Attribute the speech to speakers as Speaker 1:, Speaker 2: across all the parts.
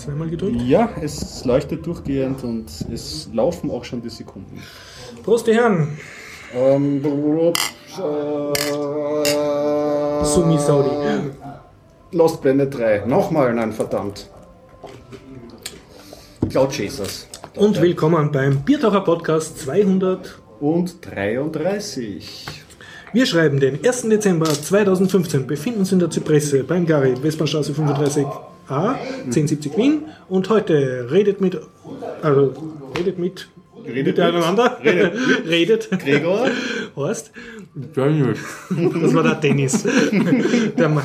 Speaker 1: zweimal gedrückt.
Speaker 2: Ja, es leuchtet durchgehend und es laufen auch schon die Sekunden.
Speaker 1: Prost, die Herren.
Speaker 2: Ähm, äh,
Speaker 1: Sumi Saudi.
Speaker 2: Lost Planet 3. Nochmal, nein, verdammt. Cloud Chasers.
Speaker 1: Und willkommen beim Biertaucher Podcast 200.
Speaker 2: Und 33.
Speaker 1: Wir schreiben den 1. Dezember 2015, befinden uns in der Zypresse beim Gary, Westbahnstraße 35a, 1070 Wien. Und heute redet mit, also redet mit,
Speaker 2: Redet
Speaker 1: miteinander,
Speaker 2: mit, redet mit.
Speaker 1: redet
Speaker 2: Gregor.
Speaker 1: Horst. Das war der Dennis. Der Mann,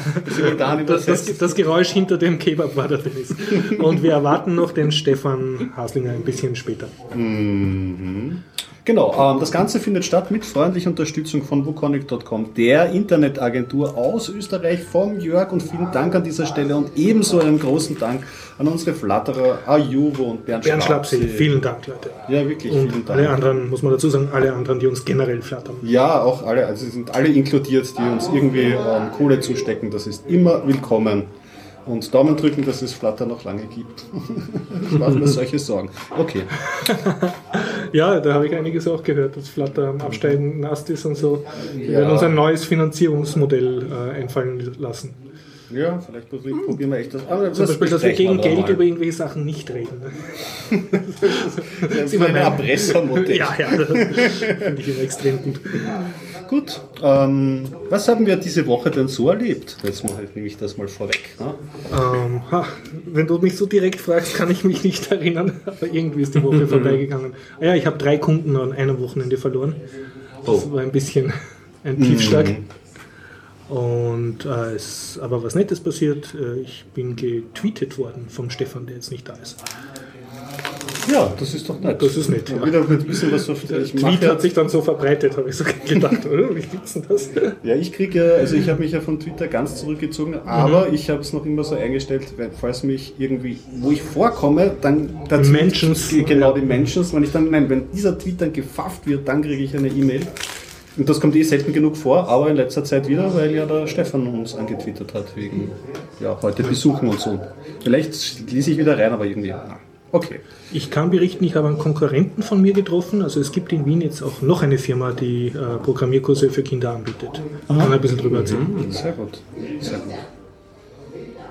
Speaker 1: das, das, das Geräusch hinter dem Kebab war der Dennis. Und wir erwarten noch den Stefan Haslinger ein bisschen später.
Speaker 2: Genau, ähm, das Ganze findet statt mit freundlicher Unterstützung von wukonic.com, der Internetagentur aus Österreich, vom Jörg und vielen Dank an dieser Stelle und ebenso einen großen Dank an unsere Flatterer Ajuvo und Bernd,
Speaker 1: Bernd
Speaker 2: Schlapsee.
Speaker 1: Schlapsee, vielen Dank, Leute.
Speaker 2: Ja, wirklich,
Speaker 1: Und
Speaker 2: vielen
Speaker 1: alle
Speaker 2: Dank.
Speaker 1: anderen, muss man dazu sagen, alle anderen, die uns generell flattern.
Speaker 2: Ja, auch alle, also sie sind alle inkludiert, die uns irgendwie ähm, Kohle zustecken, das ist immer willkommen. Und Daumen drücken, dass es Flutter noch lange gibt. ich mache mir solche Sorgen. Okay.
Speaker 1: Ja, da habe ich einiges auch gehört, dass Flutter am absteigenden Ast ist und so. Wir
Speaker 2: Ja.
Speaker 1: werden uns ein neues Finanzierungsmodell äh, einfallen lassen.
Speaker 2: Ja, vielleicht probieren probieren wir echt das. Aber
Speaker 1: Zum Beispiel, dass wir gegen Geld
Speaker 2: mal.
Speaker 1: über irgendwelche Sachen nicht reden.
Speaker 2: Das ist immer ein Erpressermodell.
Speaker 1: Ja, ja, das finde ich immer extrem gut.
Speaker 2: Gut, ähm, was haben wir diese Woche denn so erlebt? Jetzt mal halt nehme ich das mal vorweg. Ne?
Speaker 1: Ähm, ha, wenn du mich so direkt fragst, kann ich mich nicht erinnern, aber irgendwie ist die Woche vorbeigegangen. Ah Ja, ich habe drei Kunden an einem Wochenende verloren. Das
Speaker 2: Oh.
Speaker 1: war ein bisschen ein Tiefschlag. Und äh, es aber was Nettes passiert. Äh, ich bin getweetet worden vom Stefan, der jetzt nicht da ist.
Speaker 2: Ja, das ist doch nett.
Speaker 1: Das ist nett, ja.
Speaker 2: Wieder ein bisschen was auf
Speaker 1: Der
Speaker 2: ich
Speaker 1: Tweet
Speaker 2: mache,
Speaker 1: hat sich dann so verbreitet, habe ich so gedacht. Oder? Wie gibt's denn das?
Speaker 2: Ja, ich kriege ja, also ich habe mich ja von Twitter ganz zurückgezogen, aber ich habe es noch immer so eingestellt, wenn, falls mich irgendwie, wo ich vorkomme, dann dazu
Speaker 1: Mentions.
Speaker 2: genau die Mentions, wenn ich dann, nein, wenn dieser Tweet dann gefafft wird, dann kriege ich eine E-Mail. Und das kommt eh selten genug vor, aber in letzter Zeit wieder, weil ja der Stefan uns angetwittert hat, wegen, ja, heute besuchen und so. Vielleicht schließe ich wieder rein, aber irgendwie, na, okay.
Speaker 1: Ich kann berichten, ich habe einen Konkurrenten von mir getroffen. Also es gibt in Wien jetzt auch noch eine Firma, die äh, Programmierkurse für Kinder anbietet. Ich kann ein bisschen drüber erzählen.
Speaker 2: Sehr gut, sehr gut.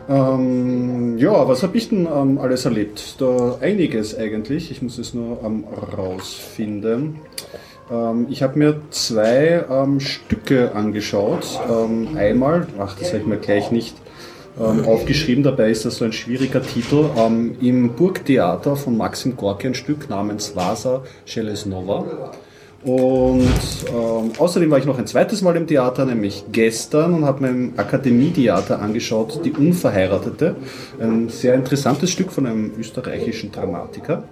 Speaker 2: Ähm, ja, was habe ich denn ähm, alles erlebt? Da einiges eigentlich. Ich muss es nur ähm, rausfinden. Ähm, ich habe mir zwei ähm, Stücke angeschaut. Ähm, einmal, ach, das habe ich mir gleich nicht ähm, aufgeschrieben, dabei ist das so ein schwieriger Titel. Ähm, Im Burgtheater von Maxim Gorki ein Stück namens Vasa Shelesnova. Und ähm, außerdem war ich noch ein zweites Mal im Theater, nämlich gestern, und habe mir im Akademietheater angeschaut, Die Unverheiratete. Ein sehr interessantes Stück von einem österreichischen Dramatiker.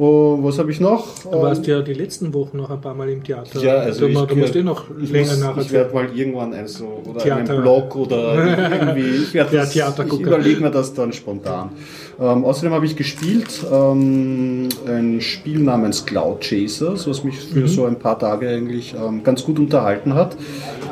Speaker 2: Und was habe ich noch?
Speaker 1: Du warst ja die letzten Wochen noch ein paar Mal im Theater.
Speaker 2: Ja, also
Speaker 1: du,
Speaker 2: ich,
Speaker 1: du musst eh noch
Speaker 2: ich
Speaker 1: länger
Speaker 2: muss, Ich
Speaker 1: nacherzählen.
Speaker 2: werde mal irgendwann ein so oder
Speaker 1: Theater.
Speaker 2: einen Blog oder irgendwie. Ich
Speaker 1: Der
Speaker 2: das, ich überlege mir das dann spontan. Ähm, außerdem habe ich gespielt ähm, ein Spiel namens Cloud Chasers, was mich
Speaker 1: Mhm.
Speaker 2: für so ein paar Tage eigentlich ähm, ganz gut unterhalten hat.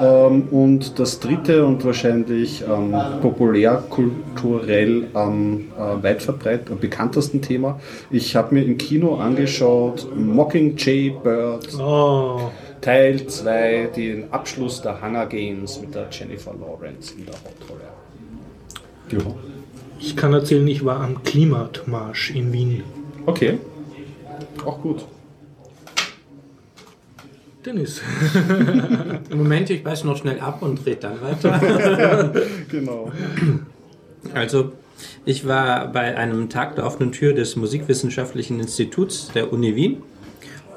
Speaker 2: Ähm, und das dritte und wahrscheinlich ähm, populärkulturell am äh, weit verbreitet, am bekanntesten Thema. Ich habe mir im Kino angeschaut Mockingjay Bird.
Speaker 1: Oh,
Speaker 2: Teil 2, den Abschluss der Hunger Games mit der Jennifer Lawrence in der Hauptrolle. Ja.
Speaker 1: Ich kann erzählen, ich war am Klimatmarsch in Wien.
Speaker 2: Okay. Auch gut.
Speaker 1: Dennis.
Speaker 3: Moment, ich beiß noch schnell ab und red dann weiter.
Speaker 2: Genau.
Speaker 3: Also, ich war bei einem Tag der offenen Tür des Musikwissenschaftlichen Instituts der Uni Wien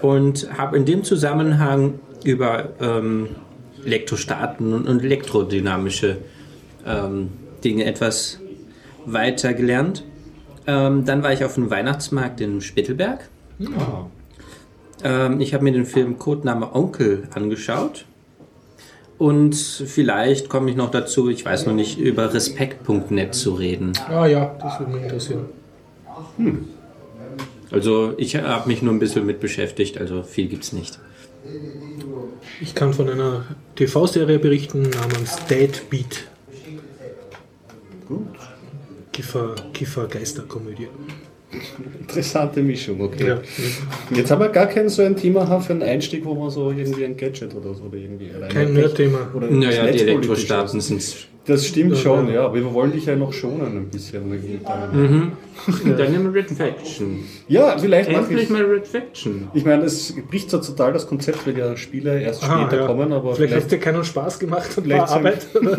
Speaker 3: und habe in dem Zusammenhang über ähm, Elektrostaten und, und elektrodynamische ähm, Dinge etwas weiter gelernt. Ähm, dann war ich auf dem Weihnachtsmarkt in Spittelberg. Ähm, ich habe mir den Film Codename Onkel angeschaut. Und vielleicht komme ich noch dazu, ich weiß noch nicht, über respekt.net zu reden.
Speaker 1: Ah ja, das würde mich interessieren.
Speaker 3: Also ich habe mich nur ein bisschen mit beschäftigt, also viel gibt's nicht.
Speaker 1: Ich kann von einer TV-Serie berichten namens Deadbeat.
Speaker 2: Gut.
Speaker 1: Kiffer, Kiffer-Geisterkomödie.
Speaker 2: Interessante Mischung, okay.
Speaker 1: Ja.
Speaker 2: Jetzt haben wir gar kein so ein Thema für einen Einstieg, wo man so irgendwie ein Gadget oder so oder irgendwie
Speaker 1: Kein Nerd-Thema.
Speaker 2: oder
Speaker 3: Naja, die Elektrostaaten
Speaker 2: ist.
Speaker 3: sind
Speaker 2: Das stimmt schon,
Speaker 1: ja.
Speaker 2: aber wir wollen dich ja noch schonen ein bisschen. mit deinem-
Speaker 3: Mhm. Dann im Red Faction.
Speaker 2: Ja, vielleicht mache
Speaker 3: Endlich
Speaker 2: ich.
Speaker 3: mal Red Faction.
Speaker 2: Ich meine, es bricht zwar total das Konzept, weil ja Spiele erst
Speaker 1: Aha,
Speaker 2: später
Speaker 1: ja.
Speaker 2: kommen, aber
Speaker 1: vielleicht,
Speaker 2: vielleicht,
Speaker 1: hat dir keinen Spaß gemacht und
Speaker 2: Vielleicht
Speaker 1: war
Speaker 2: so-
Speaker 1: Arbeit. oder?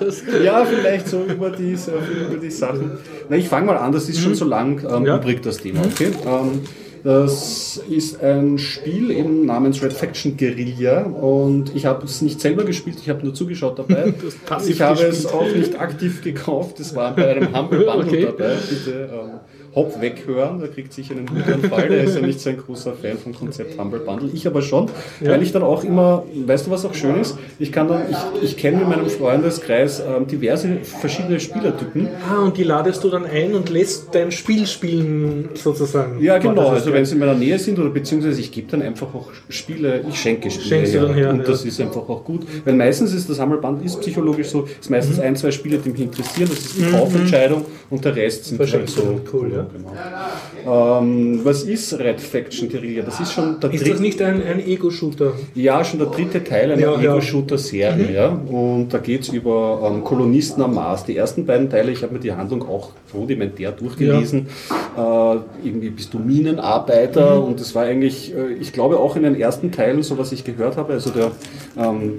Speaker 1: das,
Speaker 2: ja, vielleicht so über die, so über die Sachen. Na, ich fange mal an, das ist schon so lang ähm,
Speaker 1: Mhm. Ja.
Speaker 2: übrig, das Thema. Okay? Ähm, das ist ein Spiel eben namens Red Faction Guerilla und ich habe es nicht selber gespielt, ich habe nur zugeschaut dabei. Ich habe es auch nicht aktiv gekauft, es war bei einem Humble Bundle
Speaker 1: Okay.
Speaker 2: dabei. Bitte ähm, Hopp weghören, der kriegt sicher einen Wutanfall, der ist ja nicht so ein großer Fan vom Konzept Humble Bundle. Ich aber schon, weil ich dann auch immer, weißt du was auch schön ist? Ich kann dann, ich, ich kenne in meinem Freundeskreis ähm, diverse verschiedene Spielertypen.
Speaker 1: ah, und die ladest du dann ein und lässt dein Spiel spielen, sozusagen.
Speaker 2: Ja, genau. Also wenn sie in meiner Nähe sind oder beziehungsweise ich gebe dann einfach auch Spiele, ich schenke Spiele
Speaker 1: Schenkst du dann her,
Speaker 2: und
Speaker 1: ja.
Speaker 2: das ist einfach auch gut. Weil meistens ist das Sammelband ist psychologisch so, ist meistens
Speaker 1: Mhm.
Speaker 2: ein, zwei Spiele, die mich interessieren, das ist die Kaufentscheidung und der Rest sind halt so.
Speaker 1: cool, ja.
Speaker 2: Genau. Ähm, was ist Red Faction Guerilla? Das ist schon der
Speaker 1: Ist
Speaker 2: dritte.
Speaker 1: das nicht ein, ein Ego-Shooter?
Speaker 2: Ja, schon der dritte Teil einer
Speaker 1: Ja, ja.
Speaker 2: Ego-Shooter-Serie. Ja. Und da geht es über ähm, Kolonisten am Mars. Die ersten beiden Teile, ich habe mir die Handlung auch rudimentär durchgelesen. Äh, irgendwie bist du Minenarbeiter und das war eigentlich, äh, ich glaube auch in den ersten Teilen, so was ich gehört habe, also der, ähm,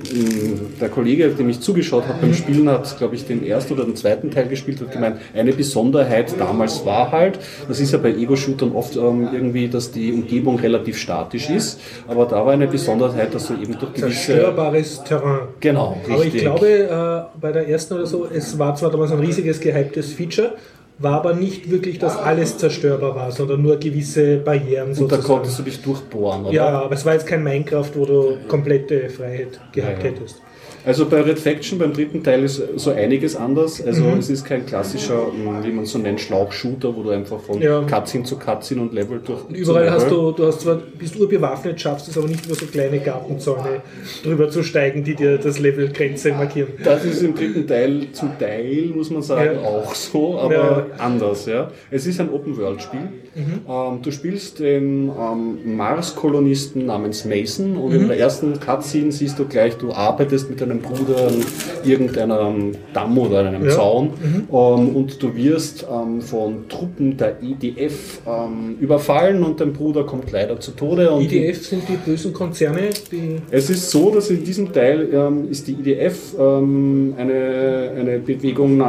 Speaker 2: der Kollege, dem ich zugeschaut habe beim Spielen, hat, glaube ich, den ersten oder den zweiten Teil gespielt, hat gemeint, eine Besonderheit damals war halt, das ist ja bei Ego-Shootern oft ähm, irgendwie, dass die Umgebung relativ statisch ist, aber da war eine Besonderheit, dass du eben durch gewisse...
Speaker 1: Zerstörbares Terrain.
Speaker 2: Genau, richtig.
Speaker 1: Aber ich glaube, äh, bei der ersten oder so, es war zwar damals ein riesiges gehyptes Feature, war aber nicht wirklich, dass alles zerstörbar war, sondern nur gewisse Barrieren
Speaker 2: und da
Speaker 1: sozusagen.
Speaker 2: konntest du dich durchbohren, oder?
Speaker 1: ja, aber es war jetzt kein Minecraft, wo du komplette Freiheit gehabt
Speaker 2: Ja, ja.
Speaker 1: hättest.
Speaker 2: Also bei Red Faction beim dritten Teil ist so einiges anders. Also
Speaker 1: Mhm.
Speaker 2: es ist kein klassischer, wie man so nennt, Schlauchshooter, wo du einfach von
Speaker 1: Ja.
Speaker 2: Cutscene zu Cutscene und Level durch.
Speaker 1: Und überall
Speaker 2: zu
Speaker 1: hast
Speaker 2: Level-
Speaker 1: du, du hast zwar, bist urbewaffnet, schaffst es aber nicht über so kleine Gartenzäune drüber zu steigen, die dir das Levelgrenze markieren.
Speaker 2: Das ist im dritten Teil zum Teil, muss man sagen,
Speaker 1: Ja.
Speaker 2: auch so, aber
Speaker 1: Ja.
Speaker 2: anders. Ja. Es ist ein Open-World-Spiel.
Speaker 1: Mhm.
Speaker 2: Ähm, du spielst den ähm, Mars-Kolonisten namens Mason und
Speaker 1: Mhm.
Speaker 2: in der ersten Cutscene siehst du gleich, du arbeitest mit deinem Bruder an irgendeinem Damm oder an einem
Speaker 1: Ja. Mhm.
Speaker 2: Zaun ähm, und du wirst ähm, von Truppen der IDF ähm, überfallen und dein Bruder kommt leider zu Tode. Und
Speaker 1: IDF sind die bösen Konzerne, die
Speaker 2: es ist so, dass in diesem Teil ähm, ist die IDF ähm, eine, eine Bewegung,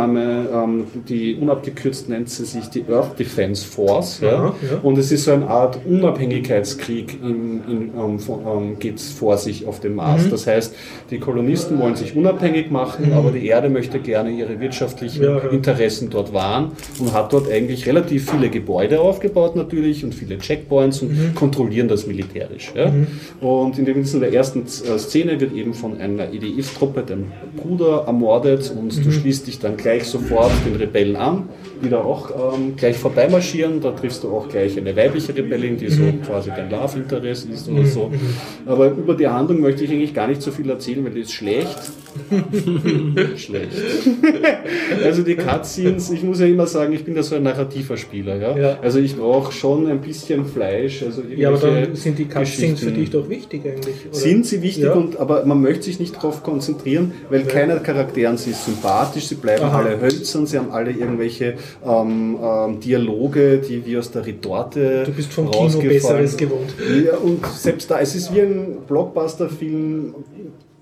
Speaker 2: die unabgekürzt nennt sie sich die Earth Defense Force. Ja?
Speaker 1: Ja.
Speaker 2: Und es ist so eine Art Unabhängigkeitskrieg, in, in, ähm, geht vor sich auf dem Mars.
Speaker 1: Mhm.
Speaker 2: Das heißt, die Kolonisten wollen sich unabhängig machen, aber die Erde möchte gerne ihre wirtschaftlichen
Speaker 1: Ja.
Speaker 2: Interessen dort wahren und hat dort eigentlich relativ viele Gebäude aufgebaut natürlich und viele Checkpoints und
Speaker 1: Mhm.
Speaker 2: kontrollieren das militärisch. Ja? Und in, der ersten äh, Szene wird eben von einer EDF-Truppe dein Bruder ermordet und
Speaker 1: Mhm.
Speaker 2: du schließt dich dann gleich sofort den Rebellen an, die da auch ähm, gleich vorbeimarschieren. Da triffst du auch gleich eine weibliche Rebellin, die so
Speaker 1: Mhm.
Speaker 2: quasi dein Love Interest ist oder so. Aber über die Handlung möchte ich eigentlich gar nicht so viel erzählen, weil die ist schlecht. schlecht. also die Cutscenes, ich muss ja immer sagen, ich bin da so ein narrativer Spieler. Ja?
Speaker 1: Ja.
Speaker 2: Also ich brauche schon ein bisschen Fleisch. Also
Speaker 1: Ja, aber dann sind die Cutscenes für dich doch wichtig eigentlich. Oder?
Speaker 2: Sind sie wichtig,
Speaker 1: Ja.
Speaker 2: und, aber man möchte sich nicht darauf konzentrieren, weil keiner der Charakteren sie ist sympathisch, sie bleiben
Speaker 1: Aha.
Speaker 2: alle hölzern, sie haben alle irgendwelche ähm, ähm, Dialoge, die wie aus der Retorte
Speaker 1: Du bist vom Kino. Besseres gewohnt.
Speaker 2: Ja, und selbst da, es ist wie ein Blockbuster-Film,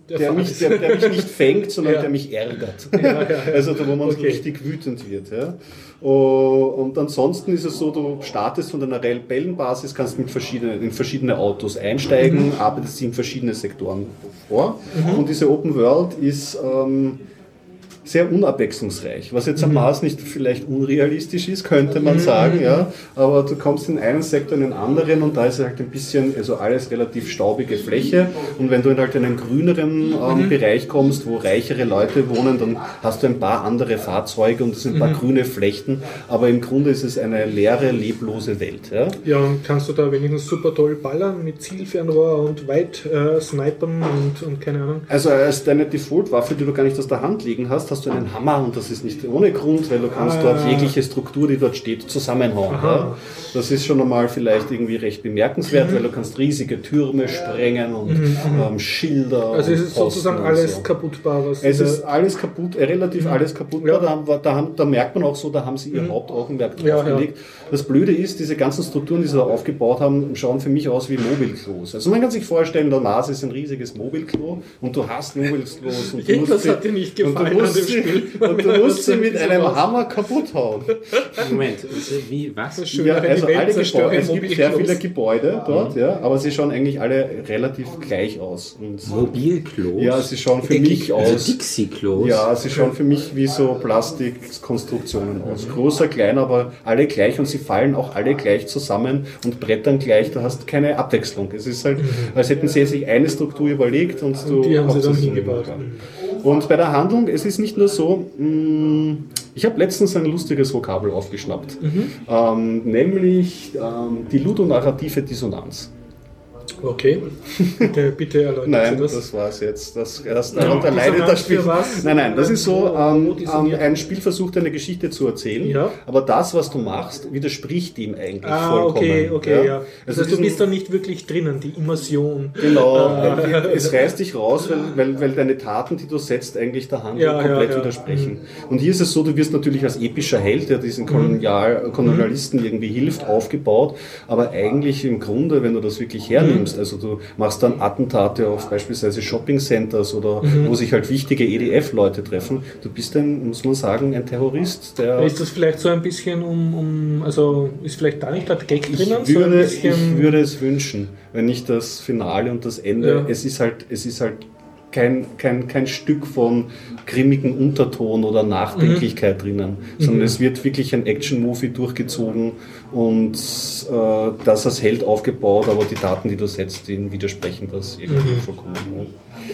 Speaker 1: Der
Speaker 2: der, mich, der, der mich nicht fängt, sondern
Speaker 1: Ja.
Speaker 2: der mich ärgert.
Speaker 1: Ja, ja.
Speaker 2: Also da, wo man so
Speaker 1: Okay.
Speaker 2: richtig wütend wird. Oh, Und ansonsten ist es so, du startest von deiner Rebellenbasis, kannst mit verschiedenen, in verschiedene Autos einsteigen,
Speaker 1: Mhm.
Speaker 2: arbeitest in verschiedene Sektoren vor. Und diese Open World ist ähm, sehr unabwechslungsreich. Was jetzt am Mars nicht vielleicht unrealistisch ist, könnte man sagen, ja. Aber du kommst in einen Sektor in den anderen und da ist halt ein bisschen, also alles relativ staubige Fläche. Und wenn du in halt einen grüneren ähm, Bereich kommst, wo reichere Leute wohnen, dann hast du ein paar andere Fahrzeuge und es sind ein paar grüne Flechten. Aber im Grunde ist es eine leere, leblose Welt. Ja.
Speaker 1: Ja, und kannst du da wenigstens super toll ballern mit Zielfernrohr und weit äh, snipern und, und keine Ahnung.
Speaker 2: Also als deine Default-Waffe, die du gar nicht aus der Hand liegen hast, hast hast du einen Hammer und das ist nicht ohne Grund, weil du kannst dort jegliche Struktur, die dort steht, zusammenhauen. Ja? Das ist schon einmal vielleicht irgendwie recht bemerkenswert, weil du kannst riesige Türme sprengen und ähm, Schilder.
Speaker 1: Also es ist sozusagen
Speaker 2: Posten und
Speaker 1: alles
Speaker 2: so.
Speaker 1: kaputtbar, was
Speaker 2: Es ist alles kaputt, äh, relativ alles kaputt. Da, wir- da, haben, da merkt man auch so, da haben sie ihr Hauptaugenmerk drauf
Speaker 1: Mhm. Ja, ja.
Speaker 2: gelegt. Das Blöde ist, diese ganzen Strukturen, die sie da aufgebaut haben, schauen für mich aus wie Mobilklos. Also man kann sich vorstellen, der Nase ist ein riesiges Mobilklo und du hast Mobilklos. Und du
Speaker 1: Irgendwas
Speaker 2: musst
Speaker 1: hat dir nicht
Speaker 2: und du
Speaker 1: gefallen
Speaker 2: musst sie-. Und du musst sie mit einem. Hammer kaputt hauen.
Speaker 3: Moment, wie, was?
Speaker 1: Schön,
Speaker 2: Ja, also alle Gebäude, es gibt sehr viele Gebäude dort, ja, aber sie schauen eigentlich alle relativ gleich aus. Und
Speaker 3: Mobilklos?
Speaker 2: ja, sie schauen für
Speaker 1: Eckig.
Speaker 2: mich
Speaker 3: also
Speaker 2: aus.
Speaker 3: Dixie-Klos?
Speaker 2: Ja, sie schauen für mich wie so Plastikkonstruktionen aus. Großer, kleiner, aber alle gleich und sie fallen auch alle gleich zusammen und brettern gleich. Du hast keine Abwechslung. Es ist halt, als hätten sie sich eine Struktur überlegt und, du
Speaker 1: die haben sie dann hingebaut.
Speaker 2: Und bei der Handlung, es ist nicht nur so, mh, ich habe letztens ein lustiges Vokabel aufgeschnappt, ähm, nämlich ähm, die ludonarrative Dissonanz.
Speaker 1: Okay, bitte, bitte erläutern
Speaker 2: Nein,
Speaker 1: Sie das.
Speaker 2: das war's jetzt. Das, das
Speaker 1: Ja,
Speaker 2: darunter leidet
Speaker 1: Dissonanz
Speaker 2: das Spiel. Nein, nein, das ist so, ähm, ähm, ein Spiel versucht eine Geschichte zu erzählen,
Speaker 1: Ja.
Speaker 2: aber das, was du machst, widerspricht ihm eigentlich
Speaker 1: Ah,
Speaker 2: vollkommen.
Speaker 1: okay, okay, ja. Das
Speaker 2: Also
Speaker 1: heißt, du bist da nicht wirklich drinnen, die Immersion.
Speaker 2: Genau,
Speaker 1: Ah.
Speaker 2: es reißt dich raus, weil, weil, weil deine Taten, die du setzt, eigentlich der Handlung
Speaker 1: Ja, ja,
Speaker 2: komplett
Speaker 1: ja.
Speaker 2: widersprechen. Und hier ist es so, du wirst natürlich als epischer Held, der diesen
Speaker 1: Mhm.
Speaker 2: Kolonial, Kolonialisten irgendwie hilft, aufgebaut, aber eigentlich im Grunde, wenn du das wirklich hernimmst, also du machst dann Attentate auf beispielsweise Shopping-Centers oder
Speaker 1: Mhm.
Speaker 2: wo sich halt wichtige EDF-Leute treffen, du bist ein, muss man sagen, ein Terrorist, der...
Speaker 1: Ist das vielleicht so ein bisschen um, um also ist vielleicht da nicht der Gag drinnen?
Speaker 2: Ich
Speaker 1: so
Speaker 2: würde,
Speaker 1: bisschen,
Speaker 2: ich würde es wünschen, wenn nicht das Finale und das Ende.
Speaker 1: Ja.
Speaker 2: Es ist halt, es ist halt kein, kein, kein Stück von grimmigen Unterton oder Nachdenklichkeit
Speaker 1: Mhm.
Speaker 2: drinnen, sondern es wird wirklich ein Action-Movie durchgezogen und äh, das als Held aufgebaut, aber die Daten, die du setzt, denen widersprechen das irgendwie
Speaker 1: Mhm.
Speaker 2: vollkommen.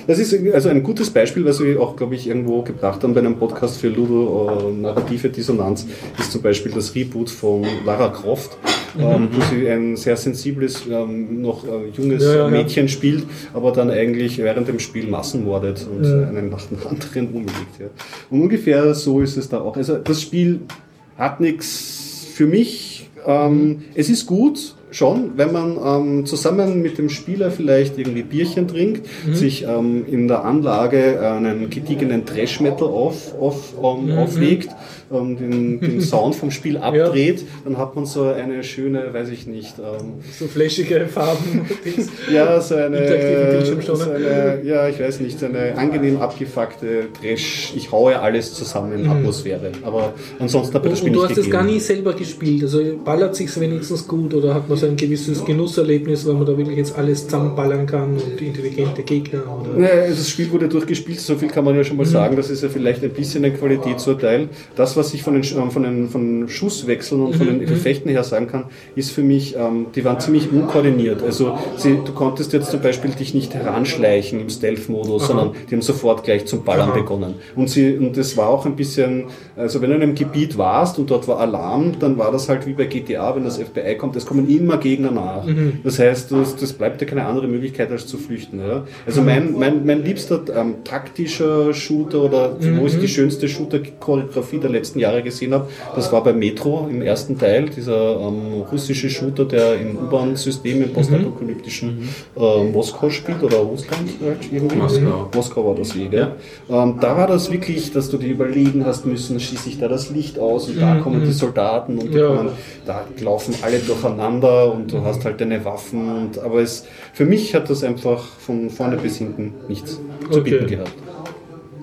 Speaker 2: Das ist also ein gutes Beispiel, was wir auch, glaube ich, irgendwo gebracht haben bei einem Podcast für Ludo, äh, narrative Dissonanz, ist zum Beispiel das Reboot von Lara Croft, ähm, wo sie ein sehr sensibles, ähm, noch äh, junges
Speaker 1: Ja, ja.
Speaker 2: Mädchen spielt, aber dann eigentlich während dem Spiel Massen mordet und einen nach dem anderen umlegt. Ja. Und ungefähr so ist es da auch. Also das Spiel hat nichts für mich. Ähm, es ist gut, schon, wenn man ähm, zusammen mit dem Spieler vielleicht irgendwie Bierchen trinkt, sich ähm, in der Anlage einen gediegenen Trash-Metal auf, auf, ähm, auflegt, ähm, den, den Sound vom Spiel abdreht, dann hat man so eine schöne, weiß ich nicht, ähm,
Speaker 1: so flashige Farben.
Speaker 2: Ja, so eine, so eine, ja, ich weiß nicht, so eine angenehm abgefuckte Trash, ich haue alles zusammen Atmosphäre. Aber ansonsten habe ich das Spiel
Speaker 1: und du hast es gar nie selber gespielt. Also ballert sich wenigstens gut oder hat man so ein gewisses Genusserlebnis, weil man da wirklich jetzt alles zusammenballern kann und intelligente Gegner oder.
Speaker 2: Ja, das Spiel wurde durchgespielt, so viel kann man ja schon mal sagen. Das ist ja vielleicht ein bisschen ein Qualitätsurteil. Das, was ich von den, Sch- von den, von den Schusswechseln und von den Effekten her sagen kann, ist für mich, ähm, die waren ziemlich unkoordiniert. Also sie, du konntest jetzt zum Beispiel dich nicht heranschleichen im Stealth-Modus, sondern die haben sofort gleich zum Ballern
Speaker 1: Aha.
Speaker 2: begonnen. Und, sie, und das war auch ein bisschen, also wenn du in einem Gebiet warst und dort war Alarm, dann war das halt wie bei GTA, wenn das FBI kommt, es kommen immer Gegner nach. Das heißt, das, das bleibt dir keine andere Möglichkeit, als zu flüchten. Ja? Also mein, mein, mein liebster ähm, taktischer Shooter oder wo ich die schönste Shooter-Choreografie der letzten Jahre gesehen habe, das war bei Metro im ersten Teil, dieser ähm, russische Shooter, der im U-Bahn-System im postapokalyptischen äh, Moskau spielt oder Russland halt irgendwie.
Speaker 3: Moskau.
Speaker 2: Moskau war das eh, gell? Ähm, da war das wirklich, dass du dir überlegen hast müssen, schieße ich da das Licht aus und da kommen die Soldaten und
Speaker 1: Ja.
Speaker 2: kommen, da laufen alle durcheinander und du hast halt deine Waffen. Und, aber es, für mich hat das einfach von vorne bis hinten nichts zu
Speaker 1: Okay.
Speaker 2: bieten gehabt.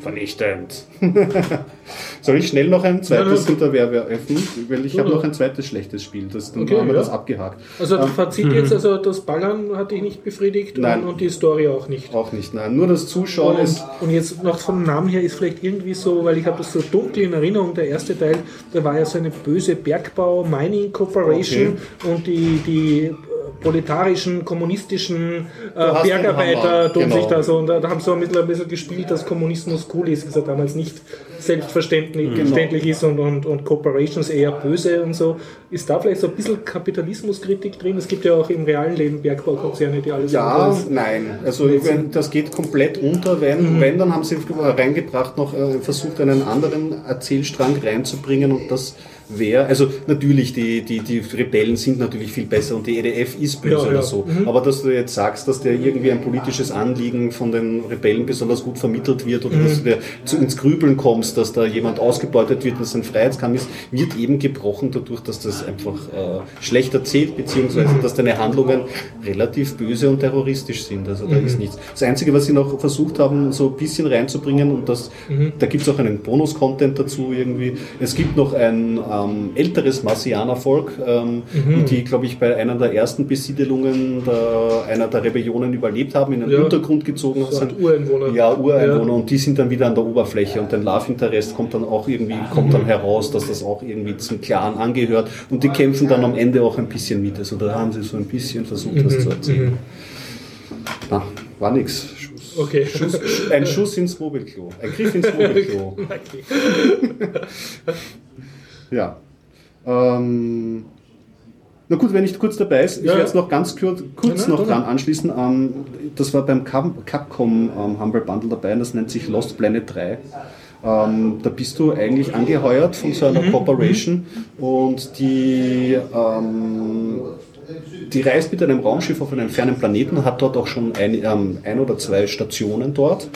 Speaker 2: Vernichtend. Soll ich schnell noch ein zweites
Speaker 1: Ja.
Speaker 2: Hinterwehr öffnen? Weil ich habe noch ein zweites schlechtes Spiel. Das, dann
Speaker 1: Okay,
Speaker 2: haben wir
Speaker 1: ja.
Speaker 2: das abgehakt.
Speaker 1: Also Fazit jetzt, also das Ballern hat dich nicht befriedigt
Speaker 2: Nein.
Speaker 1: und, und die Story auch nicht.
Speaker 2: Auch nicht, nein. Nur das Zuschauen
Speaker 1: Und,
Speaker 2: ist.
Speaker 1: und jetzt noch vom Namen her ist vielleicht irgendwie so, weil ich habe das so dunkel in Erinnerung, der erste Teil, da war ja so eine böse Bergbau-Mining Corporation und die, die proletarischen, kommunistischen äh, Bergarbeiter tun
Speaker 2: genau.
Speaker 1: sich da so und da, haben sie so ein bisschen, ein bisschen gespielt, dass Kommunismus cool ist, was ja damals nicht selbstverständlich verständlich ist und, und, und Corporations eher böse und so. Ist da vielleicht so ein bisschen Kapitalismuskritik drin? Es gibt ja auch im realen Leben Bergbaukonzerne, die alles
Speaker 2: Ja,
Speaker 1: andere-
Speaker 2: nein. Also mein, das geht komplett unter. Wenn, wenn dann haben sie reingebracht, noch äh, versucht, einen anderen Erzählstrang reinzubringen und das wäre, also natürlich, die, die, die Rebellen sind natürlich viel besser und die EDF ist böse
Speaker 1: Ja,
Speaker 2: oder
Speaker 1: ja.
Speaker 2: so. Aber dass du jetzt sagst, dass der irgendwie ein politisches Anliegen von den Rebellen besonders gut vermittelt wird oder dass du zu, ins Grübeln kommst, dass da jemand ausgebeutet wird, dass ein Freiheitskampf ist, wird eben gebrochen dadurch, dass das einfach äh, schlecht erzählt, beziehungsweise dass deine Handlungen relativ böse und terroristisch sind. Also da ist nichts. Das Einzige, was sie noch versucht haben, so ein bisschen reinzubringen, und das, da gibt es auch einen Bonus-Content dazu irgendwie. Es gibt noch ein ähm, älteres Marsianervolk, ähm, die, glaube ich, bei einer der ersten Besiedelungen der, einer der Rebellionen überlebt haben, in den
Speaker 1: Ja.
Speaker 2: Untergrund gezogen
Speaker 1: So
Speaker 2: sind.
Speaker 1: ein Ureinwohner.
Speaker 2: Ja, Ureinwohner und die sind dann wieder an der Oberfläche und dein Love Interest kommt dann auch irgendwie, kommt dann heraus, dass das auch irgendwie zum Clan angehört und die kämpfen dann am Ende auch ein bisschen mit. Also da haben sie so ein bisschen versucht, das zu erzählen. Na, war nix. Schuss.
Speaker 1: Okay.
Speaker 2: Schuss, ein Schuss ins Mobilklo. Ein Griff ins Mobilklo.
Speaker 1: Okay.
Speaker 2: Ja. Ähm, na gut, wenn ich kurz dabei ist, ich
Speaker 1: Ja,
Speaker 2: werde jetzt noch ganz kurz, kurz
Speaker 1: Ja,
Speaker 2: noch dran anschließen. Ähm, das war beim Cap Capcom ähm, Humble Bundle dabei und das nennt sich Lost Planet 3. Ähm, da bist du eigentlich angeheuert von so
Speaker 1: Mhm.
Speaker 2: einer Corporation und die, ähm, die reist mit einem Raumschiff auf einen fernen Planeten, hat dort auch schon ein, ähm, ein oder zwei Stationen dort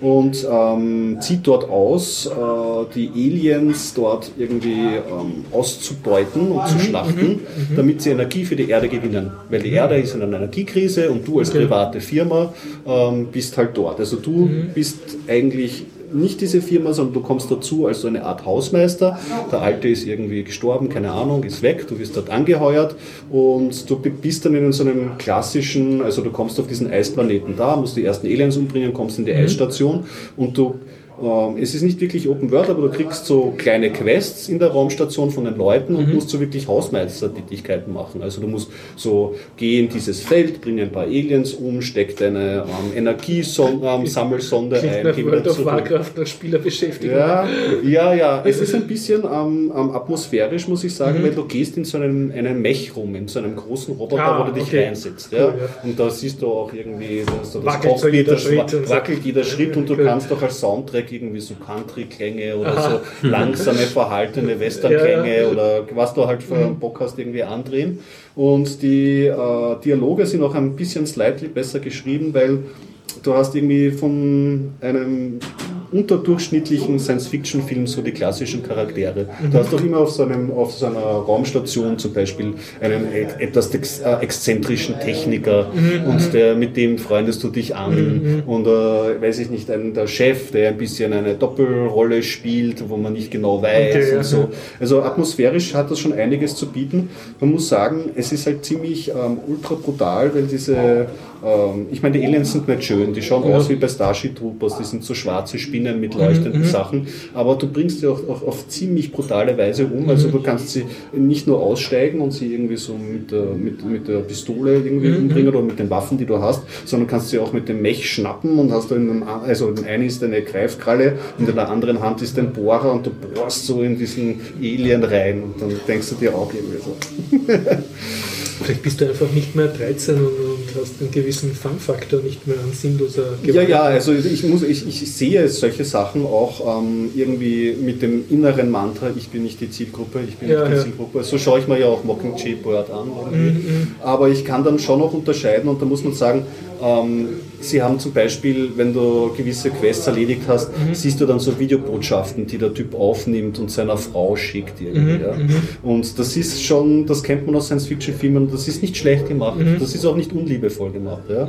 Speaker 2: und ähm, zieht dort aus, äh, die Aliens dort irgendwie ähm, auszubeuten und zu schlachten, damit sie Energie für die Erde gewinnen. Weil die Erde ist in einer Energiekrise und du als private Firma ähm, bist halt dort. Also du bist eigentlich nicht diese Firma, sondern du kommst dazu als so eine Art Hausmeister. Der Alte ist irgendwie gestorben, keine Ahnung, ist weg, du wirst dort angeheuert und du bist dann in so einem klassischen, also du kommst auf diesen Eisplaneten da, musst die ersten Aliens umbringen, kommst in die Eisstation und du es ist nicht wirklich Open World, aber du kriegst so kleine Quests in der Raumstation von den Leuten und musst so wirklich Hausmeistertätigkeiten machen. Also du musst so geh in dieses Feld, bring ein paar Aliens um, steck deine ähm, Energiesammelsonde
Speaker 1: Klingt
Speaker 2: ein, wieder
Speaker 1: World of. Warcraft, nach Spielerbeschäftigung.
Speaker 2: Ja, ja, ja. Es ist ein bisschen ähm, ähm, atmosphärisch, muss ich sagen, weil du gehst in so einem, einem Mech rum, in so einem großen Roboter,
Speaker 1: Ah,
Speaker 2: wo du dich
Speaker 1: okay.
Speaker 2: reinsetzt. Ja?
Speaker 1: Cool, ja.
Speaker 2: Und da siehst du auch irgendwie dass du das
Speaker 1: Wackelt
Speaker 2: Cockpit,
Speaker 1: jeder
Speaker 2: das
Speaker 1: Schritt
Speaker 2: wackelt jeder Schritt und du kannst auch als Soundtrack irgendwie so Country-Klänge oder so langsame, verhaltene Western-Klänge
Speaker 1: Ja, ja.
Speaker 2: oder was du halt für Bock hast, irgendwie andrehen. Und die äh, Dialoge sind auch ein bisschen slightly besser geschrieben, weil du hast irgendwie von einem unterdurchschnittlichen Science-Fiction-Film so die klassischen Charaktere. Du hast doch immer auf so, einem, auf so einer Raumstation zum Beispiel einen e- etwas ex, äh, exzentrischen Techniker und der, mit dem freundest du dich an und äh, weiß ich nicht, ein, der Chef, der ein bisschen eine Doppelrolle spielt, wo man nicht genau weiß
Speaker 1: Okay,
Speaker 2: und so. Also atmosphärisch hat das schon einiges zu bieten. Man muss sagen, es ist halt ziemlich ähm, ultra brutal, weil diese, ähm, ich meine, die Aliens sind nicht schön, die schauen
Speaker 1: Ja.
Speaker 2: aus wie bei Starship Troopers, die sind so schwarze Spinnen mit leuchtenden Sachen, aber du bringst sie auch, auch auf ziemlich brutale Weise um. Also du kannst sie nicht nur aussteigen und sie irgendwie so mit der, mit, mit der Pistole irgendwie umbringen oder mit den Waffen, die du hast, sondern kannst sie auch mit dem Mech schnappen und hast du in einem, also in dem einen ist eine Greifkralle und in der anderen Hand ist ein Bohrer und du bohrst so in diesen Alien rein und dann denkst du dir auch irgendwie so.
Speaker 1: Vielleicht bist du einfach nicht mehr 13 und, und hast einen gewissen Fun-Faktor, nicht mehr an sinnloser
Speaker 2: Ja,
Speaker 1: Gewalt.
Speaker 2: ja, also ich, muss, ich, ich sehe solche Sachen auch ähm, irgendwie mit dem inneren Mantra, ich bin nicht die Zielgruppe, ich bin
Speaker 1: Ja,
Speaker 2: nicht die
Speaker 1: ja.
Speaker 2: Zielgruppe. So schaue ich mir ja auch Mockingjay Bird an. irgendwie.
Speaker 1: Mhm,
Speaker 2: Aber ich kann dann schon noch unterscheiden und da muss man sagen, ähm, sie haben zum Beispiel, wenn du gewisse Quests erledigt hast,
Speaker 1: Mhm.
Speaker 2: siehst du dann so Videobotschaften, die der Typ aufnimmt und seiner Frau schickt irgendwie.
Speaker 1: Mhm,
Speaker 2: ja. Und das ist schon, das kennt man aus Science-Fiction-Filmen, das ist nicht schlecht gemacht,
Speaker 1: Mhm.
Speaker 2: das ist auch nicht unliebevoll gemacht. Ja.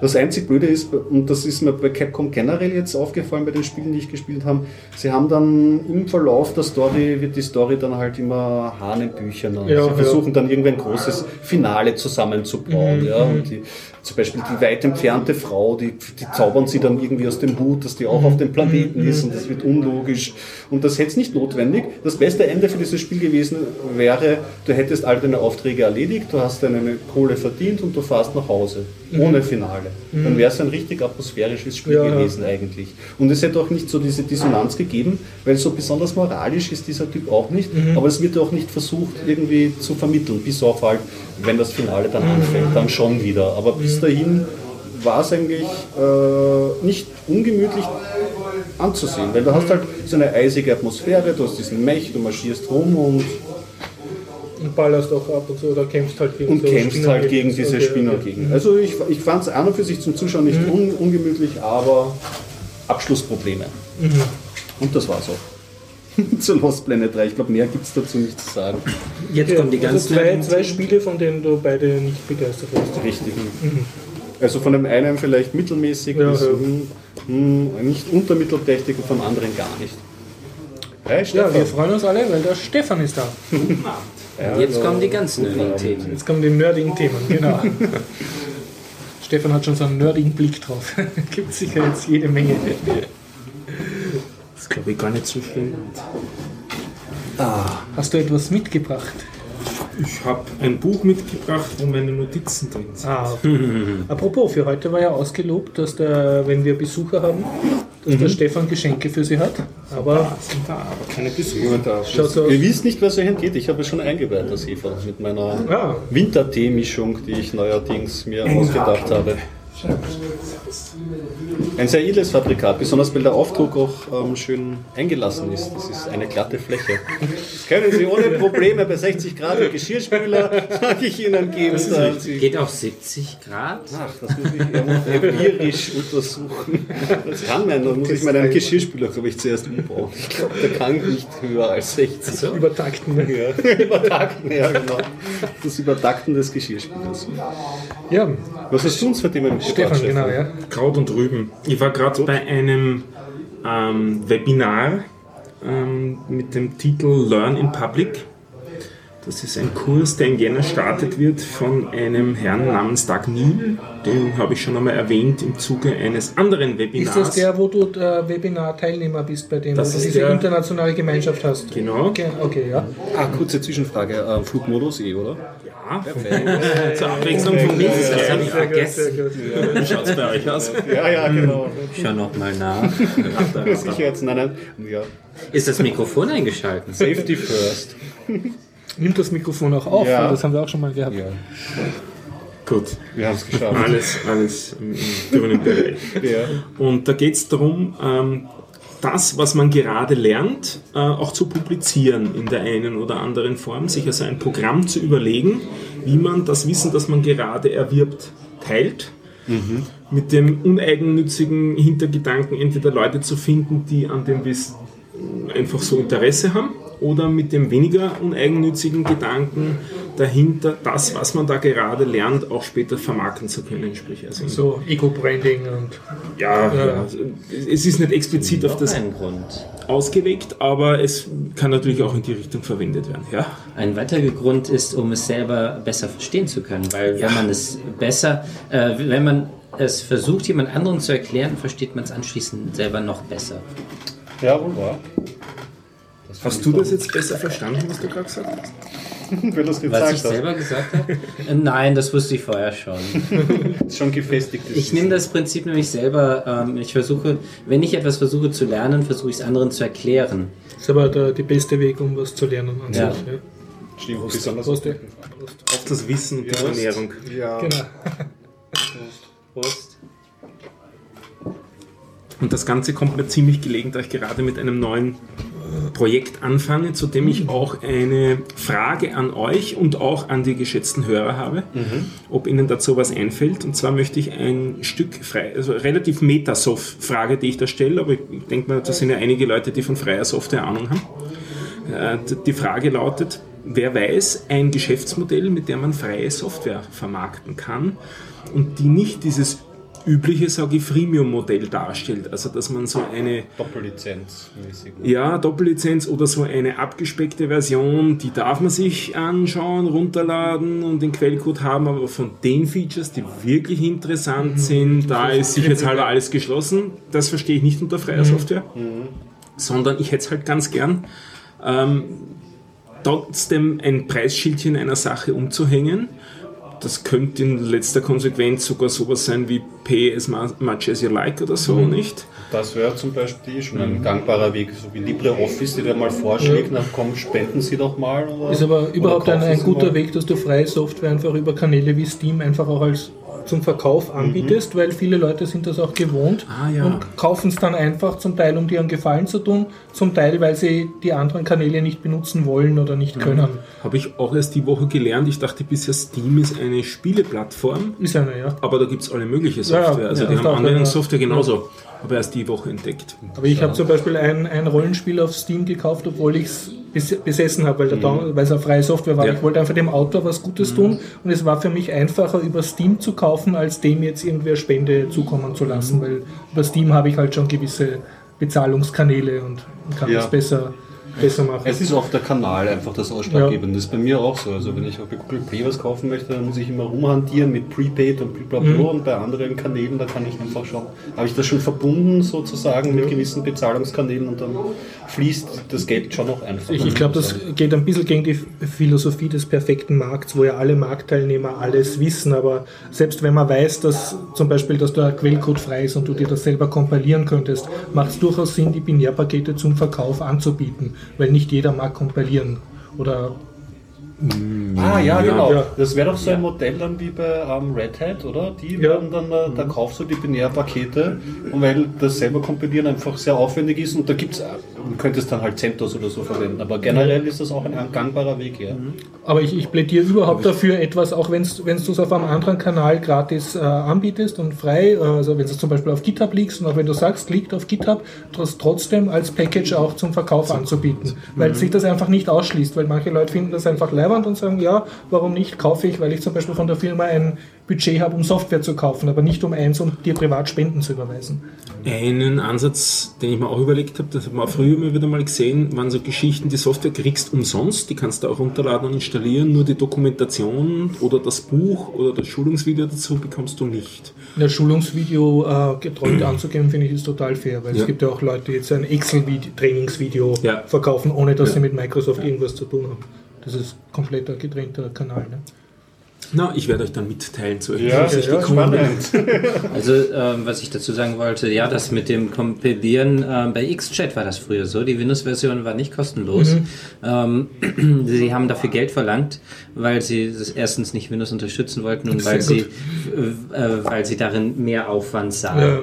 Speaker 2: Das einzig Blöde ist, und das ist mir bei Capcom generell jetzt aufgefallen bei den Spielen, die ich gespielt habe, sie haben dann im Verlauf der Story, wird die Story dann halt immer Hanebücherner.
Speaker 1: Ja,
Speaker 2: sie
Speaker 1: ja.
Speaker 2: versuchen dann irgendwann ein großes Finale zusammenzubauen. Ja, und die, zum Beispiel die weit entfernte Frau, die, die zaubern sie dann irgendwie aus dem Hut, dass die auch auf dem Planeten ist und das wird unlogisch. Und das hätte es nicht notwendig. Das beste Ende für dieses Spiel gewesen wäre, du hättest all deine Aufträge erledigt, du hast deine Kohle verdient und du fährst nach Hause, ohne Finale. Dann wäre es ein richtig atmosphärisches Spiel
Speaker 1: Ja, ja.
Speaker 2: gewesen eigentlich. Und es hätte auch nicht so diese Dissonanz gegeben, weil so besonders moralisch ist dieser Typ auch nicht, aber es wird auch nicht versucht irgendwie zu vermitteln, bis auf halt, wenn das Finale dann anfängt, dann schon wieder. Aber bis dahin war es eigentlich äh, nicht ungemütlich anzusehen, weil du hast halt so eine eisige Atmosphäre, du hast diesen Mech, du marschierst rum und,
Speaker 1: Und ballerst auch ab und so, oder kämpfst halt gegen
Speaker 2: und
Speaker 1: so
Speaker 2: kämpfst
Speaker 1: Spinner
Speaker 2: halt gegen diese
Speaker 1: Okay,
Speaker 2: Spinner
Speaker 1: okay.
Speaker 2: gegen. Also ich, ich fand es an und für sich zum Zuschauen nicht un, ungemütlich, aber Abschlussprobleme. Und das war's auch. Zu Lost Planet 3. Ich glaube, mehr gibt es dazu nicht zu sagen.
Speaker 3: Jetzt kommen die
Speaker 1: also
Speaker 3: ganzen
Speaker 1: zwei, zwei Spiele, von denen du beide nicht begeistert warst.
Speaker 2: Richtig. Also von dem einen vielleicht mittelmäßig
Speaker 1: Ja,
Speaker 2: bis
Speaker 1: ja.
Speaker 2: hm, hm, nicht untermittelprächtig und vom anderen gar nicht. Hey,
Speaker 1: Ja, wir freuen uns alle, weil der Stefan ist da.
Speaker 2: Ja,
Speaker 3: Jetzt
Speaker 2: also-
Speaker 3: kommen die ganzen nerdigen Themen.
Speaker 1: Jetzt kommen die nerdigen Themen, genau. Stefan hat schon so einen nerdigen Blick drauf. Gibt sicher jetzt jede Menge.
Speaker 4: Glaube ich gar nicht so schlimm.
Speaker 1: Hast du etwas mitgebracht?
Speaker 4: Ich habe ein Buch mitgebracht, wo meine Notizen drin sind.
Speaker 1: Ah, apropos, für heute war ja ausgelobt, dass der, wenn wir Besucher haben, dass der Stefan Geschenke für sie hat. Aber
Speaker 4: sind da aber keine Besucher.
Speaker 1: schaut so.
Speaker 2: Ihr wisst nicht, was euch entgeht. Ich habe es schon eingeweiht, das Hefer, mit meiner
Speaker 1: Ja.
Speaker 2: Wintertee-Mischung, die ich neuerdings mir ausgedacht habe. Ein sehr edles Fabrikat, besonders weil der Aufdruck auch ähm, schön eingelassen ist. Das ist eine glatte Fläche. Das können Sie ohne Probleme bei 60 Grad im Geschirrspüler, sage ich Ihnen, geben. Da Sie-
Speaker 3: Geht auch 70 Grad?
Speaker 2: Ach, das muss ich empirisch untersuchen. Das kann man, da muss ich meinen Geschirrspüler, glaube ich, zuerst umbauen. Ich glaube, der kann nicht höher als 60.
Speaker 1: Übertakten.
Speaker 2: Ja, übertakten, ja genau. Das Übertakten des Geschirrspülers.
Speaker 1: Ja,
Speaker 2: Was hast du uns für Themen
Speaker 1: Stefan, genau, ja.
Speaker 4: Kraut und Rüben. Ich war gerade bei einem ähm, Webinar ähm, mit dem Titel Learn in Public. Das ist ein Kurs, der in Jänner startet wird von einem Herrn namens Doug Neal. Den habe ich schon einmal erwähnt im Zuge eines anderen
Speaker 1: Ist
Speaker 4: Webinars.
Speaker 1: das der, wo du der Webinar-Teilnehmer bist, bei dem
Speaker 4: Das
Speaker 1: du
Speaker 4: ist
Speaker 1: diese
Speaker 4: der-
Speaker 1: internationale Gemeinschaft hast?
Speaker 4: Genau.
Speaker 1: Okay, okay ja.
Speaker 2: Ah, kurze Zwischenfrage. Äh, Flugmodus eh, oder?
Speaker 4: Ja, zur Abwechslung von mir.
Speaker 3: Das habe ich vergessen.
Speaker 4: Wie schaut es bei euch aus?
Speaker 2: Ja, ja, genau.
Speaker 3: Schau noch mal nach.
Speaker 2: Sicherheits, nein, nein. Ja.
Speaker 3: Ist das Mikrofon eingeschaltet?
Speaker 2: Safety first.
Speaker 1: Nimmt das Mikrofon auch auf?
Speaker 2: Ja.
Speaker 1: Das haben wir auch schon mal gehabt.
Speaker 2: Ja,
Speaker 4: Gut,
Speaker 2: wir haben es geschafft.
Speaker 4: alles, alles im, grünen Bereich.
Speaker 2: Ja.
Speaker 4: Und da geht es darum, ähm, das, was man gerade lernt, äh, auch zu publizieren in der einen oder anderen Form, sich also ein Programm zu überlegen, wie man das Wissen, das man gerade erwirbt, teilt. Mit dem uneigennützigen Hintergedanken, entweder Leute zu finden, die an dem Wissen einfach so Interesse haben, oder mit dem weniger uneigennützizigen Gedanken dahinter, das, was man da gerade lernt, auch später vermarkten zu können. Sprich, also
Speaker 1: So Eco-Branding und
Speaker 4: ja,
Speaker 1: Ja.
Speaker 4: ja. es ist nicht explizit auf das ausgelegt, aber es kann natürlich auch in die Richtung verwendet werden. Ja,
Speaker 3: Ein weiterer Grund ist, um es selber besser verstehen zu können, weil wenn man es besser, äh, wenn man es versucht, jemand anderen zu erklären, versteht man es anschließend selber noch besser.
Speaker 2: Ja, wohl wahr.
Speaker 4: Hast du das jetzt besser verstanden, was du gerade gesagt hast?
Speaker 2: Wenn du es
Speaker 3: Was ich
Speaker 2: gesagt hast.
Speaker 3: selber gesagt habe? Äh, Nein, das wusste ich vorher schon.
Speaker 2: ist schon gefestigt.
Speaker 3: Ich nehme das Prinzip nämlich selber, ähm, ich versuche, wenn ich etwas versuche zu lernen, versuche ich es anderen zu erklären.
Speaker 1: ist aber der, der beste Weg, um was zu lernen an
Speaker 3: Ja.
Speaker 1: sich. Ja.
Speaker 2: Stimmt, besonders
Speaker 1: Prost, ja.
Speaker 4: Auf das Wissen und die Ernährung.
Speaker 2: Ja.
Speaker 1: Genau.
Speaker 3: Prost.
Speaker 4: Und das Ganze kommt mir ziemlich gelegen, da ich gerade mit einem neuen Projekt anfange, zu dem ich auch eine Frage an euch und auch an die geschätzten Hörer habe, ob ihnen dazu was einfällt. Und zwar möchte ich ein Stück frei, also relativ Metasoft-Frage, die ich da stelle, aber ich, denke mal, da sind ja einige Leute, die von freier Software Ahnung haben. Äh, Die Frage lautet, wer weiß ein Geschäftsmodell, mit dem man freie Software vermarkten kann und die nicht dieses übliche, sage ich, Freemium-Modell darstellt. Also, dass man so eine
Speaker 2: Doppellizenz mäßig.
Speaker 4: ja, Doppellizenz oder so eine abgespeckte Version, die darf man sich anschauen, runterladen und den Quellcode haben, aber von den Features, die wirklich interessant sind, da ist sicherheitshalber alles geschlossen. Das verstehe ich nicht unter freier Software, sondern ich hätte es halt ganz gern, ähm, trotzdem ein Preisschildchen einer Sache umzuhängen das könnte in letzter Konsequenz sogar sowas sein wie Pay as much as you like oder so, nicht?
Speaker 2: Das wäre zum Beispiel schon ein gangbarer Weg, so wie LibreOffice, die dir mal vorschlägt, na komm, spenden Sie doch mal. Oder,
Speaker 1: Ist aber überhaupt
Speaker 2: oder
Speaker 1: ein, ein guter
Speaker 2: mal.
Speaker 1: Weg, dass du freie Software einfach über Kanäle wie Steam einfach auch als zum Verkauf anbietest, weil viele Leute sind das auch gewohnt
Speaker 4: Ah, ja.
Speaker 1: und kaufen es dann einfach zum Teil, um dir einen Gefallen zu tun, zum Teil, weil sie die anderen Kanäle nicht benutzen wollen oder nicht können.
Speaker 4: Habe ich auch erst die Woche gelernt. Ich dachte bisher, Steam ist eine Spieleplattform,
Speaker 1: Ist eine, ja.
Speaker 4: aber da gibt es alle mögliche
Speaker 1: ja,
Speaker 4: Software. also
Speaker 1: ja,
Speaker 4: die
Speaker 1: das
Speaker 4: haben Anwendungssoftware genauso. Habe erst die Woche entdeckt.
Speaker 1: Aber ich habe zum Beispiel ein, ein Rollenspiel auf Steam gekauft, obwohl ich es besessen habe, weil, Down- weil es eine freie Software war.
Speaker 4: Ja.
Speaker 1: Ich wollte einfach dem Autor was Gutes tun und es war für mich einfacher, über Steam zu kaufen, als dem jetzt irgendwer Spende zukommen zu lassen, weil über Steam habe ich halt schon gewisse Bezahlungskanäle und kann
Speaker 2: Ja.
Speaker 1: das besser, besser machen.
Speaker 2: Es ist oft der Kanal einfach das Ausschlaggebende. Das ist bei mir auch so. Also wenn ich auch bei Google Play was kaufen möchte, dann muss ich immer rumhantieren mit Prepaid und blablabla und bei anderen Kanälen, da kann ich einfach schauen, habe ich das schon verbunden sozusagen mit gewissen Bezahlungskanälen und dann fließt das Geld schon noch einfach.
Speaker 1: Ich, ich glaube, das geht ein bisschen gegen die Philosophie des perfekten Markts, wo ja alle Marktteilnehmer alles wissen, aber selbst wenn man weiß, dass zum Beispiel, dass der Quellcode frei ist und du dir das selber kompilieren könntest, macht es durchaus Sinn, die Binärpakete zum Verkauf anzubieten, weil nicht jeder mag kompilieren. Oder
Speaker 2: Ah ja, genau.
Speaker 1: Ja.
Speaker 2: Das wäre doch so ein Modell dann wie bei ähm, Red Hat, oder? Die
Speaker 1: Ja.
Speaker 2: werden dann, äh, da kaufst du die Binärpakete und weil das selber kompilieren einfach sehr aufwendig ist und da gibt's, äh, du könntest dann halt CentOS oder so verwenden, aber generell ist das auch ein, gangbarer Weg, ja.
Speaker 1: Aber ich, ich plädiere überhaupt dafür, etwas, auch wenn du es auf einem anderen Kanal gratis äh, anbietest und frei, äh, also wenn es zum Beispiel auf GitHub liegt und auch wenn du sagst, liegt auf GitHub, das trotzdem als Package auch zum Verkauf anzubieten. Weil sich das einfach nicht ausschließt, weil manche Leute finden das einfach leibend und sagen, ja, warum nicht, kaufe ich, weil ich zum Beispiel von der Firma ein Budget habe, um Software zu kaufen, aber nicht um eins, um dir privat Spenden zu überweisen.
Speaker 4: Einen Ansatz, den ich mir auch überlegt habe, das haben wir früher immer wieder mal gesehen, waren so Geschichten, die Software kriegst umsonst, die kannst du auch runterladen und installieren, nur die Dokumentation oder das Buch oder das Schulungsvideo dazu bekommst du nicht.
Speaker 1: Das Schulungsvideo äh, getreut anzugeben, finde ich, ist total fair, weil
Speaker 4: Ja.
Speaker 1: es gibt ja auch Leute, die jetzt ein Excel-Trainingsvideo
Speaker 4: Ja.
Speaker 1: verkaufen, ohne dass sie mit Microsoft irgendwas zu tun haben. Das ist komplett ein getrennter Kanal. Ne?
Speaker 4: Na, ich werde euch dann mitteilen, zu
Speaker 2: Ja,
Speaker 4: ich
Speaker 2: ja,
Speaker 4: gekommen bin.
Speaker 3: Also, ähm, was ich dazu sagen wollte, ja, das mit dem Kompilieren, ähm, bei XChat war das früher so. Die Windows-Version war nicht kostenlos. Ähm, sie haben dafür Geld verlangt, weil sie das erstens nicht Windows unterstützen wollten und weil sie, äh, äh, weil sie darin mehr Aufwand sahen.
Speaker 1: Ja.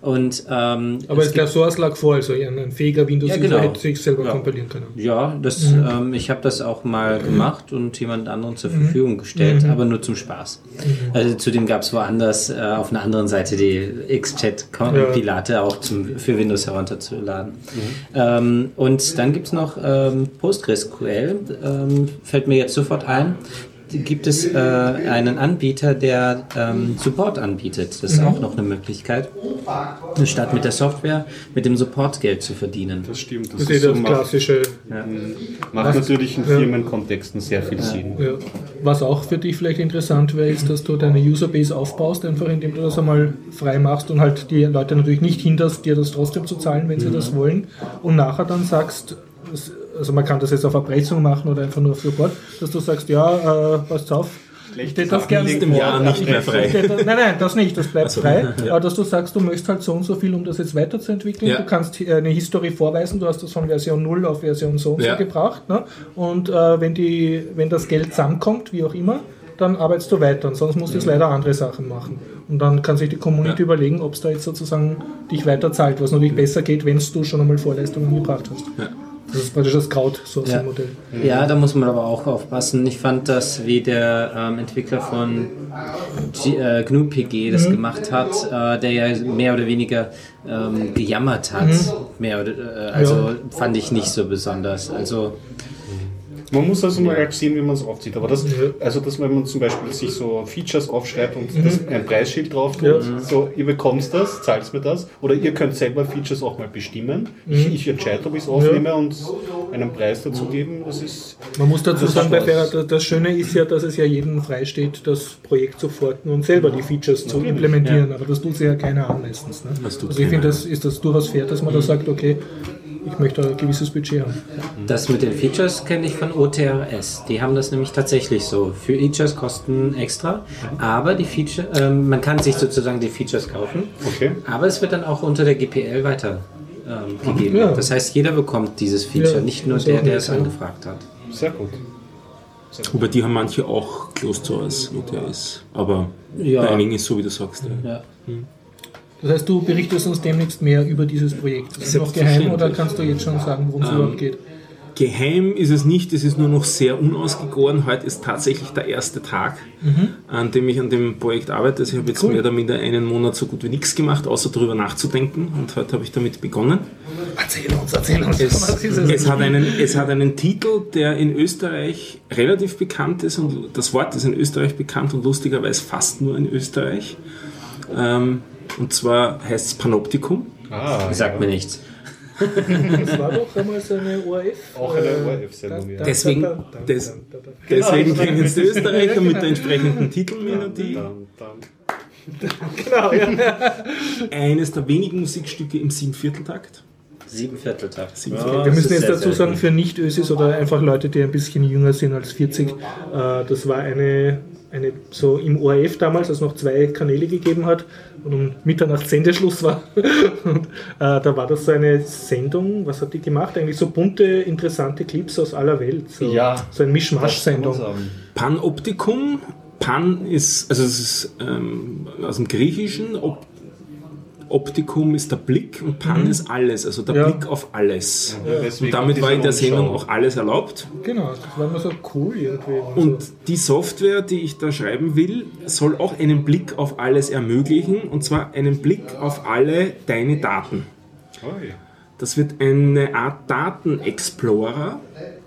Speaker 3: Und, ähm,
Speaker 1: Aber
Speaker 3: es
Speaker 1: der Source lag vor, also ein, fähiger Windows-User
Speaker 3: Ja, genau.
Speaker 1: hätte sich selber
Speaker 3: Ja.
Speaker 1: kompilieren können.
Speaker 3: Ja, das, ähm, ich habe das auch mal gemacht und jemand anderen zur Verfügung gestellt, aber nur zum Spaß. Also zudem gab es woanders äh, auf einer anderen Seite die XChat-Kompilate auch zum, für Windows herunterzuladen. Ähm, und dann gibt es noch ähm, PostgreSQL, ähm, fällt mir jetzt sofort ein. Gibt es äh, einen Anbieter, der ähm, Support anbietet? Das ist auch noch eine Möglichkeit, statt mit der Software mit dem Support Geld zu verdienen.
Speaker 2: Das stimmt. Das,
Speaker 1: Das ist
Speaker 2: ist so,
Speaker 1: das
Speaker 2: macht,
Speaker 1: klassische.
Speaker 2: macht natürlich in Firmenkontexten sehr viel Sinn.
Speaker 1: Ja. Was auch für dich vielleicht interessant wäre, ist, dass du deine Userbase aufbaust, einfach indem du das einmal frei machst und halt die Leute natürlich nicht hinderst, dir das trotzdem zu zahlen, wenn sie das wollen. Und nachher dann sagst, also man kann das jetzt auf Erpressung machen oder einfach nur auf Support, dass du sagst, ja, äh, passt auf, ich hätte das gerne.
Speaker 4: Ist im Jahr nicht mehr frei.
Speaker 1: Nein, nein, das nicht, das bleibt
Speaker 4: so,
Speaker 1: frei.
Speaker 4: ja.
Speaker 1: Aber dass du sagst, du möchtest halt so und so viel, um das jetzt weiterzuentwickeln.
Speaker 4: Ja.
Speaker 1: Du kannst eine Historie vorweisen, du hast das von Version 0 auf Version so und
Speaker 4: Ja.
Speaker 1: so gebracht. Ne? Und äh, wenn, die, wenn das Geld zusammenkommt, wie auch immer, dann arbeitest du weiter. Und sonst musst du jetzt leider andere Sachen machen. Und dann kann sich die Community
Speaker 4: Ja.
Speaker 1: überlegen, ob es da jetzt sozusagen dich weiter zahlt, was natürlich besser geht, wenn du schon einmal Vorleistungen gebracht hast.
Speaker 4: Ja.
Speaker 1: Das ist praktisch das Crowdsourcing-Modell.
Speaker 3: Ja, da muss man aber auch aufpassen. Ich fand das, wie der ähm, Entwickler von G äh, GNU-PG das gemacht hat, äh, der ja mehr oder weniger ähm, gejammert hat. Mehr oder, äh, also
Speaker 1: Ja.
Speaker 3: fand ich nicht so besonders. Also
Speaker 2: Man muss also mal halt sehen, wie man es aufzieht. Aber das, also dass wenn man zum Beispiel sich so Features aufschreibt und das, ein Preisschild drauf tut,
Speaker 1: Ja.
Speaker 2: so ihr bekommt das, zahlt mir das, oder ihr könnt selber Features auch mal bestimmen. Ich, ich entscheide, ob ich es aufnehme und einen Preis dazu geben. Das ist
Speaker 1: Man muss dazu
Speaker 2: Das
Speaker 1: sagen, bei
Speaker 2: ist
Speaker 1: Ferra,
Speaker 2: was.
Speaker 1: das, Schöne ist ja, dass es ja jedem freisteht, das Projekt zu forten und selber die Features zu implementieren. Aber das tut sich ja keiner an meistens. Ne? Also ich finde, das ist das durchaus fair, dass man da sagt, okay, ich möchte ein gewisses Budget haben.
Speaker 3: Das mit den Features kenne ich von OTRS. Die haben das nämlich tatsächlich so. Für Features kosten extra, aber die Feature, ähm, man kann sich sozusagen die Features kaufen,
Speaker 2: Okay.
Speaker 3: aber es wird dann auch unter der GPL weiter ähm, gegeben.
Speaker 1: Ja.
Speaker 3: Das heißt, jeder bekommt dieses Feature,
Speaker 1: Ja,
Speaker 3: nicht nur der, der es angefragt hat.
Speaker 2: Sehr gut.
Speaker 4: Wobei die haben manche auch Closed Source OTS. Aber
Speaker 3: Ja.
Speaker 4: bei einigen ist so, wie du sagst. Ja.
Speaker 3: Ja.
Speaker 1: Das heißt, du berichtest uns demnächst mehr über dieses Projekt. Ist es noch geheim oder kannst du jetzt schon sagen, worum es überhaupt geht?
Speaker 4: Geheim ist es nicht, es ist nur noch sehr unausgegoren. Heute ist tatsächlich der erste Tag, an dem ich an dem Projekt arbeite. Also ich habe jetzt
Speaker 1: Cool.
Speaker 4: mehr oder minder einen Monat so gut wie nichts gemacht, außer darüber nachzudenken. Und heute habe ich damit begonnen.
Speaker 1: Erzähl uns, erzähl uns.
Speaker 4: Es,
Speaker 1: was ist es?
Speaker 4: es, hat einen, es hat einen Titel, der in Österreich relativ bekannt ist und das Wort ist in Österreich bekannt und lustigerweise fast nur in Österreich. Ähm, und zwar heißt es Panoptikum.
Speaker 2: Ah,
Speaker 3: Sagt mir nichts.
Speaker 1: Das war doch damals eine ORF.
Speaker 2: Auch eine
Speaker 1: äh,
Speaker 2: ORF-Sendung, ja.
Speaker 4: Deswegen- des- Deswegen
Speaker 1: Genau,
Speaker 4: kennen es die Österreicher mit der entsprechenden Titelmelodie.
Speaker 2: Dann, dann.
Speaker 1: Genau, ja.
Speaker 4: Eines der wenigen Musikstücke im Siebenvierteltakt.
Speaker 3: Sieben Vierteltag.
Speaker 4: Sieben
Speaker 3: Ja,
Speaker 1: Wir müssen jetzt dazu sagen, für Nicht-Ösis oder einfach Leute, die ein bisschen jünger sind als 40, äh, das war eine, eine, so im ORF damals, als es noch zwei Kanäle gegeben hat und um Mitternacht Sendeschluss war. und, äh, da war das so eine Sendung, was hat die gemacht? Eigentlich so bunte, interessante Clips aus aller Welt. So,
Speaker 2: Ja.
Speaker 1: so ein Mischmasch-Sendung.
Speaker 4: Panoptikum. Pan ist, also es ist ähm, aus dem Griechischen. Op Optikum ist der Blick und Pan ist alles, also der
Speaker 1: Ja.
Speaker 4: Blick auf alles.
Speaker 2: Deswegen
Speaker 4: Und damit war in der Sendung auch alles erlaubt.
Speaker 1: Genau, das war immer so cool irgendwie.
Speaker 4: Und
Speaker 1: so.
Speaker 4: die Software, die ich da schreiben will, soll auch einen Blick auf alles ermöglichen, und zwar einen Blick auf alle deine Daten.
Speaker 2: Oi.
Speaker 4: Das wird eine Art Datenexplorer.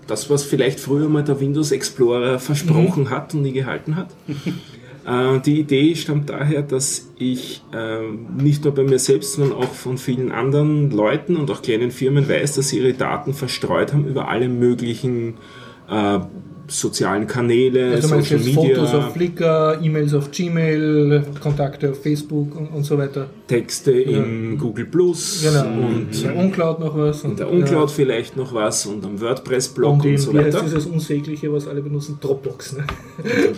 Speaker 4: Das, was vielleicht früher mal der Windows Explorer versprochen hat und nie gehalten hat. Äh, die Idee stammt daher, dass ich ähm, nicht nur bei mir selbst, sondern auch von vielen anderen Leuten und auch kleinen Firmen weiß, dass sie ihre Daten verstreut haben über alle möglichen äh, sozialen Kanäle,
Speaker 1: Also
Speaker 4: Social Media,
Speaker 1: Fotos auf Flickr, E-Mails auf Gmail, Kontakte auf Facebook und, und so weiter.
Speaker 4: Texte in Google Plus
Speaker 1: Genau.
Speaker 4: und
Speaker 1: in der Uncloud noch was.
Speaker 4: in der Uncloud vielleicht noch was und am WordPress-Blog
Speaker 1: Und
Speaker 4: und, so
Speaker 1: wie heißt
Speaker 4: weiter.
Speaker 1: dieses Unsägliche, was alle benutzen? Dropbox. Ne?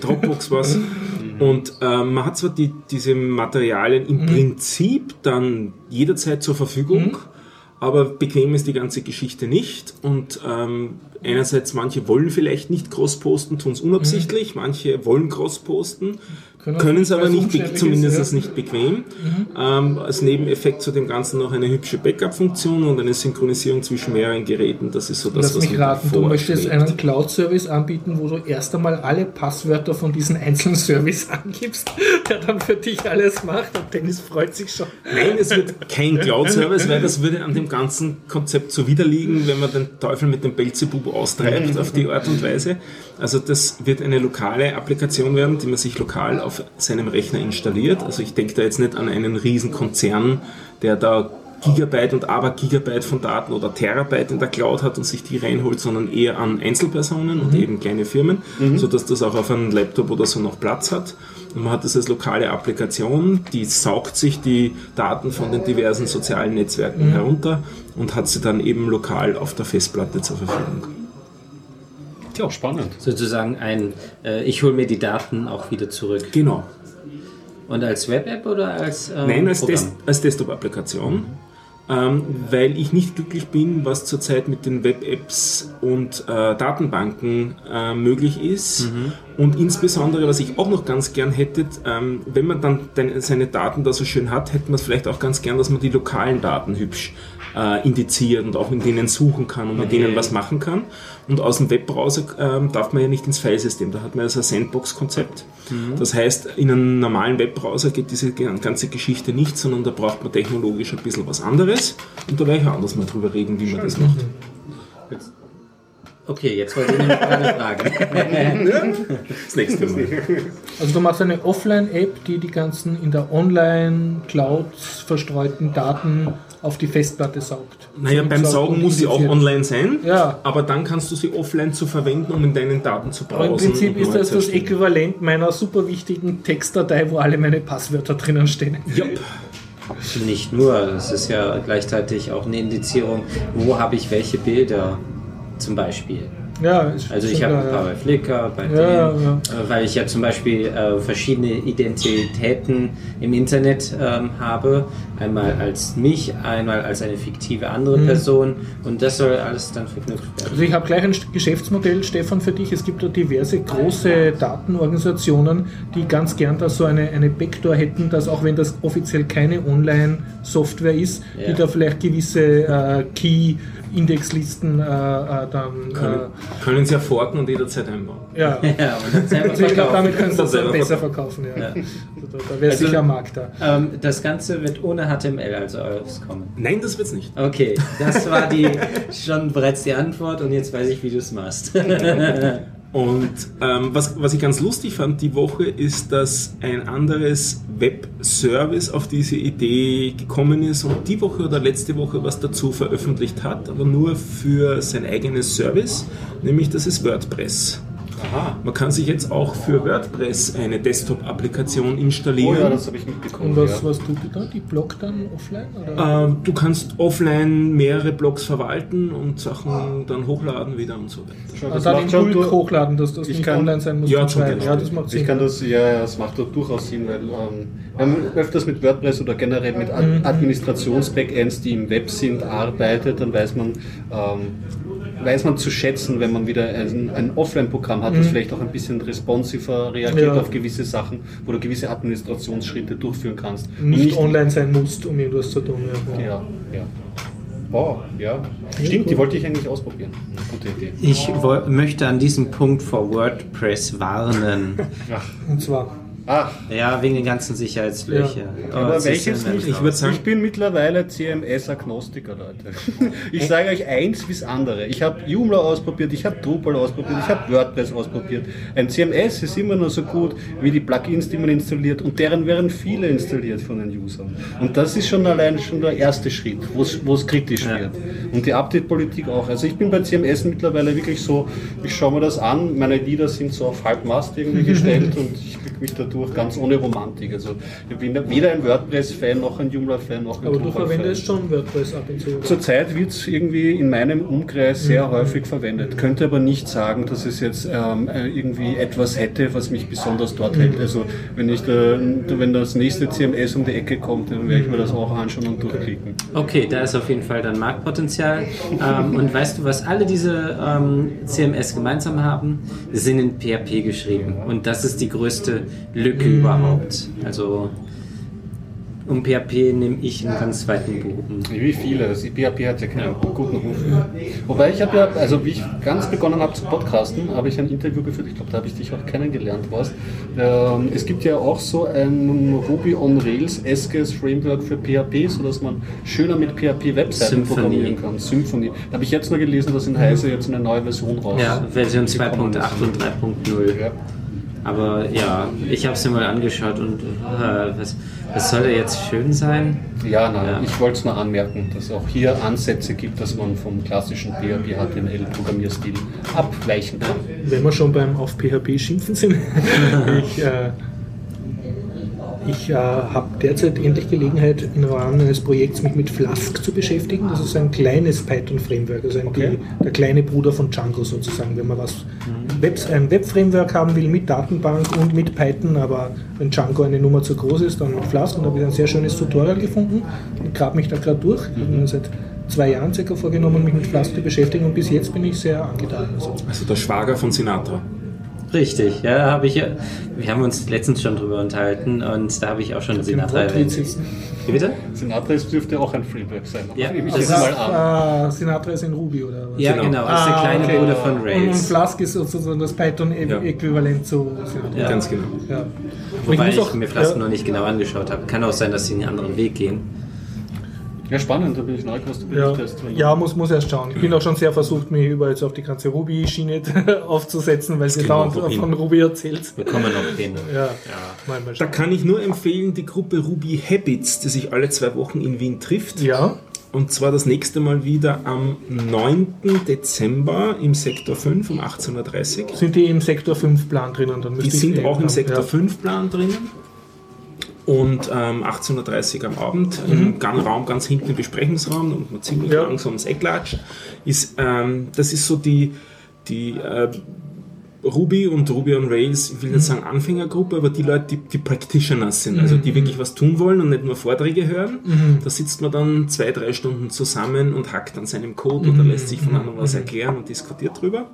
Speaker 4: Dropbox was. Und ähm, man hat zwar die, diese Materialien im Prinzip dann jederzeit zur Verfügung, aber bequem ist die ganze Geschichte nicht. Und ähm, einerseits, manche wollen vielleicht nicht groß posten, tun es unabsichtlich, manche wollen groß posten,
Speaker 1: Können
Speaker 4: es aber nicht, zumindest
Speaker 1: ist, ja.
Speaker 4: nicht bequem. Ähm, als Nebeneffekt zu dem Ganzen noch eine hübsche Backup-Funktion und eine Synchronisierung zwischen mehreren Geräten. Das ist so das,
Speaker 1: Lass
Speaker 4: was
Speaker 1: mich raten, du möchtest einen Cloud-Service anbieten, wo du erst einmal alle Passwörter von diesem einzelnen Service angibst, der dann für dich alles macht und Dennis freut sich schon.
Speaker 4: Nein, es wird kein Cloud-Service, weil das würde an dem ganzen Konzept zuwiderliegen, wenn man den Teufel mit dem Belzebub austreibt auf die Art und Weise. Also das wird eine lokale Applikation werden, die man sich lokal auf seinem Rechner installiert. Also ich denke da jetzt nicht an einen riesen Konzern, der da Gigabyte und Abergigabyte von Daten oder Terabyte in der Cloud hat und sich die reinholt, sondern eher an Einzelpersonen und eben kleine Firmen, sodass das auch auf einem Laptop oder so noch Platz hat. Und man hat das als lokale Applikation, die saugt sich die Daten von den diversen sozialen Netzwerken herunter und hat sie dann eben lokal auf der Festplatte zur Verfügung.
Speaker 2: Ja, spannend.
Speaker 3: Sozusagen ein, äh, ich hole mir die Daten auch wieder zurück.
Speaker 4: Genau.
Speaker 3: Und als Web-App oder als ähm,
Speaker 4: Nein, als? Test, als Desktop-Applikation. Ähm, weil ich nicht glücklich bin, was zurzeit mit den Web-Apps und äh, Datenbanken äh, möglich ist. Und insbesondere, was ich auch noch ganz gern hätte, ähm, wenn man dann seine Daten da so schön hat, hätte man es vielleicht auch ganz gern, dass man die lokalen Daten hübsch äh, indiziert und auch in denen suchen kann und mit denen was machen kann. Und aus dem Webbrowser ähm, darf man ja nicht ins Filesystem, da hat man ja so ein Sandbox-Konzept. Das heißt, in einem normalen Webbrowser geht diese ganze Geschichte nicht, sondern da braucht man technologisch ein bisschen was anderes. Und da werde ich auch anders mal drüber reden, wie man das macht.
Speaker 3: Okay, jetzt wollte ich nämlich gerade fragen.
Speaker 4: Das nächste Mal.
Speaker 1: Also du machst eine Offline-App, die die ganzen in der Online-Cloud verstreuten Daten auf die Festplatte saugt.
Speaker 4: Naja, beim
Speaker 1: saugt
Speaker 4: Saugen
Speaker 1: und
Speaker 4: muss sie auch online sein,
Speaker 1: Ja.
Speaker 4: aber dann kannst du sie offline zu verwenden, um in deinen Daten zu
Speaker 1: Aber
Speaker 4: browsen.
Speaker 1: im Prinzip ist das das. Äquivalent meiner super wichtigen Textdatei, wo alle meine Passwörter drinnen stehen.
Speaker 4: Jupp.
Speaker 3: Nicht nur, es ist ja gleichzeitig auch eine Indizierung, wo habe ich welche Bilder zum Beispiel.
Speaker 1: Ja, ist
Speaker 3: Also ich habe ein paar
Speaker 1: ja.
Speaker 3: bei Flickr, bei
Speaker 1: Ja,
Speaker 3: dem,
Speaker 1: ja.
Speaker 3: Äh, weil ich ja zum Beispiel äh, verschiedene Identitäten im Internet ähm, habe. Einmal als mich, einmal als eine fiktive andere
Speaker 1: Mhm.
Speaker 3: Person und das soll alles dann verknüpft werden.
Speaker 1: Also ich habe gleich ein Geschäftsmodell, Stefan, für dich. Es gibt da diverse große Datenorganisationen, die ganz gern da so eine, eine Backdoor hätten, dass auch wenn das offiziell keine Online-Software ist,
Speaker 3: Ja.
Speaker 1: die da vielleicht gewisse äh, Key-Indexlisten äh, äh, dann...
Speaker 4: Können,
Speaker 1: Äh,
Speaker 4: können sie ja forken und jederzeit einbauen.
Speaker 1: ja.
Speaker 3: Ja, und dann selber
Speaker 1: Also ich glaube, damit können sie
Speaker 4: Das
Speaker 1: besser verkaufen. Ja.
Speaker 3: Ja.
Speaker 1: Also da da wäre
Speaker 3: Also-
Speaker 1: sicher ein Markt da.
Speaker 3: Ähm, das Ganze wird ohne HTML also auskommen.
Speaker 4: Nein, das wird's nicht.
Speaker 3: Okay, das war die schon bereits die Antwort und jetzt weiß ich, wie du es machst.
Speaker 4: Und ähm, was, was ich ganz lustig fand die Woche, ist, dass ein anderes Webservice auf diese Idee gekommen ist und die Woche oder letzte Woche was dazu veröffentlicht hat, aber nur für sein eigenes Service, nämlich das ist WordPress.
Speaker 3: Aha.
Speaker 4: Man kann sich jetzt auch für WordPress eine Desktop-Applikation installieren.
Speaker 2: Oh ja, das habe ich mitbekommen.
Speaker 1: Und was,
Speaker 2: ja.
Speaker 1: was tut ihr da? Die blockt dann offline? Oder?
Speaker 4: Ähm, du kannst offline mehrere Blogs verwalten und Sachen dann hochladen wieder und so weiter.
Speaker 2: Schau,
Speaker 1: also dann Bulk
Speaker 2: durch-
Speaker 1: hochladen, dass das
Speaker 2: Ich
Speaker 1: nicht
Speaker 2: kann-
Speaker 1: online sein muss.
Speaker 4: Ja,
Speaker 1: zum
Speaker 4: schon genau.
Speaker 1: ja, das macht Sinn.
Speaker 2: Ich kann das, ja, ja, das macht doch durchaus Sinn, weil ähm, wenn man öfters mit WordPress oder generell mit Ad Administrations-Backends, die im Web sind, arbeitet, dann weiß man, ähm, weiß man zu schätzen, wenn man wieder ein, ein Offline-Programm hat, das vielleicht auch ein bisschen responsiver reagiert
Speaker 1: Ja.
Speaker 2: auf gewisse Sachen, wo du gewisse Administrationsschritte durchführen kannst. Und
Speaker 1: nicht, online sein musst, um irgendwas zu tun. Ja.
Speaker 2: Ja, ja. Oh, ja. Stimmt, die wollte ich eigentlich ausprobieren. Gute Idee.
Speaker 3: Ich möchte an diesem Punkt vor WordPress warnen.
Speaker 1: Und zwar,
Speaker 2: Ah,
Speaker 3: Ja, wegen den ganzen Sicherheitslöcher. Oh,
Speaker 2: aber
Speaker 3: ist
Speaker 2: welches
Speaker 3: ja
Speaker 2: nicht?
Speaker 4: Ich würd sagen-
Speaker 2: ich bin mittlerweile CMS-Agnostiker, Leute. Ich sage euch eins bis andere. Ich habe Joomla ausprobiert, ich habe Drupal ausprobiert, ich habe WordPress ausprobiert. Ein CMS ist immer nur so gut wie die Plugins, die man installiert und deren werden viele installiert von den Usern. Und das ist schon allein schon der erste Schritt, wo es- kritisch
Speaker 3: Ja.
Speaker 2: wird. Und die Update-Politik auch. Also ich bin bei CMS mittlerweile wirklich so, ich schaue mir das an, meine Lieder sind so auf Halbmast irgendwie gestellt und ich klicke mich dadurch ganz ohne Romantik. Also ich bin weder ein WordPress-Fan noch ein Joomla-Fan noch ein
Speaker 1: aber du verwendest schon WordPress ab und zu.
Speaker 2: Zurzeit wird es irgendwie in meinem Umkreis sehr häufig verwendet. Könnte aber nicht sagen, dass es jetzt ähm, äh, irgendwie etwas hätte, was mich besonders dort hält. Also wenn ich da, wenn das nächste CMS um die Ecke kommt, dann werde ich mir das auch anschauen und durchklicken.
Speaker 3: Okay, da ist auf jeden Fall dann Marktpotenzial. ähm, und weißt du, was alle diese ähm, CMS gemeinsam haben? Sie sind in PHP geschrieben. Und das ist die größte Lücke überhaupt. Also um PHP nehme ich einen ganz zweiten Bogen.
Speaker 2: Wie viele? Das PHP hat ja keinen guten Ruf. Wobei ich habe ja, also wie ich ganz begonnen habe zu podcasten, habe ich ein Interview geführt. Ich glaube, da habe ich dich auch kennengelernt, was. Ähm, es gibt ja auch so ein Ruby on Rails eskes Framework für PHP, sodass man schöner mit PHP Webseiten
Speaker 3: Symfony.
Speaker 2: programmieren kann. Symfony. Da habe ich jetzt nur gelesen, dass in Heise jetzt eine neue Version raus.
Speaker 3: Ja, Version
Speaker 2: gekommen
Speaker 3: 2.8
Speaker 2: ist.
Speaker 3: und 3.0.
Speaker 2: Ja.
Speaker 3: Aber ja, ich habe es mir mal angeschaut und äh, was, was soll da jetzt schön sein?
Speaker 2: Ja, nein,
Speaker 3: Ja.
Speaker 2: ich wollte es nur anmerken, dass es auch hier Ansätze gibt, dass man vom klassischen PHP HTML-Programmierstil abweichen kann.
Speaker 1: Wenn wir schon beim auf PHP schimpfen sind, ich, äh, ich äh, habe derzeit endlich Gelegenheit, im Rahmen eines Projekts mich mit Flask zu beschäftigen. Das ist ein kleines Python-Framework, also ein,
Speaker 2: Okay.
Speaker 1: der kleine Bruder von Django sozusagen. Wenn man was Webs, ein Web-Framework haben will mit Datenbank und mit Python, aber wenn Django eine Nummer zu groß ist, dann mit Flask. Und da habe ich ein sehr schönes Tutorial gefunden und grab mich da gerade durch. Ich habe mir seit zwei Jahren circa vorgenommen, mich mit Flask zu beschäftigen und bis jetzt bin ich sehr angetan. Also,
Speaker 4: Also der Schwager von Sinatra.
Speaker 3: Richtig, ja, habe ich ja. Wir haben uns letztens schon drüber unterhalten und da habe ich auch schon Sinatra erwähnt. Wie bitte?
Speaker 2: Sinatra ist- dürfte auch ein Framework sein.
Speaker 3: Ja, das
Speaker 2: jetzt
Speaker 3: ist-
Speaker 2: mal an.
Speaker 1: Ah, Sinatra ist in Ruby oder was?
Speaker 3: Ja,
Speaker 4: Genau.
Speaker 3: genau, das ist der
Speaker 1: Ah,
Speaker 3: kleine
Speaker 1: okay.
Speaker 3: Bruder von
Speaker 1: Und, und
Speaker 3: Rails.
Speaker 1: Flask ist sozusagen das Python-Äquivalent zu Sinatra.
Speaker 3: Ja.
Speaker 4: Ganz genau.
Speaker 1: Ja.
Speaker 3: Wobei ich,
Speaker 1: auch-
Speaker 3: mir Flask
Speaker 1: ja,
Speaker 3: noch nicht genau angeschaut habe. Kann auch sein, dass sie einen anderen Weg gehen.
Speaker 2: Ja, spannend, da bin ich neugierig, was du
Speaker 1: ja,
Speaker 2: berichtest.
Speaker 1: ja muss, muss erst schauen. Ich bin auch schon sehr versucht, mich über jetzt auf die ganze Ruby-Schiene aufzusetzen, weil sie
Speaker 4: kriegen
Speaker 1: dauernd von Ruby erzählt.
Speaker 3: Wir kommen noch hin.
Speaker 1: Ja, Mal, mal
Speaker 4: Da kann ich nur empfehlen, die Gruppe Ruby Habits, die sich alle zwei Wochen in Wien trifft.
Speaker 1: Ja,
Speaker 4: Und zwar das nächste Mal wieder am 9. Dezember im Sektor 5 um 18.30 Uhr.
Speaker 1: sind die im Sektor 5 Plan drinnen? Dann
Speaker 4: Die sind auch im
Speaker 1: ja.
Speaker 4: Sektor
Speaker 1: ja.
Speaker 4: 5 Plan drinnen. Und ähm, 18.30 Uhr am Abend im ganz Raum ganz hinten im Besprechungsraum und man ziemlich
Speaker 1: Ja.
Speaker 4: langsam ums Eck latscht, ist, ähm, das ist so die, die äh, Ruby und Ruby on Rails, ich will nicht sagen Anfängergruppe, aber die Leute, die, die Practitioners sind, also die wirklich was tun wollen und nicht nur Vorträge hören. Da sitzt man dann zwei, drei Stunden zusammen und hackt an seinem Code oder lässt sich von anderen was erklären und diskutiert drüber.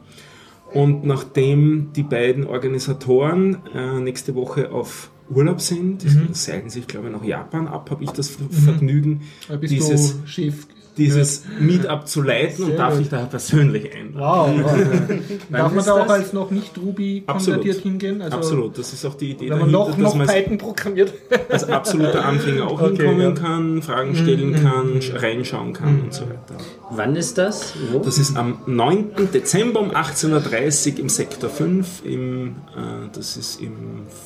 Speaker 4: Und nachdem die beiden Organisatoren äh, nächste Woche auf Urlaub sind, die seilen sich, glaube ich, nach Japan ab, habe ich das Ver- Vergnügen,
Speaker 1: bist
Speaker 4: dieses,
Speaker 1: du schief.
Speaker 4: Dieses Meetup zu leiten und darf
Speaker 1: gut.
Speaker 4: ich da persönlich einladen.
Speaker 1: Wow. wow. Darf man da auch als noch nicht Ruby
Speaker 4: Absolut.
Speaker 1: konvertiert hingehen? Also,
Speaker 4: Absolut, das ist auch die Idee
Speaker 1: Wenn man noch, noch
Speaker 4: man
Speaker 1: Python programmiert.
Speaker 4: als absoluter Anfänger auch
Speaker 1: Okay,
Speaker 4: hinkommen
Speaker 1: ja.
Speaker 4: kann, Fragen stellen kann, sch- reinschauen kann und so weiter.
Speaker 3: Wann ist das? Wo?
Speaker 4: Das ist am 9. Dezember um 18.30 Uhr im Sektor 5, im, äh, das ist im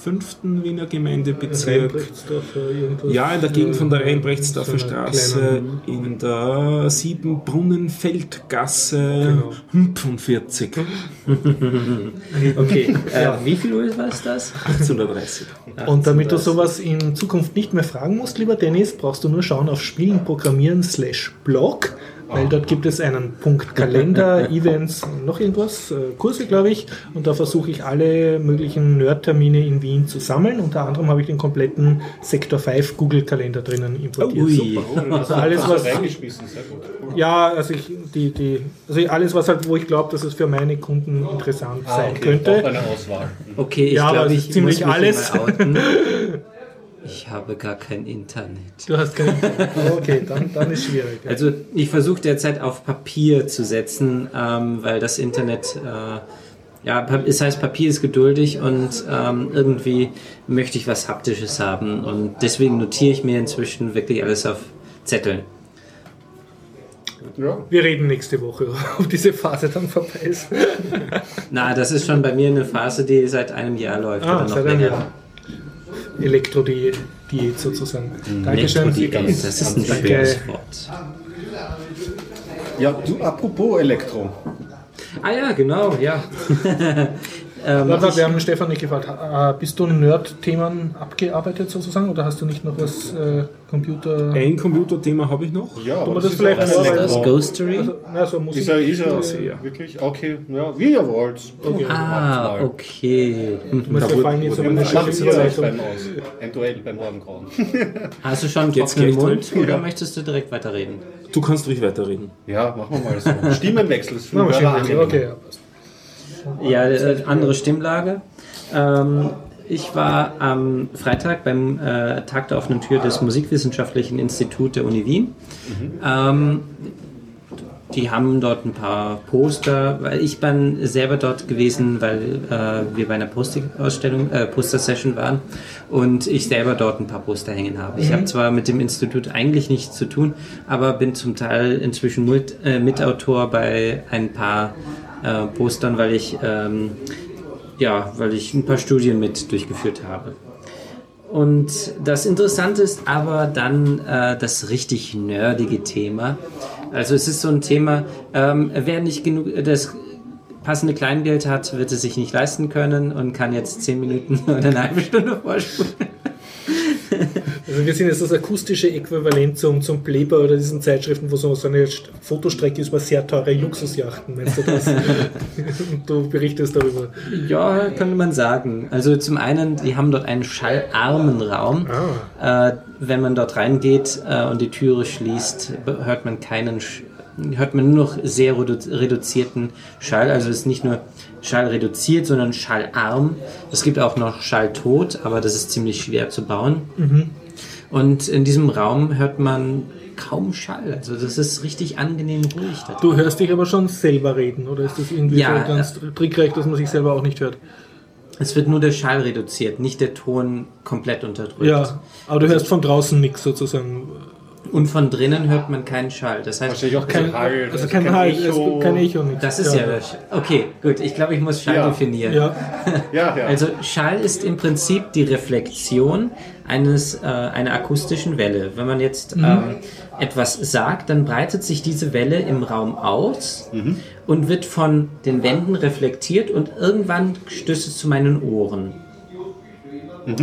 Speaker 4: 5. Wiener Gemeindebezirk. Ja, in der Gegend von der Rheinbrechtsdorfer Straße, in der Siebenbrunnenfeldgasse
Speaker 1: Genau.
Speaker 4: 45,
Speaker 3: Okay, äh, wie viel Uhr war es das?
Speaker 4: 1830.
Speaker 1: Und damit du sowas in Zukunft nicht mehr fragen musst, lieber Dennis, brauchst du nur schauen auf Spielen programmieren slash Blog, weil dort gibt es einen Punkt Kalender, Events, noch irgendwas, äh, Kurse, glaube ich. Und da versuche ich alle möglichen Nerd-Termine in Wien zu sammeln. Unter anderem habe ich den kompletten Sektor 5 Google-Kalender drinnen importiert.
Speaker 3: Ui.
Speaker 1: Also alles, was,
Speaker 2: reingeschmissen, sehr gut.
Speaker 1: ja, also ich, die, die, also alles, was halt, wo ich glaube, dass es für meine Kunden interessant sein
Speaker 2: Auch
Speaker 1: könnte.
Speaker 2: eine Auswahl.
Speaker 3: Okay, ich
Speaker 1: Ja, aber
Speaker 3: glaube, ich
Speaker 1: ist ziemlich
Speaker 3: muss mich
Speaker 1: alles.
Speaker 3: Ich habe gar kein Internet.
Speaker 1: Du hast keinen. Okay, dann, dann ist schwierig. ja.
Speaker 3: Also ich versuche derzeit auf Papier zu setzen, ähm, weil das Internet, äh, ja, es heißt Papier ist geduldig und ähm, irgendwie möchte ich was Haptisches haben und deswegen notiere ich mir inzwischen wirklich alles auf Zetteln.
Speaker 2: Ja.
Speaker 1: Wir reden nächste Woche, ob diese Phase dann vorbei ist.
Speaker 3: Na, das ist schon bei mir eine Phase, die seit einem Jahr läuft oder noch
Speaker 1: Ah, seit einem
Speaker 3: länger.
Speaker 1: Jahr. Elektrodiät Diät sozusagen. Dankeschön.
Speaker 3: Elektrodiät, das ist ein
Speaker 1: Danke.
Speaker 3: schweres Wort.
Speaker 2: ja, du, apropos Elektro.
Speaker 3: Ah ja, genau, ja. ähm,
Speaker 1: Warte,
Speaker 3: ich,
Speaker 1: wir haben Stefan nicht gefragt. äh, Bist du Nerd-Themen abgearbeitet sozusagen oder hast du nicht noch was äh, Computer?
Speaker 4: Ein Computerthema habe ich noch.
Speaker 2: Ja, aber
Speaker 1: das
Speaker 2: ist
Speaker 1: vielleicht vorbereiten?
Speaker 3: ist das? Ghostery?
Speaker 1: Also, na, so Musik.
Speaker 2: Ist er, ist er
Speaker 4: sehr.
Speaker 2: wirklich? Okay, ja, wie ihr wollt. Okay.
Speaker 3: Ah, okay.
Speaker 1: Du musst ja vor allem jetzt so eine
Speaker 2: aus. Ein Duell beim Morgengrauen.
Speaker 3: Hast du schon
Speaker 4: Jetzt gleich
Speaker 3: Mund oder
Speaker 2: Ja.
Speaker 3: möchtest du direkt weiterreden?
Speaker 4: Du kannst ruhig weiterreden.
Speaker 2: Ja, machen wir mal so. Stimmenwechsel ist für angenehm.
Speaker 1: Okay, ja, passt.
Speaker 3: Ja, äh, andere Stimmlage. Ähm, ich war am Freitag beim äh, Tag der offenen Tür des Musikwissenschaftlichen Instituts der Uni Wien. Ähm, die haben dort ein paar Poster, weil ich bin selber dort gewesen, weil äh, wir bei einer Poster-Ausstellung, äh, Poster-Session waren und ich selber dort ein paar Poster hängen habe. Ich habe zwar mit dem Institut eigentlich nichts zu tun, aber bin zum Teil inzwischen mit, äh, Mitautor bei ein paar äh, Postern, weil ich ähm, ja, weil ich ein paar Studien mit durchgeführt habe. Und das Interessante ist aber dann äh, das richtig nerdige Thema. Also es ist so ein Thema, ähm, wer nicht genug das passende Kleingeld hat, wird es sich nicht leisten können und kann jetzt zehn Minuten oder eine halbe Stunde vorspulen.
Speaker 1: Also wir sind jetzt das akustische Äquivalent zum, zum Playboy oder diesen Zeitschriften, wo so so eine St- Fotostrecke ist über sehr teure Luxusjachten. Meinst du das? Du berichtest darüber.
Speaker 3: Ja, könnte man sagen. Also zum einen, die haben dort einen schallarmen Raum. Äh, wenn man dort reingeht äh, und die Türe schließt, hört man keinen, Sch hört man nur noch sehr redu reduzierten Schall. Also es ist nicht nur Schall reduziert, sondern schallarm. Es gibt auch noch Schalltot, aber das ist ziemlich schwer zu bauen. Und in diesem Raum hört man kaum Schall. Also das ist richtig angenehm ruhig. Da
Speaker 1: Du hörst dich aber schon selber reden, oder ist das irgendwie
Speaker 3: Ja,
Speaker 1: so ganz trickreich, dass man sich selber auch nicht hört?
Speaker 3: Es wird nur der Schall reduziert, nicht der Ton komplett unterdrückt.
Speaker 1: Ja, aber du hörst von draußen nichts sozusagen.
Speaker 3: Und von drinnen hört man keinen Schall. Das heißt,
Speaker 2: Wahrscheinlich auch
Speaker 1: Kein,
Speaker 2: kein Hall.
Speaker 1: also kein Hall, Echo. kein Echo, nichts.
Speaker 3: das ist ja, Sch- Okay, gut. Ich glaube, ich muss Schall
Speaker 2: Ja.
Speaker 3: definieren.
Speaker 1: Ja,
Speaker 2: Ja, ja.
Speaker 3: Also Schall ist im Prinzip die Reflexion eines, äh, einer akustischen Welle. Wenn man jetzt ähm, etwas sagt, dann breitet sich diese Welle im Raum aus und wird von den Wänden reflektiert und irgendwann stößt es zu meinen Ohren.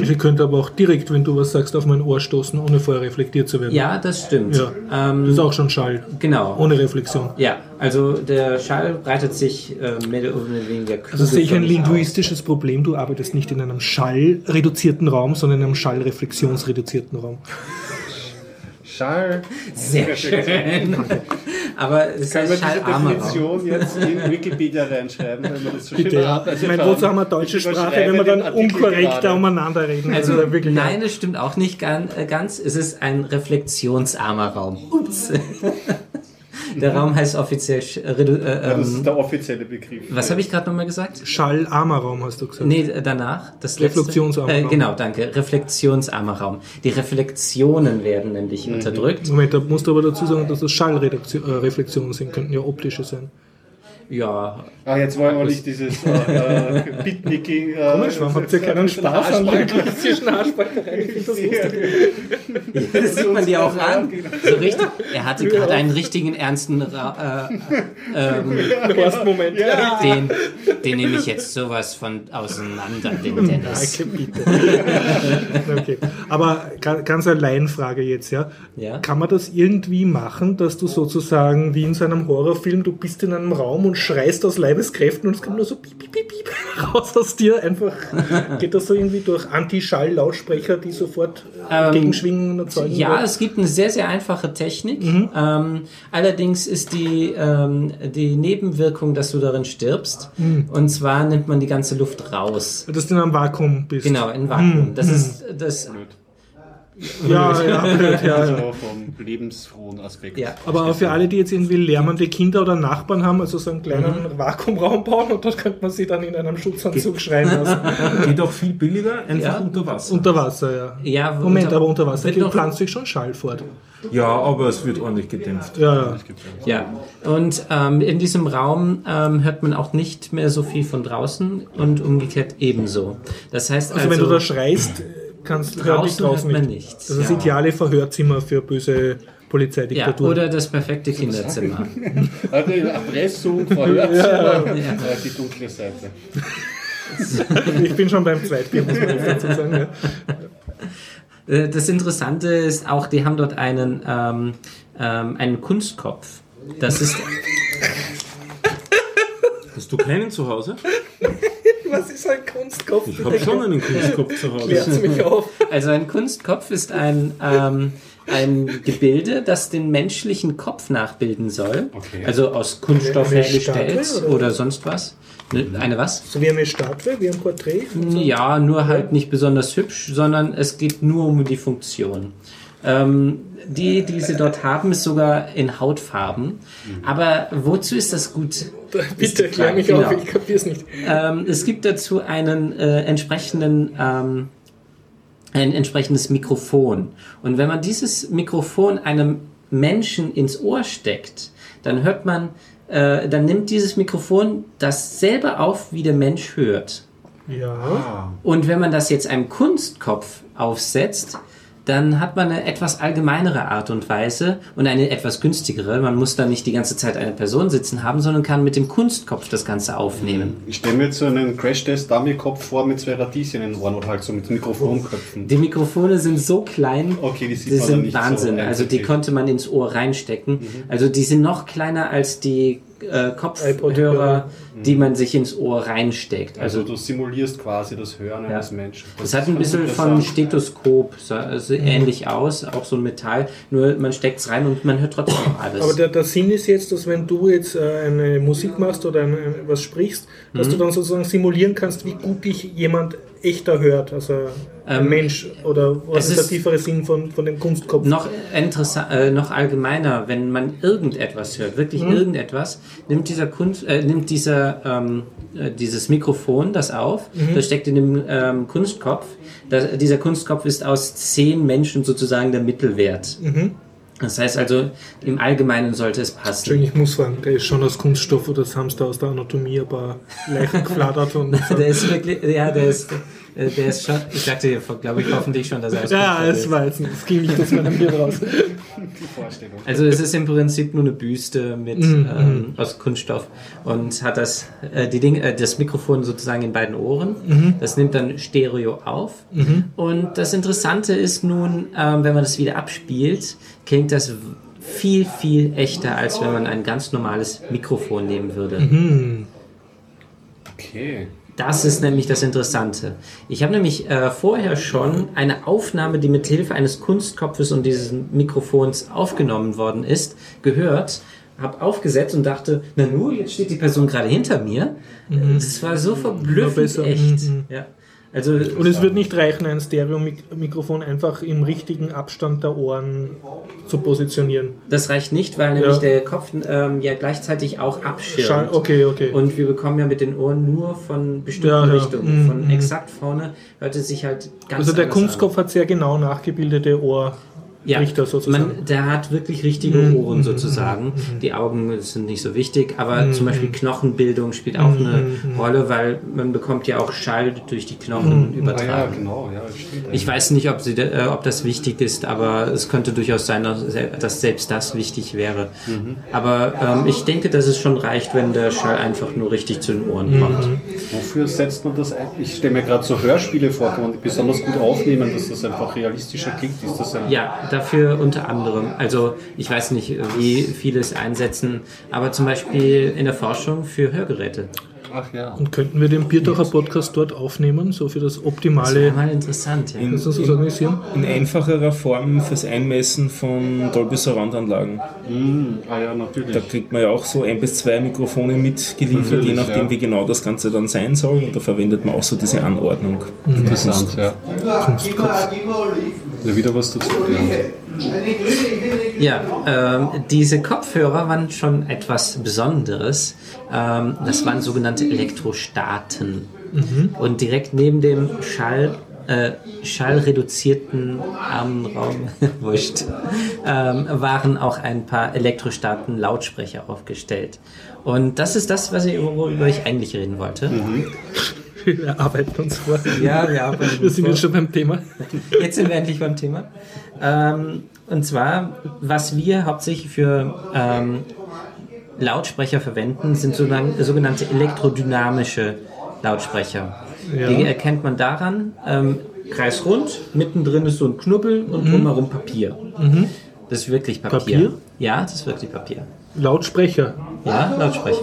Speaker 1: Sie könnte aber auch direkt, wenn du was sagst, auf mein Ohr stoßen, ohne vorher reflektiert zu werden.
Speaker 3: Ja, das stimmt.
Speaker 1: Ja.
Speaker 3: Ähm,
Speaker 1: Das ist auch schon Schall,
Speaker 3: genau.
Speaker 1: ohne Reflexion.
Speaker 3: Ja, also der Schall breitet sich äh, mehr oder weniger
Speaker 1: Also sehe ich ein
Speaker 3: kugelförmig aus.
Speaker 1: linguistisches Problem. Du arbeitest nicht in einem schallreduzierten Raum, sondern in einem schallreflexionsreduzierten Raum.
Speaker 2: Schall.
Speaker 3: Sehr schön. Aber es
Speaker 2: Kann man
Speaker 3: heißt
Speaker 2: diese. Definition jetzt in Wikipedia reinschreiben, wenn man das so
Speaker 1: Bitte,
Speaker 2: schön
Speaker 1: ja.
Speaker 2: arbeitet
Speaker 1: Ich meine, wozu haben wir deutsche Sprache, wenn wir dann unkorrekter
Speaker 2: gerade.
Speaker 1: umeinander reden?
Speaker 3: Also,
Speaker 1: da wirklich
Speaker 3: nein, das stimmt auch nicht äh, ganz. Es ist ein reflexionsarmer Raum. Ups. Der Raum heißt offiziell. äh, äh,
Speaker 2: Ja, das ist
Speaker 3: ähm,
Speaker 2: der offizielle Begriff.
Speaker 3: was habe ich gerade nochmal gesagt?
Speaker 1: Schallarmer Raum, hast du gesagt.
Speaker 3: Nee, äh, danach. Das.
Speaker 1: Reflexionsarmer
Speaker 3: Äh,
Speaker 1: Raum.
Speaker 3: genau, danke. Reflexionsarmer Raum. Die Reflexionen werden nämlich
Speaker 2: Mhm.
Speaker 3: unterdrückt.
Speaker 1: Moment, da musst du aber dazu sagen, dass das Schallreflexionen sind, könnten ja optische sein.
Speaker 3: Ja,
Speaker 2: Ah, jetzt wollen wir nicht dieses äh, äh, Bitnicking. Äh,
Speaker 1: Komisch, warum habt ihr keinen Spaß an der klassischen Haarspalterei? Ich das lustig.
Speaker 3: das sieht man dir auch an. So richtig. Er hatte gerade einen richtigen ernsten Ra äh, ähm,
Speaker 1: Horst-Moment. Ja.
Speaker 3: den, den nehme ich jetzt sowas von auseinander, den Dennis.
Speaker 1: Danke, bitte. okay. Aber ga- ganz eine Laienfrage jetzt, ja.
Speaker 3: Ja.
Speaker 1: Kann man das irgendwie machen, dass du sozusagen wie in so einem Horrorfilm, du bist in einem Raum und schreist aus Leibeskräften und es kommt nur so piep, piep, piep, piep raus aus dir. Einfach geht das so irgendwie durch Anti-Schall-Lautsprecher, die sofort äh,
Speaker 3: Ähm,
Speaker 1: Gegenschwingungen erzeugen?
Speaker 3: Ja,
Speaker 1: oder?
Speaker 3: es gibt eine sehr, sehr einfache Technik. Ähm, allerdings ist die, ähm, die Nebenwirkung, dass du darin stirbst. Und zwar nimmt man die ganze Luft raus.
Speaker 1: dass du in einem Vakuum bist.
Speaker 3: Genau, in Vakuum. Das ist das.
Speaker 1: Ja, ja, blöd, ja.
Speaker 2: Also vom lebensfrohen Aspekt.
Speaker 3: Ja.
Speaker 1: Aber auch für alle, die jetzt irgendwie lärmende Kinder oder Nachbarn haben, also so einen kleinen
Speaker 3: Mhm.
Speaker 1: Vakuumraum bauen und dort könnte man sie dann in einem Schutzanzug schreien lassen.
Speaker 4: Geht auch viel billiger, einfach
Speaker 3: Ja.
Speaker 4: unter Wasser.
Speaker 1: unter Wasser, ja.
Speaker 3: Ja,
Speaker 1: Moment,
Speaker 3: unter-
Speaker 1: aber unter Wasser geht pflanzt sich schon Schall fort.
Speaker 4: Ja, aber es wird ordentlich gedämpft.
Speaker 1: Ja, ja.
Speaker 3: Ja, und ähm, in diesem Raum ähm, hört man auch nicht mehr so viel von draußen und umgekehrt ebenso. Das heißt
Speaker 1: Also,
Speaker 3: also,
Speaker 1: wenn du da schreist, kannst
Speaker 3: draußen
Speaker 1: draußen
Speaker 3: hört man
Speaker 1: nicht.
Speaker 3: nichts.
Speaker 1: Das ist das
Speaker 3: ja.
Speaker 1: ideale Verhörzimmer für böse
Speaker 3: ja,
Speaker 1: Polizeidiktatur.
Speaker 3: oder das perfekte Kinderzimmer.
Speaker 2: Also Erpressung, Verhörzimmer, äh, die dunkle Seite.
Speaker 1: ich bin schon beim Zweitbier, muss man dazu sagen. Ja.
Speaker 3: Äh, Das Interessante ist auch, die haben dort einen, ähm, ähm, einen Kunstkopf. Das ist,
Speaker 4: Hast du keinen zu Hause?
Speaker 1: Was ist ein Kunstkopf?
Speaker 4: Ich habe schon einen Kunstkopf zu Hause.
Speaker 1: Klärt's mich auf.
Speaker 3: also ein Kunstkopf ist ein, ähm, ein Gebilde, das den menschlichen Kopf nachbilden soll.
Speaker 2: Okay.
Speaker 3: Also aus Kunststoff hergestellt
Speaker 1: Statue,
Speaker 3: oder?
Speaker 1: oder?
Speaker 3: sonst was. Ne, Eine was?
Speaker 1: So wie eine Statue, wie ein Porträt.
Speaker 3: Ja, nur halt nicht besonders hübsch, sondern es geht nur um die Funktion. Ähm, die, die sie dort haben, ist sogar in Hautfarben. Aber wozu ist das gut?
Speaker 1: Bitte klär mich auf,
Speaker 3: genau.
Speaker 1: ich kapier's nicht.
Speaker 3: Ähm, es gibt dazu einen äh, entsprechenden ähm, ein entsprechendes Mikrofon. Und wenn man dieses Mikrofon einem Menschen ins Ohr steckt, dann hört man, äh, dann nimmt dieses Mikrofon dasselbe auf, wie der Mensch hört.
Speaker 1: Ja.
Speaker 3: Und wenn man das jetzt einem Kunstkopf aufsetzt, dann hat man eine etwas allgemeinere Art und Weise und eine etwas günstigere. Man muss da nicht die ganze Zeit eine Person sitzen haben, sondern kann mit dem Kunstkopf das Ganze aufnehmen.
Speaker 2: Ich stelle mir jetzt so einen Crash-Test-Dummy-Kopf vor mit zwei Radieschen in den Ohren oder halt so mit Mikrofonköpfen.
Speaker 3: Die Mikrofone sind so klein,
Speaker 2: Okay, die
Speaker 3: die sind Wahnsinn.
Speaker 2: so.
Speaker 3: also die konnte man ins Ohr reinstecken. Also die sind noch kleiner als die äh, Kopfhörer,
Speaker 1: iPod-Hörer.
Speaker 3: die man sich ins Ohr reinsteckt.
Speaker 2: Also
Speaker 3: Also
Speaker 2: du simulierst quasi das Hören
Speaker 3: Ja.
Speaker 2: eines Menschen.
Speaker 3: Das hat ein bisschen von. Stethoskop, so, also ähnlich aus, auch so ein Metall, nur man steckt es rein und man hört trotzdem alles.
Speaker 1: Aber der, der Sinn ist jetzt, dass wenn du jetzt äh, eine Musik machst oder ein, ein, was sprichst, dass
Speaker 3: Mhm.
Speaker 1: du dann sozusagen simulieren kannst, wie gut dich jemand echter hört, also ein
Speaker 3: Ähm,
Speaker 1: Mensch oder was
Speaker 3: es
Speaker 1: ist der
Speaker 3: ist-
Speaker 1: tiefere Sinn von, von dem Kunstkopf?
Speaker 3: noch, interessant, äh, noch allgemeiner, wenn man irgendetwas hört, wirklich irgendetwas, nimmt dieser Kunst, äh, nimmt dieser, ähm, äh, dieses Mikrofon das auf, das steckt in dem ähm, Kunstkopf. Da, dieser Kunstkopf ist aus zehn Menschen sozusagen der Mittelwert. Das heißt also, im Allgemeinen sollte es passen.
Speaker 1: Entschuldigung, ich muss fragen, der ist schon aus Kunststoff oder das da aus der Anatomie paar Leichen geflattert und so.
Speaker 3: Der ist wirklich, ja, der ist, äh, der ist schon, ich sagte dir, glaube ich, hoffentlich schon, dass er aus
Speaker 1: Ja, es war jetzt nicht, es ging nicht aus meinem Hirn raus.
Speaker 2: Die Vorstellung.
Speaker 3: Also es ist im Prinzip nur eine Büste mit
Speaker 1: Mhm,
Speaker 3: ähm, aus Kunststoff und hat das äh, die Ding, äh, das Mikrofon sozusagen in beiden Ohren.
Speaker 1: Mhm.
Speaker 3: Das nimmt dann Stereo auf. Und das Interessante ist nun, ähm, wenn man das wieder abspielt, klingt das viel viel echter, als wenn man ein ganz normales Mikrofon nehmen würde.
Speaker 1: Mhm.
Speaker 2: Okay.
Speaker 3: Das ist nämlich das Interessante. Ich habe nämlich äh, vorher schon eine Aufnahme, die mit Hilfe eines Kunstkopfes und dieses Mikrofons aufgenommen worden ist, gehört, habe aufgesetzt und dachte, na nur, jetzt steht die Person gerade hinter mir. Das war so verblüffend echt.
Speaker 1: Mhm.
Speaker 3: Ja. Also
Speaker 1: Und es wird nicht reichen, ein Stereo-Mikrofon einfach im richtigen Abstand der Ohren zu positionieren.
Speaker 3: das reicht nicht, weil nämlich
Speaker 1: Ja.
Speaker 3: der Kopf ähm, ja gleichzeitig auch abschirmt.
Speaker 1: Schall, okay, okay.
Speaker 3: Und wir bekommen ja mit den Ohren nur von bestimmten
Speaker 1: Ja, ja.
Speaker 3: Richtungen.
Speaker 1: Mhm,
Speaker 3: Von
Speaker 1: mhm.
Speaker 3: exakt vorne hört es sich halt ganz
Speaker 1: also der
Speaker 3: anders an.
Speaker 1: Kunstkopf hat sehr genau nachgebildete Ohrrichter sozusagen.
Speaker 3: Man, der hat wirklich richtige
Speaker 1: Mhm.
Speaker 3: Ohren sozusagen. Die Augen sind nicht so wichtig, aber
Speaker 1: Mhm.
Speaker 3: zum Beispiel Knochenbildung spielt auch eine Rolle, weil man bekommt ja auch Schall durch die Knochen
Speaker 2: Ah ja,
Speaker 3: übertragen.
Speaker 2: genau, ja.
Speaker 3: Ich weiß nicht, ob, sie, äh, ob das wichtig ist, aber es könnte durchaus sein, dass sel- dass selbst das wichtig wäre.
Speaker 2: Mhm.
Speaker 3: Aber ähm, ich denke, dass es schon reicht, wenn der Schall einfach nur richtig zu den Ohren kommt.
Speaker 2: Wofür setzt man das ein? Ich stelle mir gerade so Hörspiele vor, kann man die besonders gut aufnehmen, dass das einfach realistischer klingt. Ist das ein
Speaker 3: Ja, dafür unter anderem. Also ich weiß nicht, wie viele es einsetzen, aber zum Beispiel in der Forschung für Hörgeräte.
Speaker 2: Ach ja.
Speaker 1: Und könnten wir den Biertaucher Podcast dort aufnehmen, so für das
Speaker 3: Das
Speaker 1: optimale,
Speaker 3: mal interessant, ja.
Speaker 1: das uns das organisieren?
Speaker 4: In einfacherer Form fürs Einmessen von Dolby Surround Anlagen.
Speaker 2: Mm, ah ja, natürlich.
Speaker 4: Da kriegt man ja auch so ein bis zwei Mikrofone mitgeliefert, je
Speaker 2: Natürlich,
Speaker 4: nachdem
Speaker 2: ja.
Speaker 4: wie genau das Ganze dann sein soll. Und da verwendet man auch so diese Anordnung.
Speaker 2: Interessant, ja.
Speaker 1: Kunstkopf.
Speaker 2: Ja, wieder was dazu gelernt.
Speaker 3: Ja, ähm, diese Kopfhörer waren schon etwas Besonderes. Ähm, das waren sogenannte Elektrostaten. Und direkt neben dem Schall, äh, schallreduzierten Armenraum, wurscht, ähm, waren auch ein paar Elektrostaten-Lautsprecher aufgestellt. Und das ist das, was ich, worüber ich eigentlich reden wollte.
Speaker 1: Wir arbeiten uns vor.
Speaker 3: Ja, wir arbeiten
Speaker 1: Wir sind
Speaker 3: vor.
Speaker 1: jetzt schon beim Thema.
Speaker 3: Jetzt sind wir endlich beim Thema. Ähm, und zwar, was wir hauptsächlich für ähm, Lautsprecher verwenden, sind sogenannte elektrodynamische Lautsprecher.
Speaker 1: Ja.
Speaker 3: Die erkennt man daran, ähm, kreisrund, mittendrin ist so ein Knubbel und drumherum Papier. Das ist wirklich Papier.
Speaker 1: Papier?
Speaker 3: Ja, das ist wirklich Papier.
Speaker 1: Lautsprecher.
Speaker 3: Ja, Lautsprecher.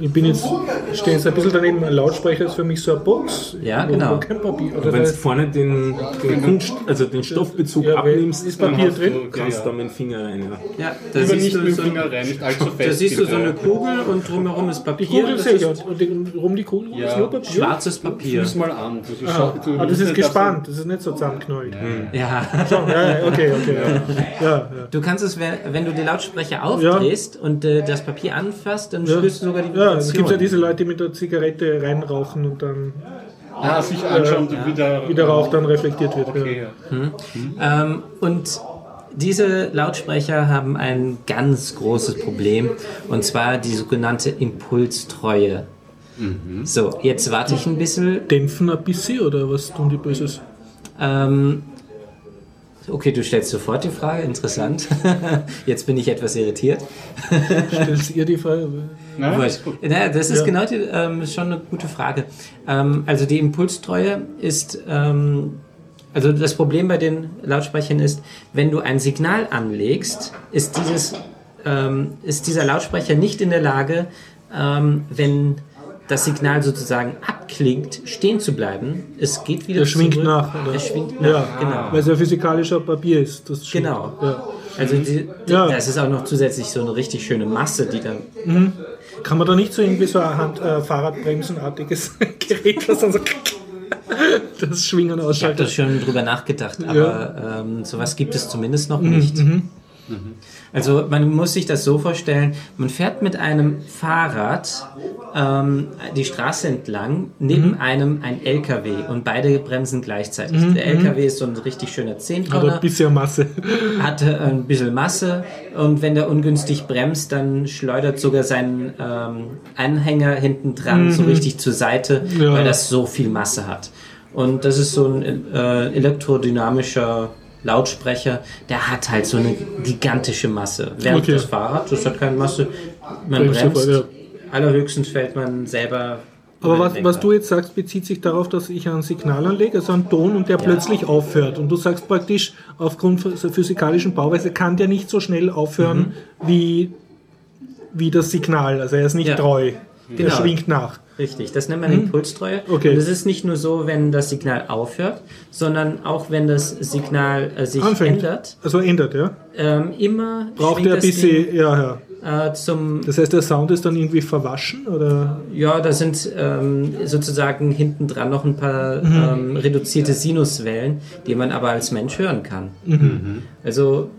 Speaker 1: Ich bin jetzt, stehe jetzt ein bisschen daneben. Ein Lautsprecher ist für mich so eine Box.
Speaker 3: Ja, genau.
Speaker 1: Wo kein Papier. Oder
Speaker 4: Wenn du
Speaker 1: das
Speaker 4: vorne den, den, Kunst, also den Stoffbezug
Speaker 1: Ja,
Speaker 4: abnimmst,
Speaker 1: ist Papier drin?
Speaker 4: Du, kannst
Speaker 2: Ja,
Speaker 4: du
Speaker 2: ja.
Speaker 4: da mit dem Finger rein. Ja.
Speaker 3: Ja, da siehst
Speaker 2: nicht
Speaker 3: du
Speaker 2: mit dem
Speaker 3: so,
Speaker 2: Finger rein, nicht allzu fest.
Speaker 3: da siehst du so eine. Kugel und drumherum ist
Speaker 1: die
Speaker 3: Papier.
Speaker 1: Kugel
Speaker 3: Das
Speaker 1: sehe ich
Speaker 3: ist
Speaker 1: und, die, rum die Kugel ist
Speaker 2: Ja.
Speaker 1: nur Papier.
Speaker 3: schwarzes Papier.
Speaker 2: Fühl's mal an. Du, du,
Speaker 1: Ah, ah, das ist gespannt, das ist nicht so zusammengeknallt.
Speaker 3: Ja.
Speaker 1: Ja, ja, okay, okay. Ja, ja. ja.
Speaker 3: Du kannst es, wenn, du die Lautsprecher aufdrehst und äh, das Papier anfasst, dann
Speaker 1: Ja.
Speaker 3: spürst du sogar die
Speaker 1: Ja, es gibt ja diese Leute, die mit der Zigarette reinrauchen und dann
Speaker 2: Ah, sich anschauen, wie der,
Speaker 1: wie der Rauch dann reflektiert wird.
Speaker 2: Okay,
Speaker 1: Ja.
Speaker 2: ja.
Speaker 3: Ähm, und diese Lautsprecher haben ein ganz großes Problem und zwar die sogenannte Impulstreue. So, jetzt warte ich ein bisschen.
Speaker 1: Dämpfen ein bisschen oder was tun die Böses?
Speaker 3: Ähm, okay, du stellst sofort die Frage, interessant. Jetzt bin ich etwas irritiert.
Speaker 1: Stellt ihr die Frage?
Speaker 2: Na,
Speaker 3: Gut.
Speaker 2: ist gut.
Speaker 3: Ja, das ist
Speaker 1: Ja.
Speaker 3: genau die, ähm, schon eine gute Frage. Ähm, also die Impulstreue ist, ähm, also das Problem bei den Lautsprechern ist, wenn du ein Signal anlegst, ist dieses, ähm, ist dieser Lautsprecher nicht in der Lage, ähm, wenn das Signal sozusagen abklingt, stehen zu bleiben. Es geht wieder
Speaker 1: Der schwingt
Speaker 3: zurück.
Speaker 1: nach, oder?
Speaker 3: Es schwingt nach,
Speaker 1: Ja,
Speaker 3: genau.
Speaker 1: weil es ja physikalischer Papier ist. Das.
Speaker 3: Genau.
Speaker 1: Ja.
Speaker 3: Also die, die,
Speaker 1: Ja.
Speaker 3: das ist auch noch zusätzlich so eine richtig schöne Masse, die dann
Speaker 1: Kann man da nicht so irgendwie so ein Hand, äh, Fahrradbremsenartiges Gerät, das dann so das Schwingen
Speaker 3: Ich habe
Speaker 1: ausschaltet?
Speaker 3: das schon drüber nachgedacht, aber ähm, sowas gibt es zumindest noch nicht. Also man muss sich das so vorstellen, man fährt mit einem Fahrrad ähm, die Straße entlang, neben einem ein LKW und beide bremsen gleichzeitig. Der LKW ist so ein richtig schöner Zehntonner,
Speaker 1: ein bisschen Masse.
Speaker 3: hat ein bisschen Masse und wenn der ungünstig bremst, dann schleudert sogar sein ähm, Anhänger hinten dran so richtig zur Seite,
Speaker 1: Ja.
Speaker 3: weil das so viel Masse hat. Und das ist so ein äh, elektrodynamischer Lautsprecher, der hat halt so eine gigantische Masse. Während
Speaker 1: Okay.
Speaker 3: das Fahrrad, das hat keine Masse. Man
Speaker 1: Bremst
Speaker 3: bremst,
Speaker 1: sofort,
Speaker 3: allerhöchstens fällt man selber.
Speaker 1: Aber was, was du jetzt sagst, bezieht sich darauf, dass ich ein Signal anlege, also einen Ton und der plötzlich aufhört. Und du sagst praktisch, aufgrund der physikalischen Bauweise kann der nicht so schnell aufhören wie, wie das Signal. Also er ist nicht
Speaker 3: Ja.
Speaker 1: treu.
Speaker 3: Genau.
Speaker 1: schwingt nach.
Speaker 3: Richtig, das nennt man Impulstreue.
Speaker 1: Mhm. Okay.
Speaker 3: Und es ist nicht nur so, wenn das Signal aufhört, sondern auch wenn das Signal äh, sich
Speaker 1: Anfängt.
Speaker 3: ändert.
Speaker 1: Also ändert, ja.
Speaker 3: Ähm, immer
Speaker 1: Braucht er ein bisschen, ja, ja.
Speaker 3: Äh, zum
Speaker 1: Das heißt, der Sound ist dann irgendwie verwaschen oder?
Speaker 3: Ja, da sind ähm, sozusagen hinten dran noch ein paar
Speaker 1: Mhm.
Speaker 3: ähm, reduzierte Sinuswellen, die man aber als Mensch hören kann.
Speaker 1: Mhm.
Speaker 3: Also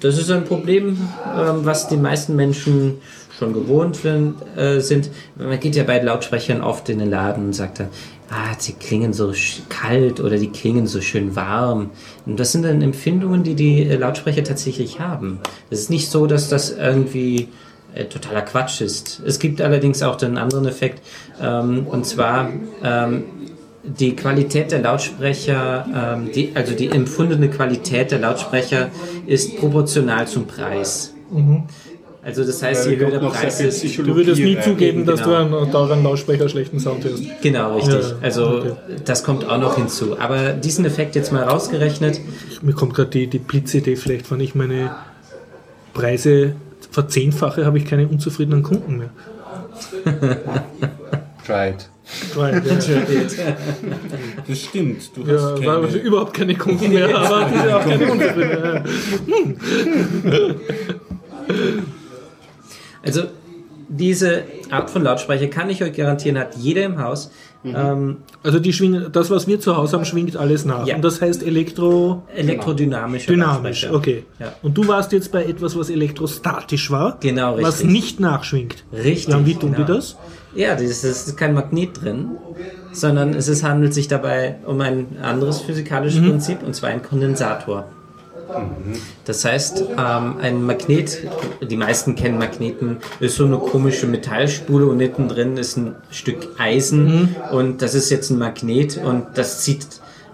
Speaker 3: das ist ein Problem, ähm, was die meisten Menschen schon gewohnt sind, äh, sind. Man geht ja bei Lautsprechern oft in den Laden und sagt dann, ah, sie klingen so kalt oder die klingen so schön warm. Und das sind dann Empfindungen, die die äh, Lautsprecher tatsächlich haben. Es ist nicht so, dass das irgendwie äh, totaler Quatsch ist. Es gibt allerdings auch den anderen Effekt, ähm, und zwar ähm, die Qualität der Lautsprecher, ähm, die, also die empfundene Qualität der Lautsprecher ist proportional zum Preis. Also das heißt, je höher der Preis ist,
Speaker 1: Du würdest nie
Speaker 2: rein.
Speaker 1: zugeben, dass
Speaker 3: genau.
Speaker 1: du einen teuren Lautsprecher schlechten Sound hörst.
Speaker 3: genau richtig.
Speaker 1: Ja,
Speaker 3: Also
Speaker 1: okay.
Speaker 3: das kommt auch noch hinzu. Aber diesen Effekt jetzt mal rausgerechnet,
Speaker 1: Mir kommt gerade die, die Blitzidee, vielleicht wenn ich meine Preise verzehnfache, habe ich keine unzufriedenen Kunden mehr.
Speaker 2: Tried.
Speaker 1: Right, ja.
Speaker 2: Das stimmt. Du
Speaker 1: Ja,
Speaker 2: hast
Speaker 1: war
Speaker 2: keine,
Speaker 1: überhaupt keine Kunden mehr, aber das ist ja auch keine unzufriedene.
Speaker 3: Also diese Art von Lautsprecher kann ich euch garantieren, hat jeder im Haus. Ähm,
Speaker 1: Also die schwingen, das, was wir zu Hause haben, schwingt alles nach.
Speaker 3: Ja.
Speaker 1: Und das heißt elektro
Speaker 3: elektrodynamische
Speaker 1: dynamisch. Okay.
Speaker 3: Ja.
Speaker 1: Und du warst jetzt bei etwas, was elektrostatisch war,
Speaker 3: Genau,
Speaker 1: was
Speaker 3: richtig.
Speaker 1: nicht nachschwingt.
Speaker 3: Richtig.
Speaker 1: Und wie tun
Speaker 3: genau.
Speaker 1: die das?
Speaker 3: Ja, das ist kein Magnet drin, sondern es ist, handelt sich dabei um ein anderes physikalisches
Speaker 1: Mhm.
Speaker 3: Prinzip, und zwar ein Kondensator. Das heißt, ähm, ein Magnet, die meisten kennen Magneten, ist so eine komische Metallspule und hinten drin ist ein Stück Eisen
Speaker 1: Mhm.
Speaker 3: und das ist jetzt ein Magnet und das zieht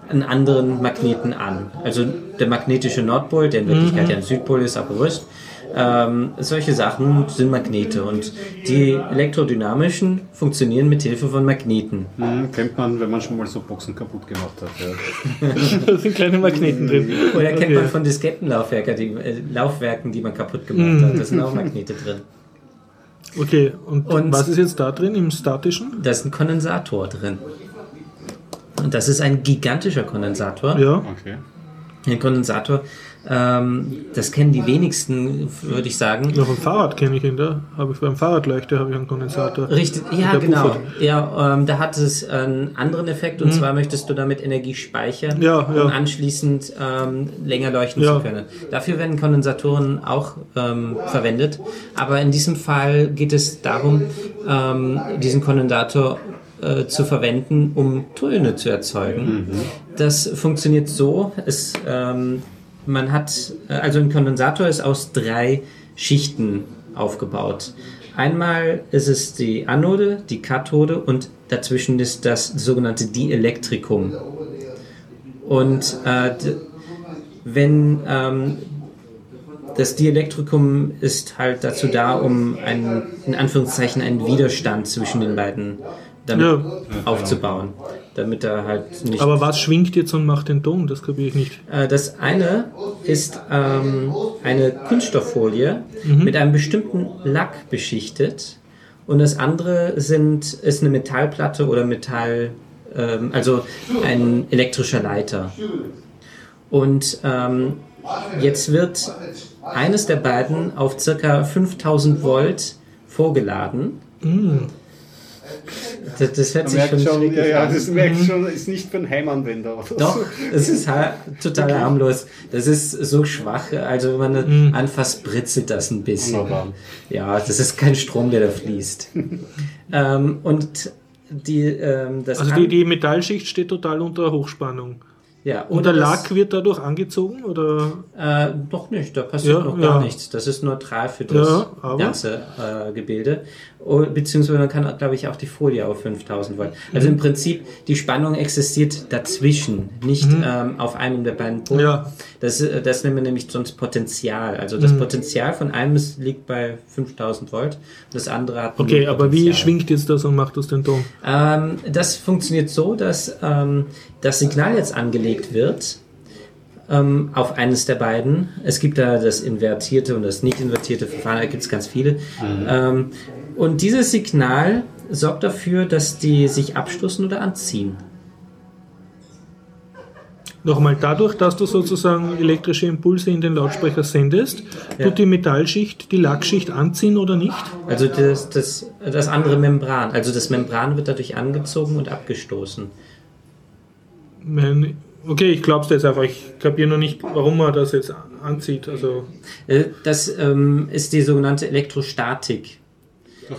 Speaker 3: einen anderen Magneten an. Also der magnetische Nordpol, der in Wirklichkeit ja ein Südpol ist, aber wurscht. Ähm, solche Sachen sind Magnete und die elektrodynamischen funktionieren mit Hilfe von Magneten.
Speaker 2: Hm, kennt man, wenn man schon mal so Boxen kaputt gemacht hat. Ja.
Speaker 1: Da sind kleine Magneten drin.
Speaker 3: Oder kennt
Speaker 1: Okay.
Speaker 3: man von Diskettenlaufwerken, die, äh, Laufwerken, die man kaputt gemacht hat. Da sind auch Magnete drin.
Speaker 1: Okay, und,
Speaker 3: Und-
Speaker 1: was ist jetzt da drin im statischen?
Speaker 3: Da ist ein Kondensator drin. Und das ist ein gigantischer Kondensator.
Speaker 1: Ja.
Speaker 2: Okay.
Speaker 3: Ein Kondensator, ähm, das kennen die wenigsten, würde ich sagen.
Speaker 1: Noch ein Fahrrad kenne ich ihn da. Habe ich beim Fahrradleuchter habe ich einen Kondensator.
Speaker 3: Richtig, ja, genau.
Speaker 1: puffert.
Speaker 3: Ja, ähm, da hat es einen anderen Effekt und zwar möchtest du damit Energie speichern,
Speaker 1: Mhm. Ja, ja.
Speaker 3: um anschließend ähm, länger leuchten
Speaker 1: Ja.
Speaker 3: zu können. Dafür werden Kondensatoren auch ähm, verwendet, aber in diesem Fall geht es darum, ähm, diesen Kondensator äh, zu verwenden, um Töne zu erzeugen. Das funktioniert so, es, ähm, man hat, äh, also ein Kondensator ist aus drei Schichten aufgebaut. Einmal ist es die Anode, die Kathode und dazwischen ist das sogenannte Dielektrikum. Und äh, wenn ähm, das Dielektrikum ist halt dazu da, um einen, in Anführungszeichen einen Widerstand zwischen den beiden damit
Speaker 1: Ja.
Speaker 3: aufzubauen, damit er halt nicht
Speaker 1: Aber was schwingt jetzt und macht den Ton? Das kapiere ich nicht.
Speaker 3: äh, Das eine ist ähm, eine Kunststofffolie mit einem bestimmten Lack beschichtet und das andere sind, ist eine Metallplatte oder Metall, ähm, also ein elektrischer Leiter. Und ähm, jetzt wird eines der beiden auf circa 5000 Volt vorgeladen. Das, das hört sich
Speaker 2: Merkt
Speaker 3: schon,
Speaker 2: schon, ja, ja,
Speaker 3: an.
Speaker 2: das merkt schon, ist nicht für einen Heimanwender. Oder
Speaker 3: Doch,
Speaker 2: so.
Speaker 3: es ist ha total harmlos. Das ist so schwach. Also wenn man anfasst, britzelt das ein bisschen.
Speaker 2: Wunderbar.
Speaker 3: Ja, das ist kein Strom, der da fließt. ähm, und die, ähm, das
Speaker 1: Also die, die Metallschicht steht total unter Hochspannung.
Speaker 3: Ja,
Speaker 1: Und der
Speaker 3: das-
Speaker 1: Lack wird dadurch angezogen? Oder?
Speaker 3: Äh, doch nicht, da passiert
Speaker 1: Ja,
Speaker 3: noch gar
Speaker 1: ja.
Speaker 3: nichts. Das ist neutral für das
Speaker 1: Ja,
Speaker 3: ganze äh, Gebilde. Und, beziehungsweise man kann, glaube ich, auch die Folie auf 5000 Volt. Also im Prinzip, die Spannung existiert dazwischen, nicht ähm, auf einem der beiden.
Speaker 1: Mhm. Ja.
Speaker 3: Das, äh, das nennen wir nämlich sonst Potenzial. Also
Speaker 1: Mhm.
Speaker 3: das Potenzial von einem liegt bei 5000 Volt, das andere hat
Speaker 1: Okay, aber wie schwingt jetzt das und macht das den Ton?
Speaker 3: Ähm, das funktioniert so, dass ähm, das Signal jetzt angelegt wird ähm, auf eines der beiden. Es gibt da das invertierte und das nicht invertierte Verfahren, da gibt es ganz viele. Ähm, und dieses Signal sorgt dafür, dass die sich abstoßen oder anziehen.
Speaker 1: Nochmal, dadurch, dass du sozusagen elektrische Impulse in den Lautsprecher sendest,
Speaker 3: Ja.
Speaker 1: tut die Metallschicht die Lackschicht anziehen oder nicht?
Speaker 3: Also das, das, das andere Membran, also das Membran wird dadurch angezogen und abgestoßen.
Speaker 1: Mein, okay, ich glaub's dir jetzt einfach. Ich kapiere noch nicht, warum man das jetzt anzieht. Also,
Speaker 3: Äh, Das ähm, ist die sogenannte Elektrostatik.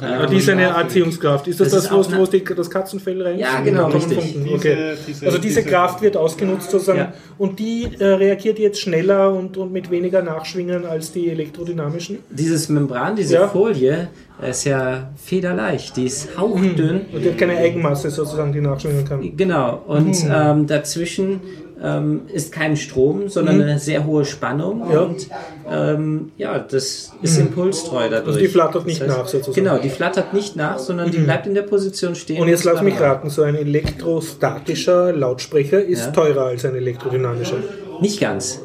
Speaker 1: Ja, die ist eine Anziehungskraft. Ist das
Speaker 3: Das
Speaker 1: das,
Speaker 3: ist
Speaker 1: wo, wo die, das Katzenfell rein?
Speaker 3: Ja, genau, richtig.
Speaker 2: Diese-
Speaker 1: okay.
Speaker 2: diese-
Speaker 1: also diese
Speaker 2: diese-
Speaker 1: Kraft wird ausgenutzt sozusagen
Speaker 3: Ja.
Speaker 1: und die äh, reagiert jetzt schneller und, und mit weniger Nachschwingen als die elektrodynamischen.
Speaker 3: Dieses Membran, diese
Speaker 1: Ja.
Speaker 3: Folie, ist ja federleicht, die ist hauchdünn.
Speaker 1: Und die hat keine Eigenmasse sozusagen, die nachschwingen kann.
Speaker 3: Genau, und ähm, dazwischen ähm, ist kein Strom, sondern eine sehr hohe Spannung.
Speaker 1: Ja.
Speaker 3: Und ähm, ja, das ist impulstreu dadurch.
Speaker 1: Also die flattert nicht nach, sozusagen.
Speaker 3: Genau, die flattert nicht nach, sondern die bleibt in der Position stehen.
Speaker 1: Und jetzt lass mich raten, so ein elektrostatischer Lautsprecher ist
Speaker 3: Ja.
Speaker 1: teurer als ein elektrodynamischer.
Speaker 3: Nicht ganz.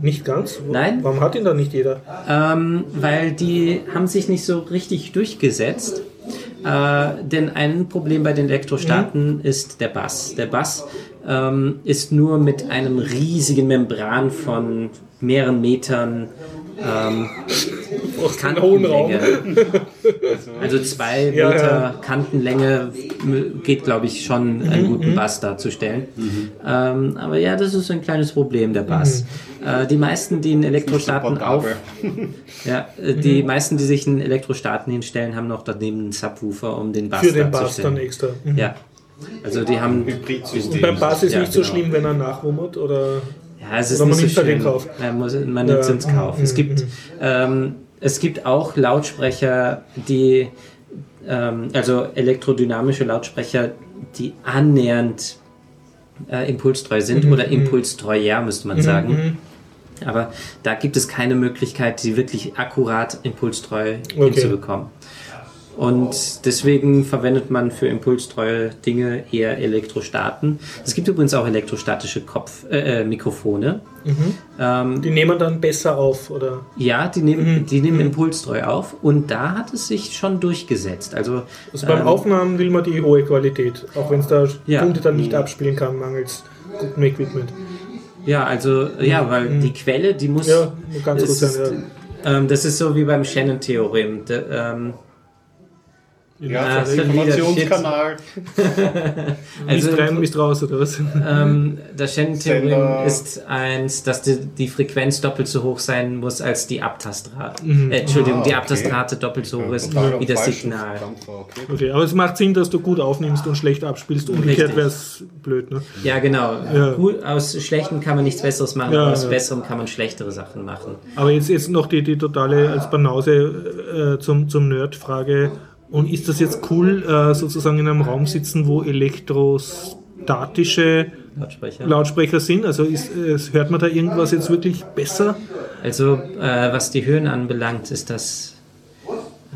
Speaker 1: Nicht ganz?
Speaker 3: Nein.
Speaker 1: Warum hat ihn dann nicht jeder?
Speaker 3: Ähm, weil die haben sich nicht so richtig durchgesetzt. Äh, denn ein Problem bei den Elektrostaten ist der Bass. Der Bass ähm, ist nur mit einem riesigen Membran von mehreren Metern ähm. Kantenlänge. Also zwei
Speaker 1: Ja,
Speaker 3: Meter
Speaker 1: ja.
Speaker 3: Kantenlänge geht, glaube ich, schon einen
Speaker 1: Mhm,
Speaker 3: guten Bass darzustellen. Ähm, aber ja, das ist ein kleines Problem, der Bass.
Speaker 1: Mhm.
Speaker 3: Äh, die meisten, die in Elektrostaten auf, ja, äh, die meisten, die sich in Elektrostaten hinstellen, haben noch daneben einen Subwoofer, um den Bass
Speaker 1: Für den Bass
Speaker 3: darzustellen.
Speaker 1: dann extra. Mhm.
Speaker 3: Ja. Also die haben.
Speaker 2: Hybridsystem.
Speaker 1: Beim Bass ist
Speaker 3: Ja,
Speaker 1: nicht so
Speaker 3: genau.
Speaker 1: schlimm, wenn er nachwummert oder.
Speaker 3: Ja, es ist
Speaker 1: man
Speaker 3: nicht so
Speaker 1: den
Speaker 3: schön.
Speaker 1: Kauf.
Speaker 3: Man, muss, man nimmt es
Speaker 1: Ja.
Speaker 3: ins Kauf. Es
Speaker 1: Mhm,
Speaker 3: gibt, ähm, es gibt auch Lautsprecher, die, ähm, also elektrodynamische Lautsprecher, die annähernd äh, impulstreu sind
Speaker 1: Mhm,
Speaker 3: oder impulstreuer, müsste man sagen. Aber da gibt es keine Möglichkeit, die wirklich akkurat impulstreu
Speaker 1: Okay.
Speaker 3: hinzubekommen. Und deswegen verwendet man für impulstreue Dinge eher Elektrostaten. Es gibt übrigens auch elektrostatische Kopf, äh, äh, Mikrofone. Ähm,
Speaker 1: Die nehmen dann besser auf, oder?
Speaker 3: ja, die nehmen, die nehmen impulstreu auf und da hat es sich schon durchgesetzt. Also,
Speaker 1: Also beim
Speaker 3: ähm,
Speaker 1: Aufnahmen will man die hohe Qualität, auch wenn es der
Speaker 3: Ja.
Speaker 1: Kunde dann nicht abspielen kann, mangels gutem Equipment.
Speaker 3: ja, also ja, weil die Quelle, die muss.
Speaker 1: Mhm. Ja, ganz
Speaker 3: ist,
Speaker 1: sein,
Speaker 3: ähm, das ist so wie beim Shannon-Theorem. Da, Ähm,
Speaker 2: Ja,
Speaker 3: so wieder
Speaker 2: Informationskanal.
Speaker 3: also
Speaker 1: Misst rein, misst raus, oder was?
Speaker 3: ähm, das Shannon-Theorem ist eins, dass die, die Frequenz doppelt so hoch sein muss als die Abtastrate.
Speaker 1: Mhm.
Speaker 3: Äh, Entschuldigung,
Speaker 2: Ah,
Speaker 3: die
Speaker 2: okay.
Speaker 3: Abtastrate doppelt so hoch ist
Speaker 2: am
Speaker 3: wie das Signal.
Speaker 2: Okay.
Speaker 1: Okay, aber es macht Sinn, dass du gut aufnimmst und schlecht abspielst. Umgekehrt wäre es blöd, ne?
Speaker 3: Ja, genau.
Speaker 1: Ja.
Speaker 3: Gut, aus Schlechtem kann man nichts Besseres machen,
Speaker 1: Ja,
Speaker 3: aus
Speaker 1: ja.
Speaker 3: Besserem kann man schlechtere Sachen machen.
Speaker 1: Aber jetzt, jetzt noch die, die totale als Banause äh, zum, zum Nerd-Frage. Und ist das jetzt cool, äh, sozusagen in einem Raum sitzen, wo elektrostatische
Speaker 3: Lautsprecher.
Speaker 1: Lautsprecher sind? Also ist, äh, hört man da irgendwas jetzt wirklich besser?
Speaker 3: Also, äh, was die Höhen anbelangt, ist das.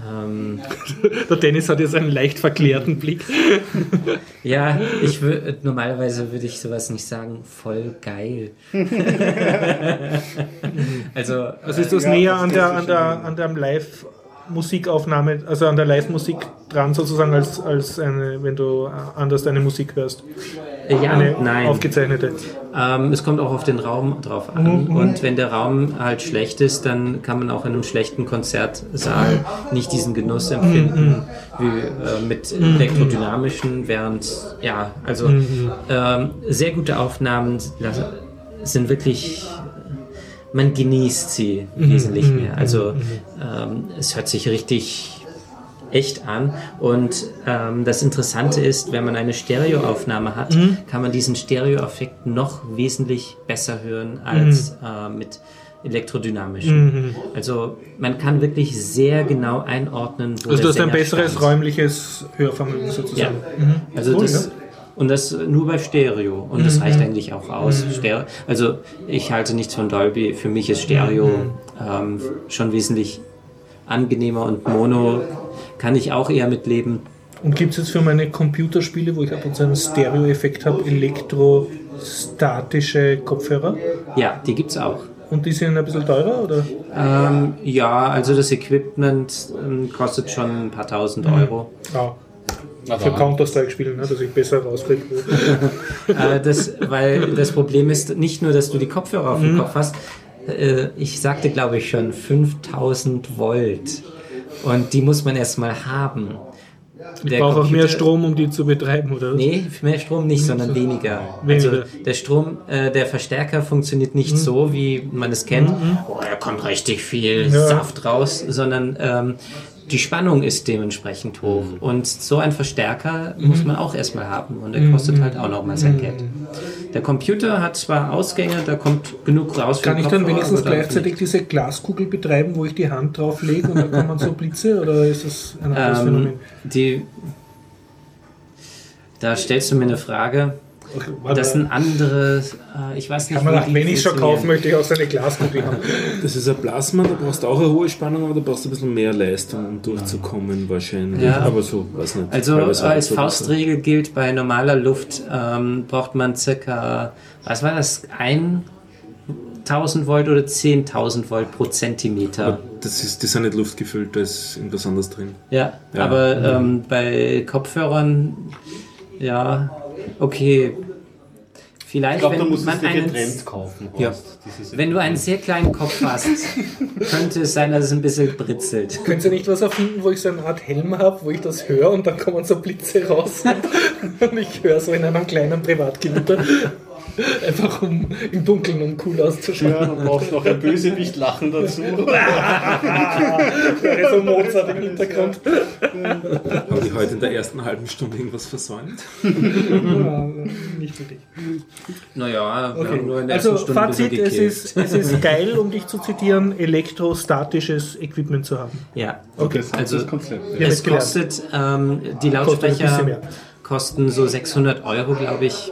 Speaker 3: Ähm,
Speaker 1: Der Dennis hat jetzt einen leicht verklärten Blick.
Speaker 3: ja, ich normalerweise würde ich sowas nicht sagen, voll geil. also,
Speaker 1: Also ist das
Speaker 2: Ja,
Speaker 1: näher
Speaker 2: das
Speaker 1: an der, an der, an der Live-Musikaufnahme, also an der Live-Musik dran sozusagen, als, als eine, wenn du anders deine Musik hörst.
Speaker 3: äh, ja,
Speaker 1: Eine
Speaker 3: nein.
Speaker 1: aufgezeichnete.
Speaker 3: Ähm, es kommt auch auf den Raum drauf an. Und wenn der Raum halt schlecht ist, dann kann man auch in einem schlechten Konzertsaal nicht diesen Genuss empfinden wie äh, mit elektrodynamischen, während, ja, also ähm, sehr gute Aufnahmen sind wirklich, man genießt sie wesentlich mehr. Also ähm, es hört sich richtig echt an. Und ähm, das Interessante ist, wenn man eine Stereoaufnahme hat, kann man diesen Stereoeffekt noch wesentlich besser hören als äh, mit elektrodynamischen. Also man kann wirklich sehr genau einordnen, wo
Speaker 1: Also du hast ein besseres
Speaker 3: stand.
Speaker 1: räumliches Hörvermögen
Speaker 3: Ja,
Speaker 1: sozusagen.
Speaker 3: also
Speaker 1: Cool,
Speaker 3: das
Speaker 1: ja.
Speaker 3: Und das nur bei Stereo und das reicht eigentlich auch aus. Stereo, also ich halte nichts von Dolby. Für mich ist Stereo ähm, schon wesentlich angenehmer und Mono kann ich auch eher mitleben.
Speaker 1: Und gibt es jetzt für meine Computerspiele, wo ich ab und zu einen Stereo-Effekt habe, elektrostatische Kopfhörer?
Speaker 3: Ja, die gibt's auch.
Speaker 1: Und die sind ein bisschen teurer, oder?
Speaker 3: Ähm, ja, also das Equipment ähm, kostet schon ein paar tausend Euro.
Speaker 1: Ja.
Speaker 2: Na
Speaker 1: Für. Counter-Strike spielen, ne, dass ich besser rauskriege.
Speaker 3: äh, das, weil das Problem ist nicht nur, dass du die Kopfhörer auf dem Kopf hast. Äh, ich sagte, glaube ich, schon 5000 Volt. Und die muss man erstmal haben.
Speaker 1: Ich brauche auch mehr Strom, um die zu betreiben, oder?
Speaker 3: Nee, mehr Strom nicht, sondern weniger.
Speaker 1: Weniger.
Speaker 3: Also der Strom, äh, der Verstärker funktioniert nicht so, wie man es kennt. Oh, da kommt richtig viel
Speaker 1: Ja.
Speaker 3: Saft raus, sondern ähm, die Spannung ist dementsprechend hoch. Und so ein Verstärker muss man auch erstmal haben. Und der kostet halt auch nochmal sein Geld. Der Computer hat zwar Ausgänge, da kommt genug raus
Speaker 1: Kann ich dann wenigstens gleichzeitig diese Glaskugel betreiben, wo ich die Hand drauf lege und dann kommen so Blitze? Oder ist das ein anderes
Speaker 3: Ähm,
Speaker 1: Phänomen?
Speaker 3: die, da stellst du mir eine Frage.
Speaker 1: Okay, warte.
Speaker 3: Das sind andere, äh, ich weiß nicht,
Speaker 1: Kann man nach,
Speaker 3: die
Speaker 1: wenn ich es schon kaufen möchte, ich auch so eine Glaskugel haben.
Speaker 4: Das ist ein Plasma, da brauchst du auch eine hohe Spannung, aber da brauchst du ein bisschen mehr Leistung, um durchzukommen wahrscheinlich.
Speaker 3: Ja.
Speaker 4: Aber so, weiß nicht.
Speaker 3: Also als
Speaker 4: so.
Speaker 3: Faustregel gilt, bei normaler Luft ähm, braucht man circa, was war das, 1000 Volt oder 10.000 Volt pro Zentimeter.
Speaker 4: Aber das, ist, die sind nicht luftgefüllt, da ist irgendwas anderes drin.
Speaker 3: Ja,
Speaker 4: Ja.
Speaker 3: aber ähm, bei Kopfhörern, ja, okay.
Speaker 2: Ich
Speaker 3: Vielleicht,
Speaker 2: glaube, da
Speaker 3: wenn
Speaker 2: musst du dir
Speaker 3: einen,
Speaker 2: getrennt kaufen.
Speaker 3: Ja. Wenn du einen sehr kleinen Kopf hast, könnte es sein, dass es ein bisschen britzelt.
Speaker 1: Könnt ihr nicht was erfinden, wo ich so eine Art Helm habe, wo ich das höre und dann kommen so Blitze raus und, und ich höre so in einem kleinen Privatgewitter. Einfach um im Dunkeln, um cool auszuschauen.
Speaker 2: ja, dann brauchst du noch ein Bösewicht lachen dazu.
Speaker 1: Wäre so Mozart im Hintergrund.
Speaker 4: Habe ich heute in der ersten halben Stunde irgendwas versäumt?
Speaker 1: Ja, nicht für dich.
Speaker 3: Naja, wir
Speaker 1: Okay.
Speaker 3: haben nur in der
Speaker 1: Also
Speaker 3: ersten Stunde
Speaker 1: Fazit, es ist, es ist geil, um dich zu zitieren, elektrostatisches Equipment zu haben.
Speaker 3: Ja.
Speaker 1: Okay.
Speaker 2: Das ist
Speaker 3: Also-
Speaker 2: das Konzept.
Speaker 1: Ja,
Speaker 3: Es kostet, ähm, die
Speaker 1: Kostet
Speaker 3: Lautsprecher
Speaker 1: mehr.
Speaker 3: kosten so 600 Euro, glaube ich.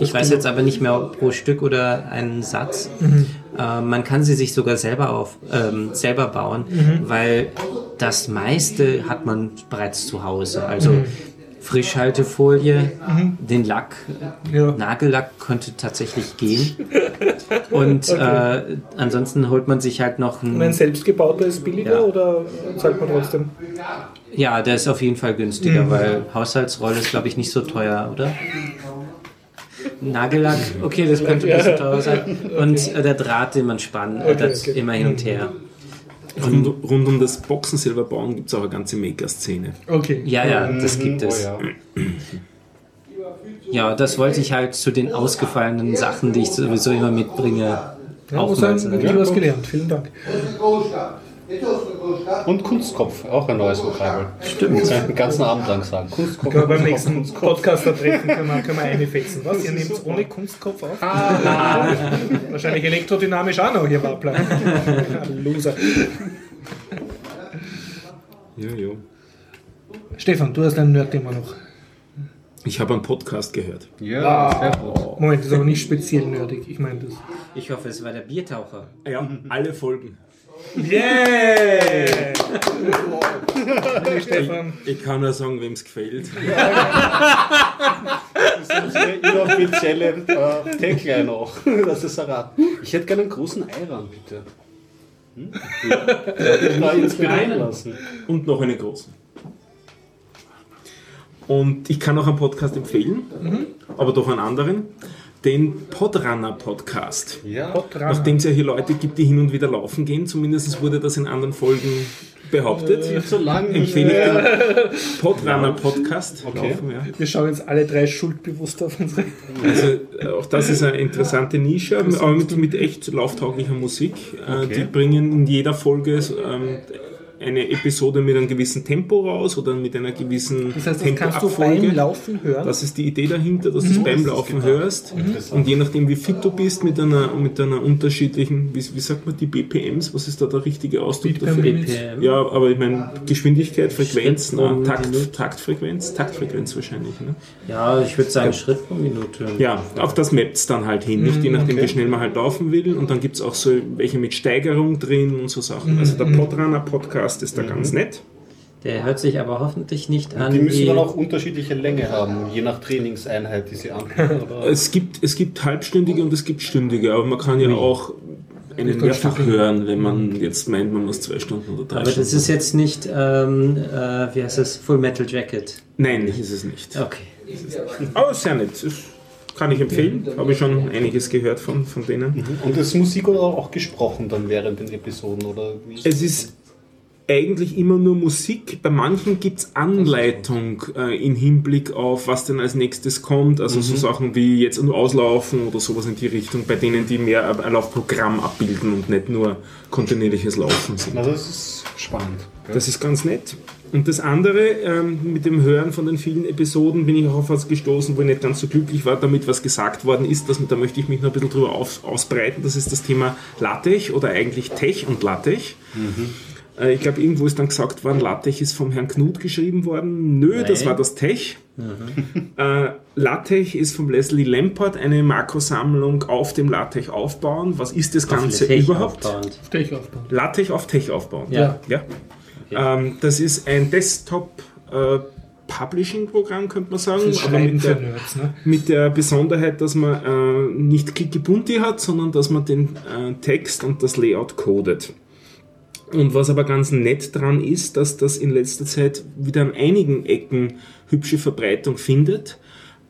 Speaker 3: Ich weiß jetzt aber nicht mehr ob pro Stück oder einen Satz.
Speaker 1: Mhm.
Speaker 3: Ähm, man kann sie sich sogar selber auf ähm, selber bauen,
Speaker 1: Mhm.
Speaker 3: weil das meiste hat man bereits zu Hause. Also
Speaker 1: Mhm.
Speaker 3: Frischhaltefolie, den Lack,
Speaker 1: Ja.
Speaker 3: Nagellack könnte tatsächlich gehen. Und äh, ansonsten holt man sich halt noch
Speaker 1: Und ein
Speaker 3: ein.
Speaker 1: selbstgebauter ist billiger
Speaker 3: Ja.
Speaker 1: oder zahlt man trotzdem?
Speaker 3: Ja, der ist auf jeden Fall günstiger,
Speaker 1: Mhm.
Speaker 3: weil Haushaltsrolle ist, glaube ich, nicht so teuer, oder? Nagellack, okay, das könnte ein bisschen teuer sein. Und äh, der Draht, den man spannen, äh,
Speaker 1: Okay,
Speaker 3: das
Speaker 1: okay.
Speaker 3: immer hin und her.
Speaker 4: Rund, rund um das Boxen selber bauen gibt es auch eine ganze Maker-Szene.
Speaker 1: Okay.
Speaker 3: Ja, ja, das gibt
Speaker 2: Oh,
Speaker 3: es.
Speaker 2: ja.
Speaker 3: Ja, das wollte ich halt zu den ausgefallenen Sachen, die ich sowieso immer mitbringe,
Speaker 1: Ja,
Speaker 3: auch
Speaker 1: muss
Speaker 3: mal
Speaker 1: sagen,
Speaker 3: sagen.
Speaker 1: wirklich was gelernt. Vielen Dank.
Speaker 2: Und Kunstkopf, auch ein neues Vokabel. Stimmt. Den ganzen Abend lang sagen. Kunstkopf.
Speaker 1: Können wir beim nächsten. Podcaster-Treffen können wir, können wir eine fetzen. Was? Ihr nehmt es ohne Kunstkopf auf? Wahrscheinlich elektrodynamisch auch noch, ihr Wappler. Loser.
Speaker 4: Ja, ja.
Speaker 1: Stefan, du hast ein Nerd-Thema noch.
Speaker 4: Ich habe einen Podcast gehört.
Speaker 2: Ja, sehr gut.
Speaker 1: Moment, das ist aber nicht speziell nerdig. Ich meine das.
Speaker 3: Ich hoffe, es war der Biertaucher.
Speaker 4: Ja, alle Folgen.
Speaker 1: Yeah! Stefan.
Speaker 4: Ich kann nur sagen, wem es gefällt.
Speaker 2: Das ist inoffizielle äh, Tagline auch. Das ist erraten. Ich hätte gerne einen großen Eiran, bitte. Hm? Ja. Ich mal inspirieren lassen.
Speaker 4: Und noch einen großen. Und ich kann auch einen Podcast empfehlen, aber doch einen anderen. Den Podrunner Podcast.
Speaker 2: Ja.
Speaker 1: Podrunner.
Speaker 4: Nachdem es ja hier Leute gibt, die hin und wieder laufen gehen, zumindest wurde das in anderen Folgen behauptet.
Speaker 2: So lange
Speaker 4: Empfehle ich den Podrunner Podcast.
Speaker 2: Okay.
Speaker 4: Laufen, ja.
Speaker 1: Wir schauen jetzt alle drei schuldbewusst auf unsere.
Speaker 4: Also äh, auch das ist eine interessante Nische, aber mit, mit echt lauftauglicher Musik. Äh,
Speaker 2: Okay.
Speaker 4: Die bringen in jeder Folge ähm, eine Episode mit einem gewissen Tempo raus oder mit einer gewissen
Speaker 1: Das heißt, das kannst du
Speaker 4: Tempoabfolge.
Speaker 1: beim Laufen hören.
Speaker 4: Das ist die Idee dahinter, dass du es beim Laufen hörst. Und je nachdem, wie fit du bist mit einer, mit einer unterschiedlichen, wie, wie sagt man die BPMs, was ist da der richtige Ausdruck
Speaker 1: Beat per
Speaker 4: dafür?
Speaker 1: Minute.
Speaker 3: BPM.
Speaker 4: Ja, aber ich meine Geschwindigkeit, Frequenz,
Speaker 3: Schritt pro
Speaker 4: na, Takt. Taktfrequenz, Taktfrequenz wahrscheinlich. Ne?
Speaker 3: Ja, ich würde sagen Schritt pro Minute.
Speaker 4: Ja, auf das mappt es dann halt hin, nicht je nachdem, wie schnell man halt laufen will. Und dann gibt es auch so welche mit Steigerung drin und so Sachen. Also der Podrunner Podcast ist da ganz nett.
Speaker 3: Der hört sich aber hoffentlich nicht an
Speaker 2: Die müssen dann auch unterschiedliche Länge haben, je nach Trainingseinheit, die sie anbieten. Oder?
Speaker 4: Es gibt, es gibt halbstündige und es gibt stündige, aber man kann ja auch einen mehrfach hören, wenn man jetzt meint, man muss zwei Stunden oder drei
Speaker 3: aber
Speaker 4: Stunden.
Speaker 3: das ist jetzt nicht, ähm, äh, wie heißt das, Full Metal Jacket.
Speaker 4: Nein, ist es nicht.
Speaker 3: Okay.
Speaker 4: Aber sehr nett. Das kann ich empfehlen. Habe ich schon einiges gehört von, von denen.
Speaker 2: Und ist Musik oder auch gesprochen dann während den Episoden? Oder wie
Speaker 4: Es ist eigentlich immer nur Musik. Bei manchen gibt es Anleitung äh, im Hinblick auf, was denn als nächstes kommt. Also so Sachen wie jetzt nur auslaufen oder sowas in die Richtung, bei denen die mehr ein Laufprogramm abbilden und nicht nur kontinuierliches Laufen sind.
Speaker 2: Also das ist spannend.
Speaker 4: Das ist ganz nett. Und das andere, ähm, mit dem Hören von den vielen Episoden bin ich auch auf was gestoßen, wo ich nicht ganz so glücklich war, damit was gesagt worden ist. Das, da möchte ich mich noch ein bisschen drüber auf, ausbreiten. Das ist das Thema LaTeX oder eigentlich Tech und LaTeX. Äh, ich glaube, irgendwo ist dann gesagt worden, LaTeX ist vom Herrn Knut geschrieben worden. Nö, das
Speaker 3: Nein.
Speaker 4: war das Tech. Äh, LaTeX ist von Leslie Lampert eine Makrosammlung auf dem LaTeX aufbauen. Was ist das Ganze
Speaker 3: Tech
Speaker 4: überhaupt?
Speaker 3: aufbauend.
Speaker 1: Stech aufbauen.
Speaker 4: LaTeX auf Tech aufbauen.
Speaker 3: Ja.
Speaker 4: Ja. Ähm, das ist ein Desktop äh, Publishing Programm, könnte man sagen.
Speaker 1: Das ist
Speaker 4: aber mit der,
Speaker 1: Nerds, ne?
Speaker 4: mit der Besonderheit, dass man äh, nicht Clicky-Bunti hat, sondern dass man den äh, Text und das Layout codet. Und was aber ganz nett dran ist, dass das in letzter Zeit wieder an einigen Ecken hübsche Verbreitung findet.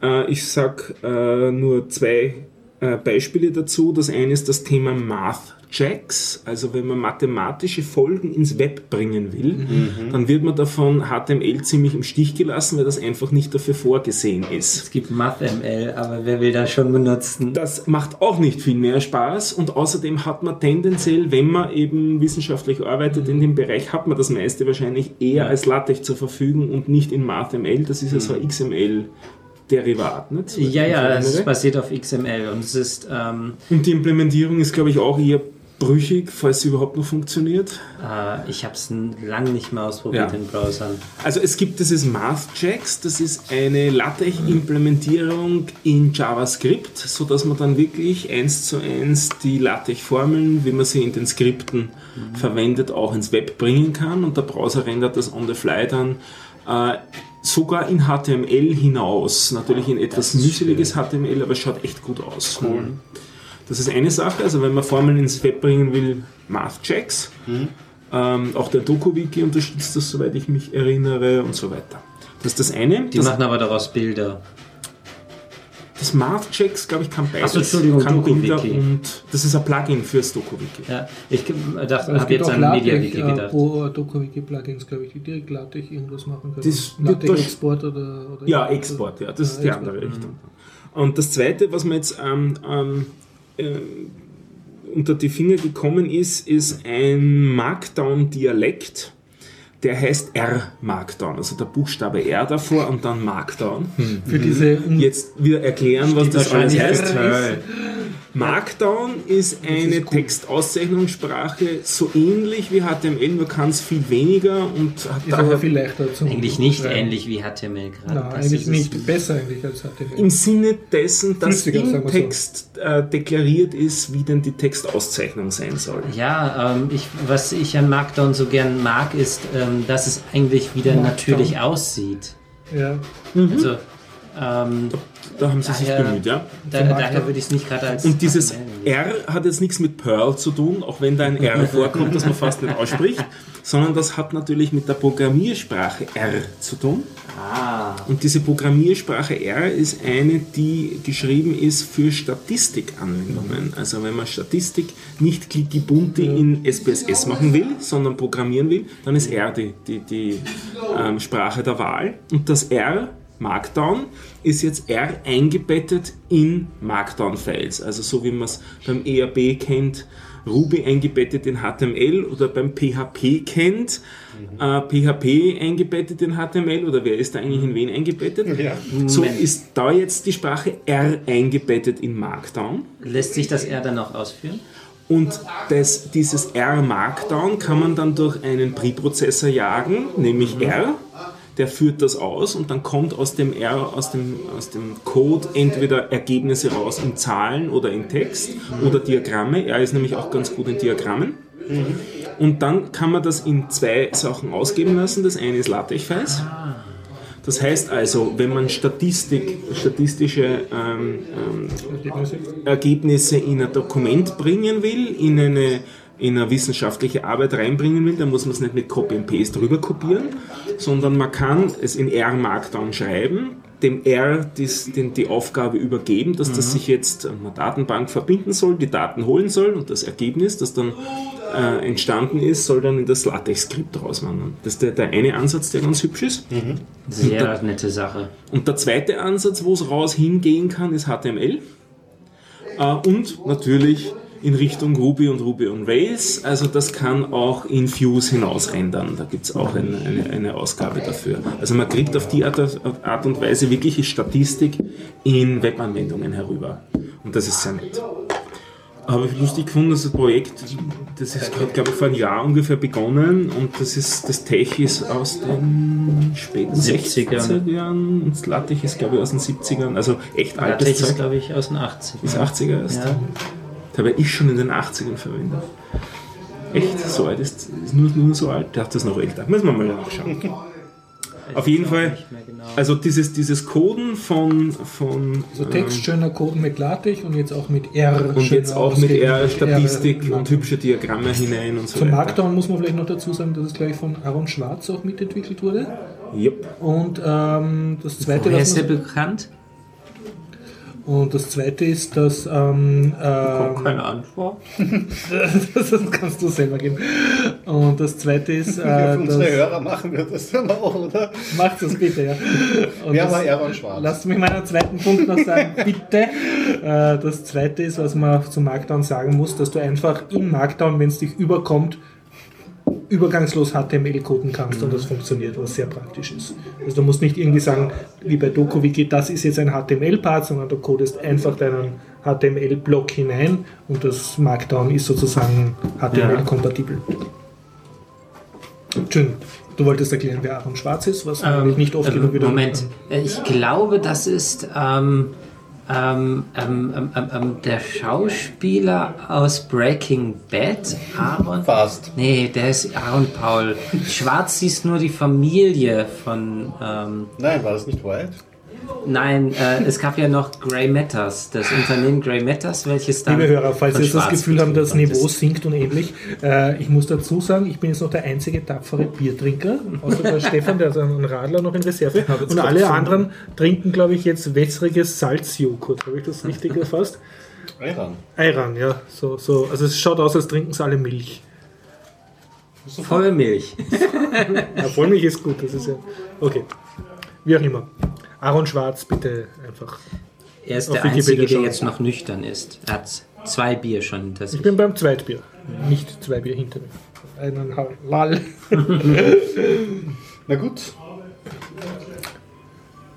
Speaker 4: Äh, ich sag äh, nur zwei äh, Beispiele dazu. Das eine ist das Thema Math Jacks, also wenn man mathematische Folgen ins Web bringen will, dann wird man davon HTML ziemlich im Stich gelassen, weil das einfach nicht dafür vorgesehen ist.
Speaker 3: Es gibt MathML, aber wer will das schon benutzen?
Speaker 4: Das macht auch nicht viel mehr Spaß und außerdem hat man tendenziell, wenn man eben wissenschaftlich arbeitet in dem Bereich, hat man das meiste wahrscheinlich eher als LaTeX zur Verfügung und nicht in MathML. Das ist ja so ein XML-Derivat. Nicht? Soweit ich
Speaker 3: Ja, ja, es basiert auf XML und es ist, ähm,
Speaker 4: Und die Implementierung ist, glaube ich, auch eher brüchig, falls sie überhaupt noch funktioniert.
Speaker 3: äh, ich habe es lange nicht mehr ausprobiert
Speaker 4: Ja.
Speaker 3: in Browsern.
Speaker 4: Also es gibt dieses MathJax, das ist eine LaTeX-Implementierung in JavaScript, sodass man dann wirklich eins zu eins die LaTeX-Formeln, wie man sie in den Skripten verwendet, auch ins Web bringen kann und der Browser rendert das on the fly dann äh, sogar in HTML hinaus. Natürlich in etwas mühseliges HTML, aber es schaut echt gut aus. Das ist eine Sache, also wenn man Formeln ins Web bringen will, MathJax. Ähm, auch der DokuWiki unterstützt das, soweit ich mich erinnere und so weiter. Das ist das eine.
Speaker 3: Die
Speaker 4: das,
Speaker 3: machen aber daraus Bilder.
Speaker 4: das MathJax, glaube ich, kann beides.
Speaker 3: Ach so, Entschuldigung,
Speaker 4: kann. Bilder und das ist ein Plugin fürs DokuWiki.
Speaker 3: Ja, ich dachte,
Speaker 1: Es
Speaker 3: habe
Speaker 1: gibt
Speaker 3: jetzt an MediaWiki
Speaker 1: äh,
Speaker 3: gedacht.
Speaker 1: wo DokuWiki-Plugins, glaube ich, die direkt LaTeX irgendwas machen können.
Speaker 4: Das wird
Speaker 1: LaTeX-Export oder, oder...
Speaker 4: Ja, Export, ja, das ist die
Speaker 1: Export.
Speaker 4: andere Richtung. Und das zweite, was mir jetzt ähm, ähm, äh, unter die Finger gekommen ist, ist ein Markdown-Dialekt. Der heißt R-Markdown, also der Buchstabe R davor und dann Markdown.
Speaker 1: Für diese...
Speaker 4: Jetzt wieder erklären, was das alles heißt. Markdown ist eine
Speaker 1: ist.
Speaker 4: Textauszeichnungssprache, so ähnlich wie HTML, nur kann es viel weniger und hat
Speaker 1: Ist aber
Speaker 4: daher
Speaker 1: viel leichter zum
Speaker 3: Eigentlich nicht
Speaker 1: Schreiben.
Speaker 3: ähnlich wie HTML gerade.
Speaker 1: Nein,
Speaker 3: Das
Speaker 1: eigentlich nicht. Besser eigentlich als HTML.
Speaker 4: im Sinne dessen, dass im
Speaker 1: wir so.
Speaker 4: Text äh, deklariert ist, wie denn die Textauszeichnung sein soll.
Speaker 3: Ja, ähm, ich, was ich an Markdown so gern mag, ist, ähm, dass es eigentlich wieder
Speaker 1: Markdown.
Speaker 3: natürlich aussieht.
Speaker 1: Ja.
Speaker 3: Also, ähm,
Speaker 4: Da haben sie sich
Speaker 3: Daher-
Speaker 4: bemüht, ja.
Speaker 3: da, daher würde ich es nicht gerade als.
Speaker 4: Und dieses R hat jetzt nichts mit Perl zu tun, auch wenn da ein R vorkommt, das man fast nicht ausspricht, sondern das hat natürlich mit der Programmiersprache R zu tun.
Speaker 3: Ah,
Speaker 4: Und diese Programmiersprache R ist eine, die geschrieben ist für Statistikanwendungen. Also wenn man Statistik nicht clicky-bunti in SPSS machen will, sondern programmieren will, dann ist R die, die, die ähm, Sprache der Wahl. Und das R, Markdown, ist jetzt R eingebettet in Markdown-Files. Also so wie man es beim ERB kennt, Ruby eingebettet in HTML oder beim PHP kennt, äh, PHP eingebettet in HTML oder wer ist da eigentlich in wen eingebettet?
Speaker 2: Ja.
Speaker 4: So ist da jetzt die Sprache R eingebettet in Markdown.
Speaker 3: Lässt sich das R dann noch ausführen?
Speaker 4: Und das, dieses R Markdown kann man dann durch einen Preprozessor jagen, nämlich R. Der führt das aus und dann kommt aus dem R, aus dem, aus dem Code entweder Ergebnisse raus in Zahlen oder in Text oder Diagramme. R ist nämlich auch ganz gut in Diagrammen. Und dann kann man das in zwei Sachen ausgeben lassen. Das eine ist LaTeX-Files. Das heißt also, wenn man Statistik, statistische ähm, ähm, Ergebnisse in ein Dokument bringen will, in eine, in eine wissenschaftliche Arbeit reinbringen will, dann muss man es nicht mit Copy and Paste rüber kopieren, sondern man kann es in R Markdown schreiben, dem R dies, den, die Aufgabe übergeben, dass das sich jetzt an einer Datenbank verbinden soll, die Daten holen soll und das Ergebnis, das dann äh, entstanden ist, soll dann in das LaTeX-Skript rauswandern. Das ist der, der eine Ansatz, der ganz hübsch ist.
Speaker 3: Sehr nette Sache.
Speaker 4: Und der zweite Ansatz, wo es raus hingehen kann, ist HTML. Äh, und natürlich in Richtung Ruby und Ruby on Rails. Also das kann auch in Fuse hinausrendern. Da gibt es auch eine, eine, eine Ausgabe dafür. Also man kriegt auf die Art, Art und Weise wirkliche Statistik in Webanwendungen herüber. Und das ist sehr nett. Aber ich lustig gefunden, dass das Projekt, das ist gerade, glaube ich, vor einem Jahr ungefähr begonnen und das ist, das Tech ist aus den späten
Speaker 3: 70ern.
Speaker 4: 60ern und das LaTeX ist, glaube ich, aus den 70ern, also echt altes
Speaker 3: LaTeX ist, glaube ich, aus den 80
Speaker 4: Ist 80er erst.
Speaker 3: Ja.
Speaker 4: Da habe ich schon in den 80ern verwendet. Echt? So alt ist, ist nur, nur so alt? Der hat das noch älter. Müssen wir mal nachschauen. Auf jeden Fall,
Speaker 3: genau.
Speaker 4: also dieses, dieses Coden von, von
Speaker 1: Also Text schöner Code mit LaTeX und jetzt auch mit R.
Speaker 4: und jetzt auch mit. R Statistik
Speaker 1: R,
Speaker 4: und hübsche Diagramme hinein und so
Speaker 1: Zum
Speaker 4: weiter.
Speaker 1: Markdown muss man vielleicht noch dazu sagen, dass es gleich von Aaron Schwarz auch mitentwickelt wurde.
Speaker 4: Yep.
Speaker 1: Und ähm, das zweite,
Speaker 3: Woher
Speaker 1: was
Speaker 3: ist der
Speaker 1: man,
Speaker 3: bekannt?
Speaker 1: Und das zweite ist, dass ähm, ähm,
Speaker 3: Keine Antwort.
Speaker 1: das kannst du selber geben. Und das zweite ist,
Speaker 2: Für
Speaker 1: äh,
Speaker 2: unsere
Speaker 1: das,
Speaker 2: Hörer machen wir das dann auch, oder?
Speaker 1: macht das bitte, ja. Und
Speaker 2: Wer
Speaker 1: das-
Speaker 2: war Aaron Schwarz?
Speaker 1: Lasst mich meinen zweiten Punkt noch sagen, bitte. Äh, Das zweite ist, was man zum Markdown sagen muss, dass du einfach in Markdown, wenn es dich überkommt, übergangslos HTML coden kannst und das funktioniert, was sehr praktisch ist. Also du musst nicht irgendwie sagen, wie bei DokuWiki, das ist jetzt ein HTML-Part, sondern du codest einfach deinen HTML-Block hinein und das Markdown ist sozusagen HTML-kompatibel. Schön. Du wolltest erklären, wer Aaron Schwarz ist, was ähm, nicht oft
Speaker 3: ähm,
Speaker 1: genug wieder
Speaker 3: Moment, Äh, ich glaube, das ist ähm, ähm, ähm, ähm, ähm, ähm, der Schauspieler aus Breaking Bad, Aaron.
Speaker 2: Fast.
Speaker 3: Nee, der ist Aaron Paul. Schwarz ist nur die Familie von. Ähm,
Speaker 2: Nein, war das nicht White?
Speaker 3: Nein, äh, es gab ja noch Grey Matters, das Unternehmen Grey Matters, welches dann.
Speaker 1: Liebe Hörer, falls Sie jetzt das Gefühl haben, das Niveau
Speaker 3: ist.
Speaker 1: sinkt und ähnlich, äh, ich muss dazu sagen, ich bin jetzt noch der einzige tapfere Biertrinker, außer der Stefan, der einen Radler noch in Reserve. Und alle anderen trinken, glaube ich, jetzt wässriges Salzjoghurt. Habe ich das richtig erfasst?
Speaker 2: Iran.
Speaker 1: Ayran, ja. So, so. Also es schaut aus, als trinken sie alle Milch.
Speaker 3: Vollmilch.
Speaker 1: Ja, Vollmilch ist gut, das ist ja. Okay. Wie auch immer. Aaron Schwarz, bitte einfach.
Speaker 3: Er ist
Speaker 1: Auf
Speaker 3: der
Speaker 1: Wikipedia
Speaker 3: Einzige, der
Speaker 1: schauen.
Speaker 3: jetzt noch nüchtern ist. Er hat zwei Bier schon hinter sich.
Speaker 1: Ich bin beim Zweitbier. Nicht zwei Bier hinter mir. Eineinhalb. Lall.
Speaker 2: Na gut.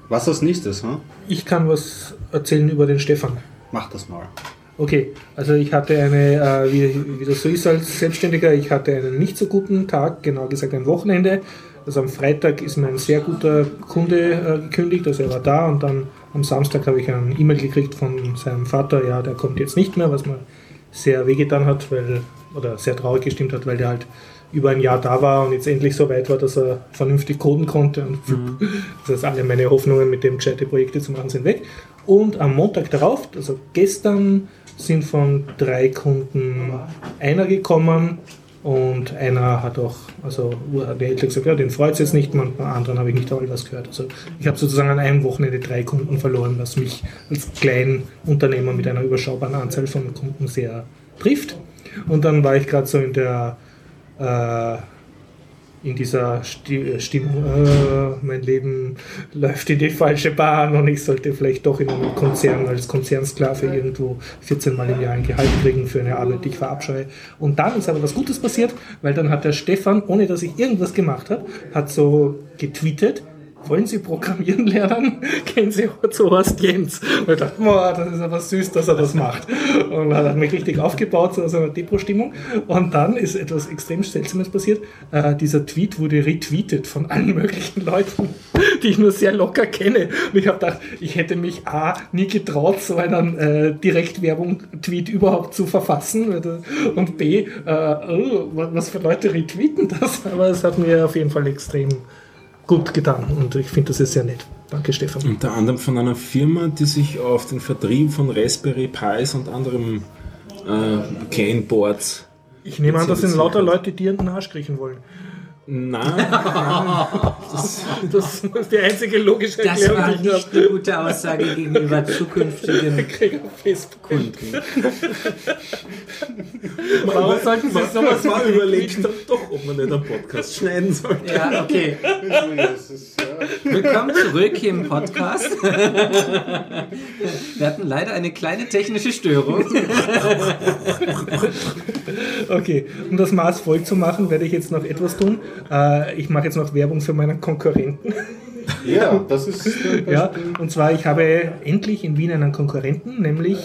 Speaker 2: Was als nächstes, hm?
Speaker 1: Ich kann was erzählen über den Stefan.
Speaker 2: Mach das mal.
Speaker 1: Okay, also ich hatte eine, äh, wie, wie das so ist als Selbstständiger, ich hatte einen nicht so guten Tag, genau gesagt ein Wochenende. Also am Freitag ist mir ein sehr guter Kunde äh, gekündigt, also er war da und dann am Samstag habe ich eine E-Mail gekriegt von seinem Vater, ja, der kommt jetzt nicht mehr, was mir sehr wehgetan hat, weil, oder sehr traurig gestimmt hat, weil der halt über ein Jahr da war und jetzt endlich so weit war, dass er vernünftig coden konnte. Und das heißt, alle meine Hoffnungen, mit dem gescheite Projekte zu machen, sind weg. Und am Montag darauf, also gestern, sind von drei Kunden einer gekommen und einer hat auch, also der Händler gesagt, ja, den freut es jetzt nicht, und bei anderen habe ich nicht einmal was gehört. Also ich habe sozusagen an einem Wochenende drei Kunden verloren, was mich als Kleinunternehmer mit einer überschaubaren Anzahl von Kunden sehr trifft. Und dann war ich gerade so in der äh, in dieser Sti Stimmung, äh, mein Leben läuft in die falsche Bahn und ich sollte vielleicht doch in einem Konzern als Konzernsklave irgendwo 14 Mal im Jahr ein Gehalt kriegen für eine Arbeit, die ich verabscheue. Und dann ist aber was Gutes passiert, weil dann hat der Stefan, ohne dass ich irgendwas gemacht habe, hat so getweetet, wollen Sie programmieren lernen? Gehen Sie zu Horst Jens. Und ich dachte, boah, das ist aber süß, dass er das macht. Und dann hat er mich richtig aufgebaut so einer Depot-Stimmung. Und dann ist etwas extrem Seltsames passiert. Äh, dieser Tweet wurde retweetet von allen möglichen Leuten, die ich nur sehr locker kenne. Und ich habe gedacht, ich hätte mich A, nie getraut, so einen äh, Direktwerbung-Tweet überhaupt zu verfassen. Und B, äh, oh, was für Leute retweeten das? Aber es hat mir auf jeden Fall extrem gut getan und ich finde das ist sehr nett. Danke, Stefan.
Speaker 4: Unter anderem von einer Firma, die sich auf den Vertrieb von Raspberry Pis und anderen äh, Kleinboards.
Speaker 1: Ich nehme an, das sind lauter Leute, die in den Arsch kriechen wollen.
Speaker 4: Nein,
Speaker 1: Das, das ist die einzige logische
Speaker 3: Das
Speaker 1: Erklärung,
Speaker 3: war
Speaker 1: die ich
Speaker 3: nicht eine gute Aussage gegenüber zukünftigen. Kunden.
Speaker 1: Warum sollten Sie sowas
Speaker 4: mal
Speaker 1: machen?
Speaker 4: überlegt dann doch, ob man nicht einen Podcast schneiden soll.
Speaker 3: Ja, okay.
Speaker 2: Das ist, ja.
Speaker 3: Willkommen zurück hier im Podcast. Wir hatten leider eine kleine technische Störung.
Speaker 1: Okay, um das Maß voll zu machen, werde ich jetzt noch etwas tun. Äh, ich mache jetzt noch Werbung für meinen Konkurrenten.
Speaker 2: ja, das ist.
Speaker 1: Ja, und zwar, ich habe endlich in Wien einen Konkurrenten, nämlich,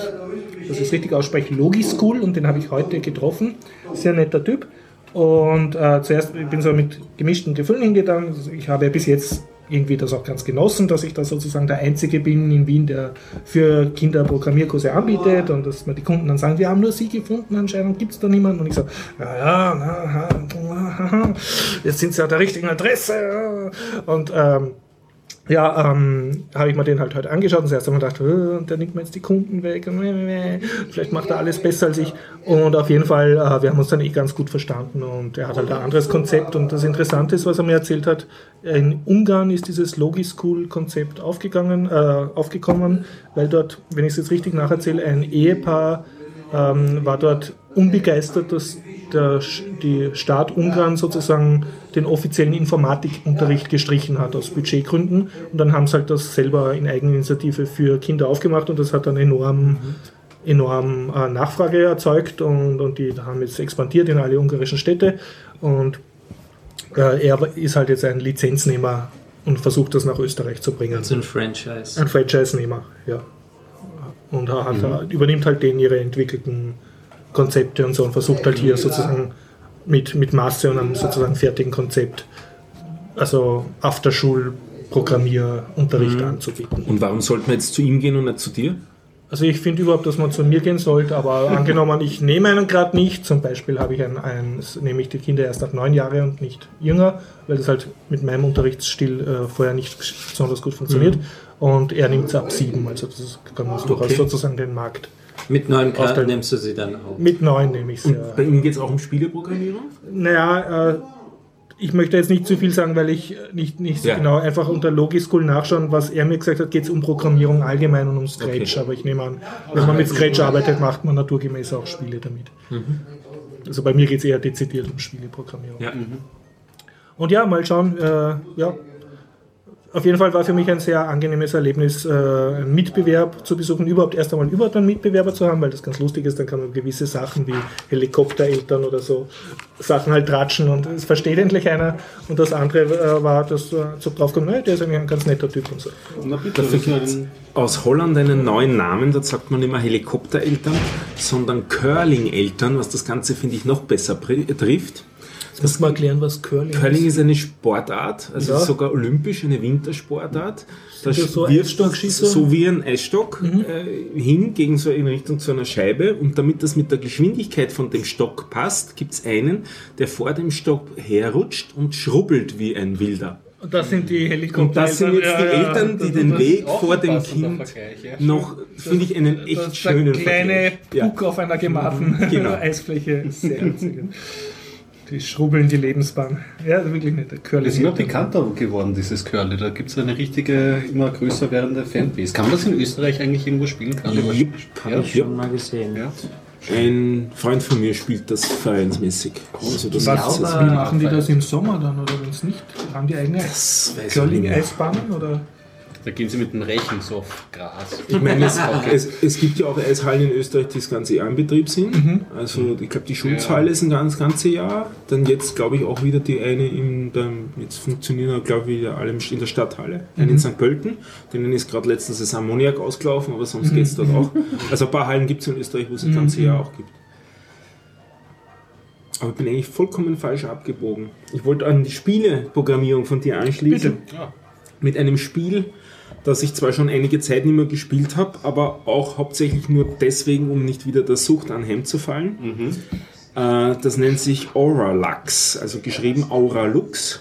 Speaker 1: das ist richtig ausspreche, Logischool und den habe ich heute getroffen. Sehr netter Typ. Und äh, zuerst, ich bin so mit gemischten Gefühlen hingegangen. Ich habe bis jetzt irgendwie das auch ganz genossen, dass ich da sozusagen der Einzige bin in Wien, der für Kinder Programmierkurse anbietet und dass mir die Kunden dann sagen, wir haben nur Sie gefunden, anscheinend gibt es da niemanden. Und ich sage, ja, ja, na, jetzt sind Sie an der richtigen Adresse. Und ähm, ja, ähm, habe ich mir den halt heute angeschaut und zuerst einmal gedacht, äh, der nimmt mir jetzt die Kunden weg, vielleicht macht er alles besser als ich. Und auf jeden Fall, äh, wir haben uns dann eh ganz gut verstanden und er hat halt ein anderes Konzept. Und das Interessante ist, was er mir erzählt hat, in Ungarn ist dieses Logischool-Konzept aufgegangen, äh, aufgekommen, weil dort, wenn ich es jetzt richtig nacherzähle, ein Ehepaar ähm, war dort unbegeistert, dass der, die Staat Ungarn sozusagen den offiziellen Informatikunterricht gestrichen hat aus Budgetgründen. Und dann haben sie halt das selber in Eigeninitiative für Kinder aufgemacht und das hat dann enorm, enorm äh, Nachfrage erzeugt und, und die haben jetzt expandiert in alle ungarischen Städte. Und äh, er ist halt jetzt ein Lizenznehmer und versucht das nach Österreich zu bringen.
Speaker 3: So ein Franchise.
Speaker 1: Ein Franchise-Nehmer, ja. Und er hat, übernimmt halt denen ihre entwickelten Konzepte und so und versucht halt hier sozusagen mit, mit Masse und einem sozusagen fertigen Konzept, also Afterschul-Programmierunterricht anzubieten.
Speaker 4: Und warum sollten wir jetzt zu ihm gehen und nicht zu dir?
Speaker 1: Also ich finde überhaupt, dass man zu mir gehen sollte, aber angenommen, ich nehme einen gerade nicht, zum Beispiel habe ich ein, ein, nehme ich die Kinder erst ab neun Jahre und nicht jünger, weil das halt mit meinem Unterrichtsstil äh, vorher nicht besonders gut funktioniert. Und er nimmt es ab sieben, also das ist, kann man durchaus
Speaker 4: Okay.
Speaker 1: sozusagen den Markt.
Speaker 3: Mit neuen Karten nimmst du sie dann auch.
Speaker 1: Mit neun nehme ich.
Speaker 4: Und
Speaker 1: Ja.
Speaker 4: bei ihm geht es auch um Spieleprogrammierung?
Speaker 1: Naja, äh, ich möchte jetzt nicht zu viel sagen, weil ich nicht, nicht so
Speaker 4: Ja.
Speaker 1: genau einfach unter Logischool nachschauen, was er mir gesagt hat, geht es um Programmierung allgemein und um Scratch.
Speaker 4: Okay.
Speaker 1: Aber ich nehme an, wenn man mit Scratch arbeitet, macht man naturgemäß auch Spiele damit. Also bei mir geht es eher dezidiert um Spieleprogrammierung.
Speaker 4: Ja.
Speaker 1: Und ja, mal schauen, äh, ja. Auf jeden Fall war für mich ein sehr angenehmes Erlebnis, äh, einen Mitbewerb zu besuchen, überhaupt erst einmal überhaupt einen Mitbewerber zu haben, weil das ganz lustig ist, dann kann man gewisse Sachen wie Helikoptereltern oder so Sachen halt tratschen und es versteht endlich einer. Und das andere äh, war, dass du so drauf kommst, naja, der ist eigentlich ein ganz netter Typ und so.
Speaker 2: Na bitte,
Speaker 4: Dafür gibt es aus Holland einen neuen Namen, da sagt man nicht mehr Helikoptereltern, sondern Curling-Eltern, was das Ganze, finde ich, noch besser trifft.
Speaker 1: Jetzt muss man erklären, was Curling,
Speaker 4: Curling ist eine Sportart, also
Speaker 1: Ja.
Speaker 4: sogar olympisch, eine Wintersportart. Da
Speaker 1: das so
Speaker 4: wirft
Speaker 1: Eisstockschießen?
Speaker 4: so wie ein Eisstock äh, hin gegen so in Richtung zu einer Scheibe und damit das mit der Geschwindigkeit von dem Stock passt, gibt es einen, der vor dem Stock herrutscht und schrubbelt wie ein Wilder.
Speaker 1: Und das sind die Helikopter.
Speaker 4: Und das sind jetzt die Eltern, die den Weg vor dem Kind
Speaker 2: Vergleich,
Speaker 4: noch, finde ich, einen echt
Speaker 1: das ist
Speaker 4: schönen
Speaker 1: der kleine
Speaker 4: Vergleich. Ja.
Speaker 1: Puck auf einer gemachten
Speaker 4: Genau.
Speaker 1: Eisfläche. Sehr witzig. Die schrubbeln die Lebensbahn. Ja, wirklich nicht. Der Curly
Speaker 2: Das ist immer bekannter geworden, dieses Curly. Da gibt es eine richtige, immer größer werdende Fanbase. Kann man das in Österreich eigentlich irgendwo spielen? Curly?
Speaker 4: Jupp,
Speaker 3: Habe ich schon mal gesehen.
Speaker 2: Ja.
Speaker 4: ein Freund von mir spielt das vereinsmäßig. Also das
Speaker 1: Was, wie machen die das im Sommer dann oder wenn es nicht? Haben die eigene. Curling-Eisbahnen oder?
Speaker 5: Da gehen sie mit dem Rechen so auf Gras.
Speaker 4: Ich meine, es, es, es gibt ja auch Eishallen in Österreich, die das ganze Jahr in Betrieb sind. Also ich glaube, die Schulzhalle ist ein ganz ganze Jahr. Dann jetzt glaube ich auch wieder die eine in beim, jetzt funktionieren glaube ich wieder alle in der Stadthalle. Eine in St. Pölten. Denen ist gerade letztens das Ammoniak ausgelaufen, aber sonst geht es dort auch. Also ein paar Hallen gibt es in Österreich, wo es das ganze Jahr auch gibt. Aber ich bin eigentlich vollkommen falsch abgebogen. Ich wollte an die Spieleprogrammierung von dir anschließen. Mit einem Spiel, das ich zwar schon einige Zeit nicht mehr gespielt habe, aber auch hauptsächlich nur deswegen, um nicht wieder der Sucht anheimzufallen. Äh, das nennt sich Auralux, also geschrieben Auralux.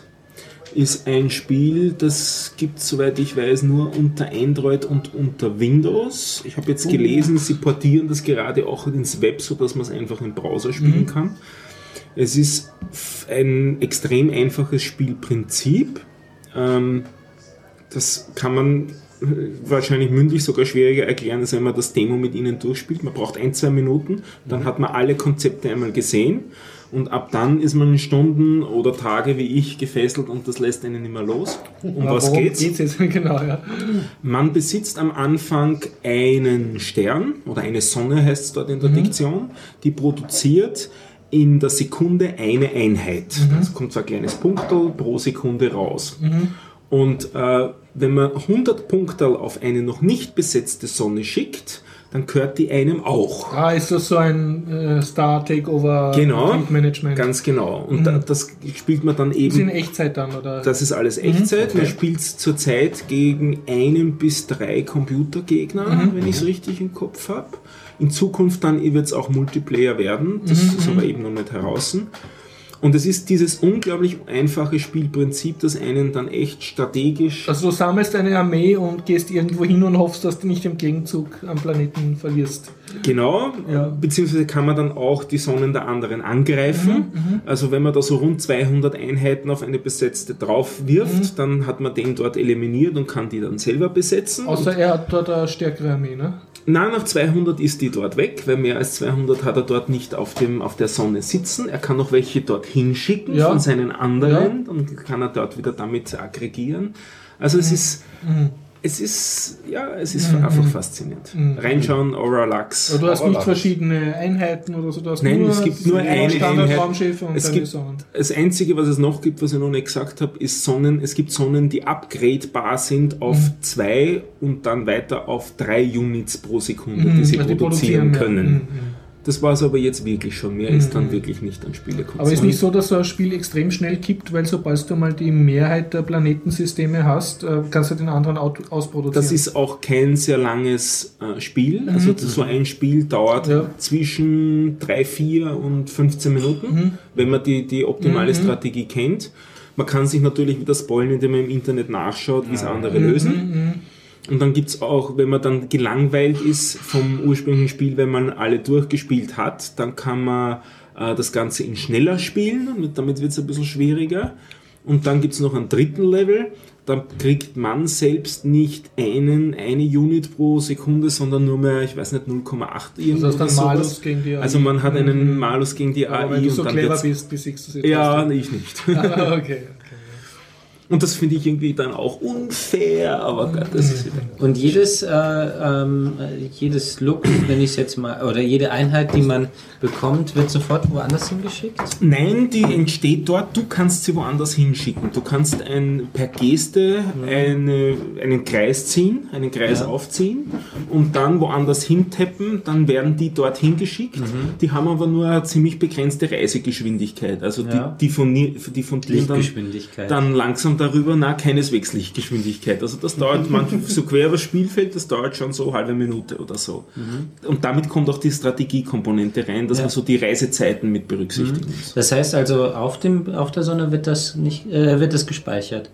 Speaker 4: Ist ein Spiel, das gibt soweit ich weiß nur unter Android und unter Windows. Ich habe jetzt gelesen, sie portieren das gerade auch ins Web, sodass man es einfach im Browser spielen kann. Es ist ein extrem einfaches Spielprinzip. Ähm, das kann man äh, wahrscheinlich mündlich sogar schwieriger erklären, als wenn man das Demo mit ihnen durchspielt. Man braucht ein, zwei Minuten, dann hat man alle Konzepte einmal gesehen und ab dann ist man Stunden oder Tage wie ich gefesselt und das lässt einen nicht mehr los. Um
Speaker 1: Aber
Speaker 4: was
Speaker 1: worum
Speaker 4: geht's?
Speaker 1: jetzt? Genau, ja.
Speaker 4: Man besitzt am Anfang einen Stern oder eine Sonne heißt es dort in der Diktion, die produziert in der Sekunde eine Einheit. Es kommt so ein kleines Punktel pro Sekunde raus. Und äh, wenn man 100 Punkte auf eine noch nicht besetzte Sonne schickt, dann gehört die einem auch.
Speaker 1: Ah, ist das so ein äh, Star Takeover
Speaker 4: Genau,
Speaker 1: Management?
Speaker 4: ganz genau. Und da, das spielt man dann
Speaker 1: ist in
Speaker 4: eben
Speaker 1: Echtzeit dann, oder?
Speaker 4: das ist alles Echtzeit. Man spielt zurzeit gegen einen bis drei Computergegner, wenn ich es richtig im Kopf habe. In Zukunft dann wird es auch Multiplayer werden. Das ist aber eben noch nicht heraus. Und es ist dieses unglaublich einfache Spielprinzip, das einen dann echt strategisch.
Speaker 1: also du sammelst eine Armee und gehst irgendwo hin und hoffst, dass du nicht im Gegenzug am Planeten verlierst.
Speaker 4: Genau,
Speaker 1: Ja.
Speaker 4: beziehungsweise kann man dann auch die Sonnen der anderen angreifen. Also wenn man da so rund 200 Einheiten auf eine besetzte drauf wirft, dann hat man den dort eliminiert und kann die dann selber besetzen.
Speaker 1: Außer er hat dort eine stärkere Armee, ne?
Speaker 4: Na, nach 200 ist die dort weg, weil mehr als 200 hat er dort nicht auf, dem, auf der Sonne sitzen. Er kann noch welche dort hinschicken
Speaker 1: Ja.
Speaker 4: von seinen anderen und kann er dort wieder damit aggregieren. Also
Speaker 1: Mhm.
Speaker 4: es ist, es ist, ja, es ist einfach faszinierend. Reinschauen, Aura Lux.
Speaker 1: Aber du hast
Speaker 2: Aber
Speaker 1: nicht
Speaker 2: was?
Speaker 1: verschiedene Einheiten oder so, du hast
Speaker 4: Nein,
Speaker 1: nur,
Speaker 4: es gibt nur eine
Speaker 1: Standardraumschiffe und
Speaker 4: Es gibt,
Speaker 1: Sonnen.
Speaker 4: das Einzige, was es noch gibt, was ich noch nicht gesagt habe, ist Sonnen. Es gibt Sonnen, die upgradebar sind auf
Speaker 1: Mhm.
Speaker 4: zwei und dann weiter auf drei Units pro Sekunde, die sie
Speaker 1: Also
Speaker 4: produzieren
Speaker 1: mehr.
Speaker 4: können.
Speaker 1: Mhm, mhm.
Speaker 4: Das war es aber jetzt wirklich schon. Mehr ist dann wirklich nicht an Spiele
Speaker 1: Aber ist nicht so, dass so ein Spiel extrem schnell kippt, weil sobald du mal die Mehrheit der Planetensysteme hast, äh, kannst du den anderen ausproduzieren.
Speaker 4: Das ist auch kein sehr langes äh, Spiel. Also so ein Spiel dauert
Speaker 1: Mhm. Ja.
Speaker 4: zwischen 3, 4 und 15 Minuten,
Speaker 1: Mhm.
Speaker 4: wenn man die, die optimale Strategie kennt. Man kann sich natürlich wieder spoilen, indem man im Internet nachschaut, wie es andere
Speaker 1: Mhm.
Speaker 4: lösen. Und dann gibt es auch, wenn man dann gelangweilt ist vom ursprünglichen Spiel, wenn man alle durchgespielt hat, dann kann man äh, das Ganze in schneller spielen und damit wird es ein bisschen schwieriger. Und dann gibt es noch einen dritten Level, da kriegt man selbst nicht einen, eine Unit pro Sekunde, sondern nur mehr, ich weiß nicht, 0,8 irgendwas.
Speaker 1: Also hast dann. Malus gegen die AI.
Speaker 4: Also man hat einen Malus gegen die AI
Speaker 1: Aber wenn du
Speaker 4: und
Speaker 1: so
Speaker 4: dann
Speaker 1: clever bist, besiegst du sie
Speaker 4: Ja, ich nicht.
Speaker 1: Ah, okay.
Speaker 4: Und das finde ich irgendwie dann auch unfair, aber Gott, das ist wieder.
Speaker 3: Und jedes, äh, ähm, äh, jedes Look, wenn ich es jetzt mal, oder jede Einheit, die man bekommt, wird sofort woanders hingeschickt?
Speaker 4: Nein, die entsteht dort, du kannst sie woanders hinschicken. Du kannst ein, per Geste eine, einen Kreis ziehen, einen Kreis aufziehen und dann woanders hintappen, dann werden die dort hingeschickt. Die haben aber nur eine ziemlich begrenzte Reisegeschwindigkeit. Also
Speaker 3: Ja.
Speaker 4: die, die, von, die fundieren dann, dann langsam darüber, na, keineswegs Lichtgeschwindigkeit. Also das dauert manchmal so quer übers Spielfeld, das dauert schon so eine halbe Minute oder so. Und damit kommt auch die Strategiekomponente rein, dass
Speaker 3: Ja.
Speaker 4: man so die Reisezeiten mit berücksichtigen muss.
Speaker 3: Das heißt also, auf, dem, auf der Sonne wird das nicht, äh, wird das gespeichert.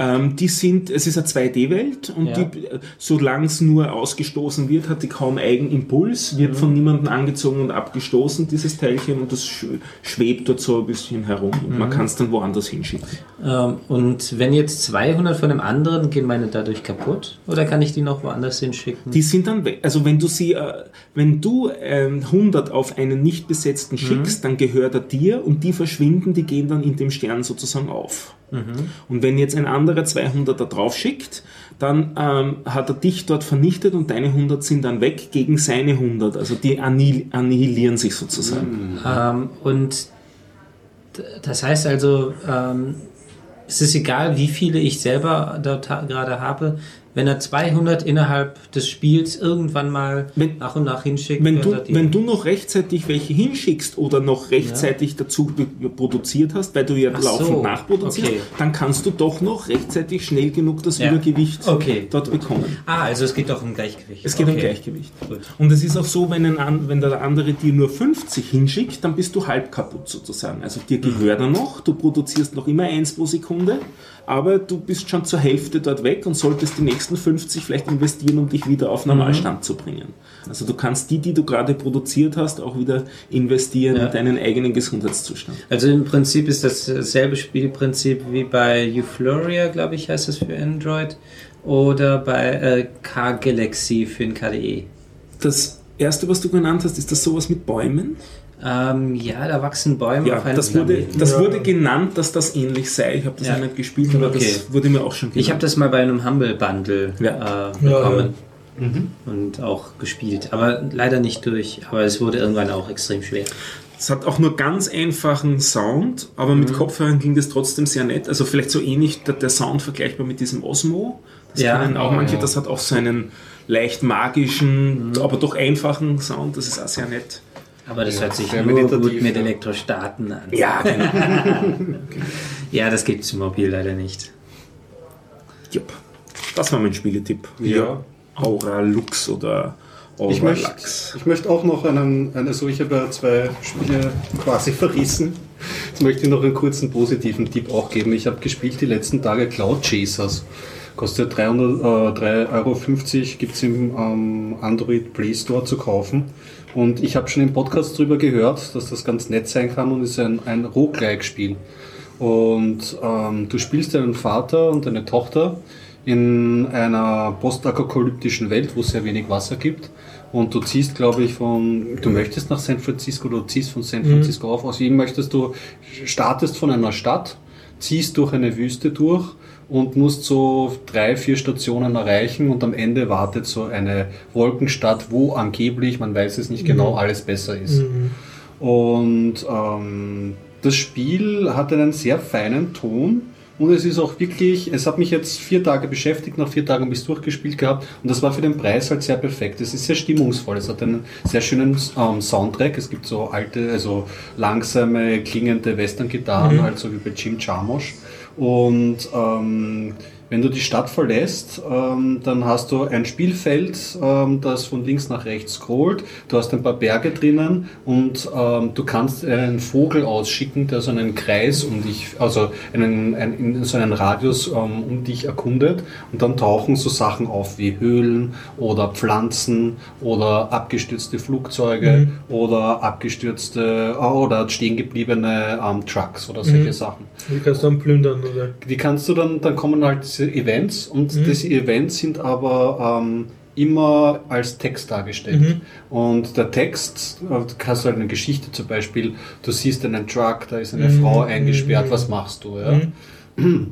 Speaker 4: Ähm, die sind, es ist eine 2D-Welt und
Speaker 3: Ja.
Speaker 4: die, äh, solange es nur ausgestoßen wird, hat die kaum Eigenimpuls,
Speaker 3: Mhm.
Speaker 4: wird von niemandem angezogen und abgestoßen, dieses Teilchen, und das sch schwebt dort so ein bisschen herum und
Speaker 3: Mhm.
Speaker 4: man kann es dann woanders hinschicken.
Speaker 3: Ähm, und wenn jetzt 200 von dem anderen, gehen meine dadurch kaputt? Oder kann ich die noch woanders hinschicken?
Speaker 4: Die sind dann. Also wenn du sie, äh, wenn du ähm, 100 auf einen nicht besetzten
Speaker 3: Mhm.
Speaker 4: schickst, dann gehört er dir und die verschwinden, die gehen dann in dem Stern sozusagen auf.
Speaker 3: Mhm.
Speaker 4: Und wenn jetzt ein anderer 200 da drauf schickt, dann ähm, hat er dich dort vernichtet und deine 100 sind dann weg gegen seine 100. Also die annihil annihilieren sich sozusagen.
Speaker 3: Ähm, und das heißt also, ähm, es ist egal, wie viele ich selber dort gerade habe. Wenn er 200 innerhalb des Spiels irgendwann mal
Speaker 4: Wenn-
Speaker 3: nach und nach hinschickt,
Speaker 4: Wenn du, wenn du noch rechtzeitig welche hinschickst oder noch rechtzeitig dazu be- produziert hast, weil du ja
Speaker 3: Ach
Speaker 4: laufend
Speaker 3: so,
Speaker 4: nachproduzierst,
Speaker 3: okay.
Speaker 4: dann kannst du doch noch rechtzeitig schnell genug das
Speaker 3: Ja.
Speaker 4: Übergewicht
Speaker 3: Okay,
Speaker 4: dort bekommen.
Speaker 3: ah, also es geht doch um Gleichgewicht.
Speaker 4: Es geht um
Speaker 3: Okay.
Speaker 4: Gleichgewicht.
Speaker 3: Gut.
Speaker 4: Und es ist auch so, wenn, ein, wenn der andere dir nur 50 hinschickt, dann bist du halb kaputt sozusagen. Also dir gehört er noch, du produzierst noch immer eins pro Sekunde, aber du bist schon zur Hälfte dort weg und solltest die nächsten 50 vielleicht investieren, um dich wieder auf Normalstand zu bringen. Also du kannst die, die du gerade produziert hast, auch wieder investieren
Speaker 3: Ja.
Speaker 4: in deinen eigenen Gesundheitszustand.
Speaker 3: Also im Prinzip ist das dasselbe Spielprinzip wie bei Euphoria, glaube ich, heißt es für Android. Oder bei äh, K-Galaxy für den KDE.
Speaker 4: Das erste, was du genannt hast, ist das sowas mit Bäumen?
Speaker 3: Ähm, ja, da wachsen Bäume
Speaker 4: Ja,
Speaker 3: auf einem
Speaker 4: das wurde,
Speaker 3: Planeten.
Speaker 4: das
Speaker 1: Ja.
Speaker 4: wurde genannt, dass das ähnlich sei. Ich habe das
Speaker 3: Ja.
Speaker 4: nicht gespielt, aber
Speaker 3: Okay.
Speaker 4: das wurde mir auch schon genannt.
Speaker 3: Ich habe das mal bei einem Humble Bundle
Speaker 4: Ja.
Speaker 3: äh, bekommen
Speaker 1: Ja,
Speaker 3: und auch gespielt. Aber leider nicht durch. Aber es wurde irgendwann auch extrem schwer.
Speaker 4: Es hat auch nur ganz einfachen Sound, aber mit Kopfhörern ging das trotzdem sehr nett. Also vielleicht so ähnlich der, der Sound vergleichbar mit diesem Osmo. Das
Speaker 3: Ja.
Speaker 4: kennen auch manche.
Speaker 5: ja.
Speaker 4: Das hat auch so einen leicht magischen, aber doch einfachen Sound. Das ist auch sehr nett.
Speaker 3: Aber das hört sich nur gut mit
Speaker 5: ja.
Speaker 3: Elektrostaten an.
Speaker 4: Ja, genau.
Speaker 3: Ja, das gibt es im Mobil leider nicht.
Speaker 4: Jupp. Das war mein Spieletipp.
Speaker 2: Ja.
Speaker 4: Aura Lux oder Aura
Speaker 2: Ich möchte,
Speaker 4: Lux.
Speaker 2: ich möchte auch noch einen, eine, also ich habe ja zwei Spiele quasi verrissen. Jetzt möchte ich noch einen kurzen positiven Tipp auch geben. Ich habe gespielt die letzten Tage Cloud Chasers. Kostet 300, äh, 3,50 Euro, gibt es im ähm, Android Play Store zu kaufen. Und ich habe schon im Podcast darüber gehört, dass das ganz nett sein kann und ist ein, ein Roguelike-Spiel. Und ähm, du spielst einen Vater und eine Tochter in einer postapokalyptischen Welt, wo es sehr wenig Wasser gibt. Und du ziehst, glaube ich, von, du möchtest nach San Francisco, du ziehst von San Francisco auf. Aus ihm möchtest du, startest von einer Stadt, ziehst durch eine Wüste durch und musst so drei, vier Stationen erreichen und am Ende wartet so eine Wolkenstadt, wo angeblich, man weiß es nicht genau, alles besser ist. Und ähm, das Spiel hat einen sehr feinen Ton und es ist auch wirklich, es hat mich jetzt vier Tage beschäftigt, nach vier Tagen habe ich es durchgespielt gehabt und das war für den Preis halt sehr perfekt. Es ist sehr stimmungsvoll, es hat einen sehr schönen ähm, Soundtrack, es gibt so alte, also langsame, klingende Western-Gitarren, halt so wie bei Jim Jarmusch. Und ähm, wenn du die Stadt verlässt, ähm, dann hast du ein Spielfeld, ähm, das von links nach rechts scrollt. Du hast ein paar Berge drinnen und ähm, du kannst einen Vogel ausschicken, der so einen Kreis um dich, also einen, einen, in so einen Radius ähm, um dich erkundet. Und dann tauchen so Sachen auf wie Höhlen oder Pflanzen oder abgestürzte Flugzeuge oder abgestürzte äh, oder stehen gebliebene ähm, Trucks oder solche Sachen.
Speaker 1: Die kannst du dann plündern, oder?
Speaker 2: Die kannst du dann, dann kommen halt Events und diese Events sind aber ähm, immer als Text dargestellt. Und der Text, äh, du kannst halt eine Geschichte zum Beispiel, du siehst einen Truck, da ist eine Frau eingesperrt, was machst du? Ja?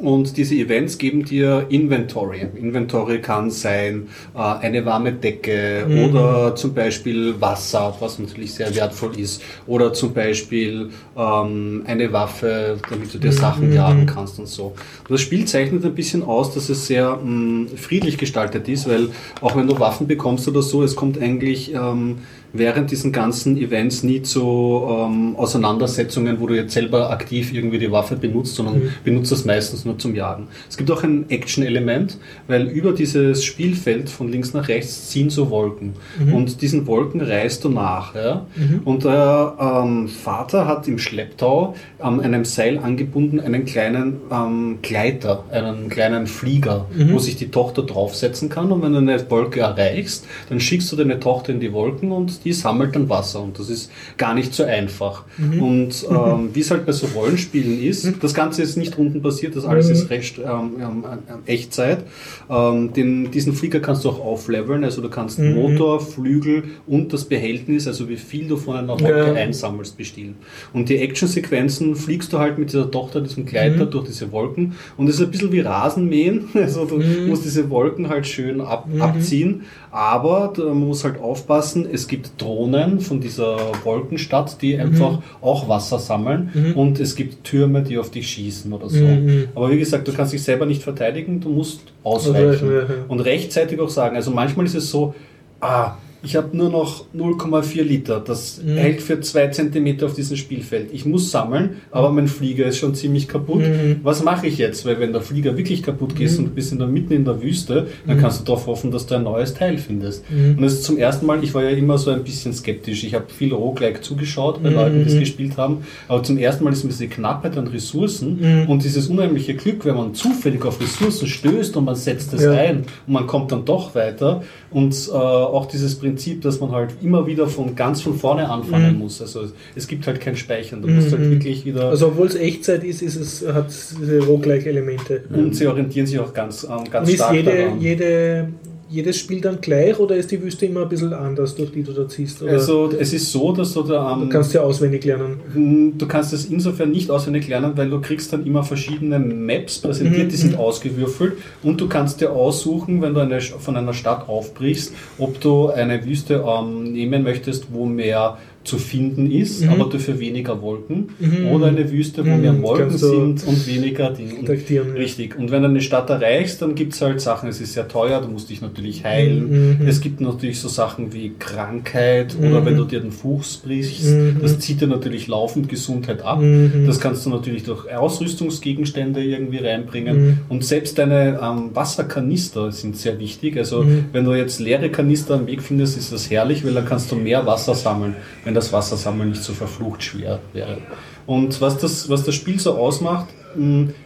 Speaker 2: Und diese Events geben dir Inventory. Inventory kann sein äh, eine warme Decke oder zum Beispiel Wasser, was natürlich sehr wertvoll ist, oder zum Beispiel ähm, eine Waffe, damit du dir Sachen jagen kannst und so. Und das Spiel zeichnet ein bisschen aus, dass es sehr mh, friedlich gestaltet ist, weil auch wenn du Waffen bekommst oder so, es kommt eigentlich ähm, während diesen ganzen Events nie zu ähm, Auseinandersetzungen, wo du jetzt selber aktiv irgendwie die Waffe benutzt, sondern benutzt das meistens nur zum Jagen. Es gibt auch ein Action-Element, weil über dieses Spielfeld von links nach rechts ziehen so Wolken. Und diesen Wolken reist du nach. Ja? Und der ähm, Vater hat im Schlepptau an einem Seil angebunden einen kleinen ähm, Gleiter, einen kleinen Flieger, wo sich die Tochter draufsetzen kann. Und wenn du eine Wolke erreichst, dann schickst du deine Tochter in die Wolken und die sammelt dann Wasser. Und das ist gar nicht so einfach. Und ähm, wie es halt bei so Rollenspielen ist, das Ganze ist nicht unten passiert, das alles ist recht ähm, ähm, ähm, Echtzeit. Ähm, den, diesen Flieger kannst du auch aufleveln, also du kannst Motor, Flügel und das Behältnis, also wie viel du von einer Wolke
Speaker 1: Ja.
Speaker 2: einsammelst, bestehlen. Und die Actionsequenzen fliegst du halt mit dieser Tochter, diesem Gleiter durch diese Wolken und es ist ein bisschen wie Rasenmähen, also du musst diese Wolken halt schön ab, abziehen, aber man muss halt aufpassen, es gibt Drohnen von dieser Wolkenstadt, die einfach auch Wasser sammeln und es gibt Türme, die auf dich schießen oder so. Aber wie gesagt, du kannst dich selber nicht verteidigen, du musst ausweichen
Speaker 1: Ausweichen,
Speaker 2: und rechtzeitig auch sagen. Also manchmal ist es so, ah, ich habe nur noch 0,4 Liter. Das
Speaker 1: Mhm.
Speaker 2: hält für zwei Zentimeter auf diesem Spielfeld. Ich muss sammeln, aber mein Flieger ist schon ziemlich kaputt.
Speaker 1: Mhm.
Speaker 2: Was mache ich jetzt? Weil wenn der Flieger wirklich kaputt geht und du bist in der, mitten in der Wüste, dann
Speaker 1: Mhm.
Speaker 2: kannst du darauf hoffen, dass du ein neues Teil findest. Und das ist zum ersten Mal, ich war ja immer so ein bisschen skeptisch. Ich habe viel Roguelike zugeschaut
Speaker 1: Mhm.
Speaker 2: bei Leuten, die es gespielt haben. Aber zum ersten Mal ist mir diese Knappheit an Ressourcen
Speaker 1: Mhm.
Speaker 2: und dieses unheimliche Glück, wenn man zufällig auf Ressourcen stößt und man setzt es
Speaker 1: Ja.
Speaker 2: ein und man kommt dann doch weiter. Und äh, auch dieses Prinzip, dass man halt immer wieder von ganz von vorne anfangen muss. Also es gibt halt kein Speichern. Du musst halt wirklich wieder.
Speaker 1: Mhm. Also obwohl es Echtzeit ist, ist es, hat es diese Roguelike-Elemente.
Speaker 2: und sie orientieren sich auch ganz, ähm, ganz
Speaker 1: Und
Speaker 2: stark
Speaker 1: jede,
Speaker 2: daran.
Speaker 1: jede, jedes Spiel dann gleich oder ist die Wüste immer ein bisschen anders, durch die du da ziehst? Oder
Speaker 2: Also es ist so, dass du da am
Speaker 1: du kannst ja auswendig lernen.
Speaker 2: Hm, Du kannst es insofern nicht auswendig lernen, weil du kriegst dann immer verschiedene Maps präsentiert, die sind ausgewürfelt und du kannst dir aussuchen, wenn du eine, von einer Stadt aufbrichst, ob du eine Wüste ähm, nehmen möchtest, wo mehr zu finden ist, aber dafür weniger Wolken oder eine Wüste, wo mehr
Speaker 1: Mhm,
Speaker 2: Wolken
Speaker 1: kannst du
Speaker 2: sind und weniger Dinge.
Speaker 1: Ja.
Speaker 2: Richtig. Und wenn du eine Stadt erreichst, dann gibt es halt Sachen, es ist sehr teuer, du musst dich natürlich heilen.
Speaker 1: Mhm.
Speaker 2: Es gibt natürlich so Sachen wie Krankheit oder wenn du dir den Fuß brichst,
Speaker 1: Mhm.
Speaker 2: das zieht dir natürlich laufend Gesundheit ab.
Speaker 1: Mhm.
Speaker 2: Das kannst du natürlich durch Ausrüstungsgegenstände irgendwie reinbringen.
Speaker 1: Mhm.
Speaker 2: Und selbst deine ähm, Wasserkanister sind sehr wichtig. Also
Speaker 1: Mhm.
Speaker 2: wenn du jetzt leere Kanister am Weg findest, ist das herrlich, weil dann kannst du mehr Wasser sammeln, wenn das Wassersammeln nicht so verflucht schwer wäre. Und was das, was das Spiel so ausmacht,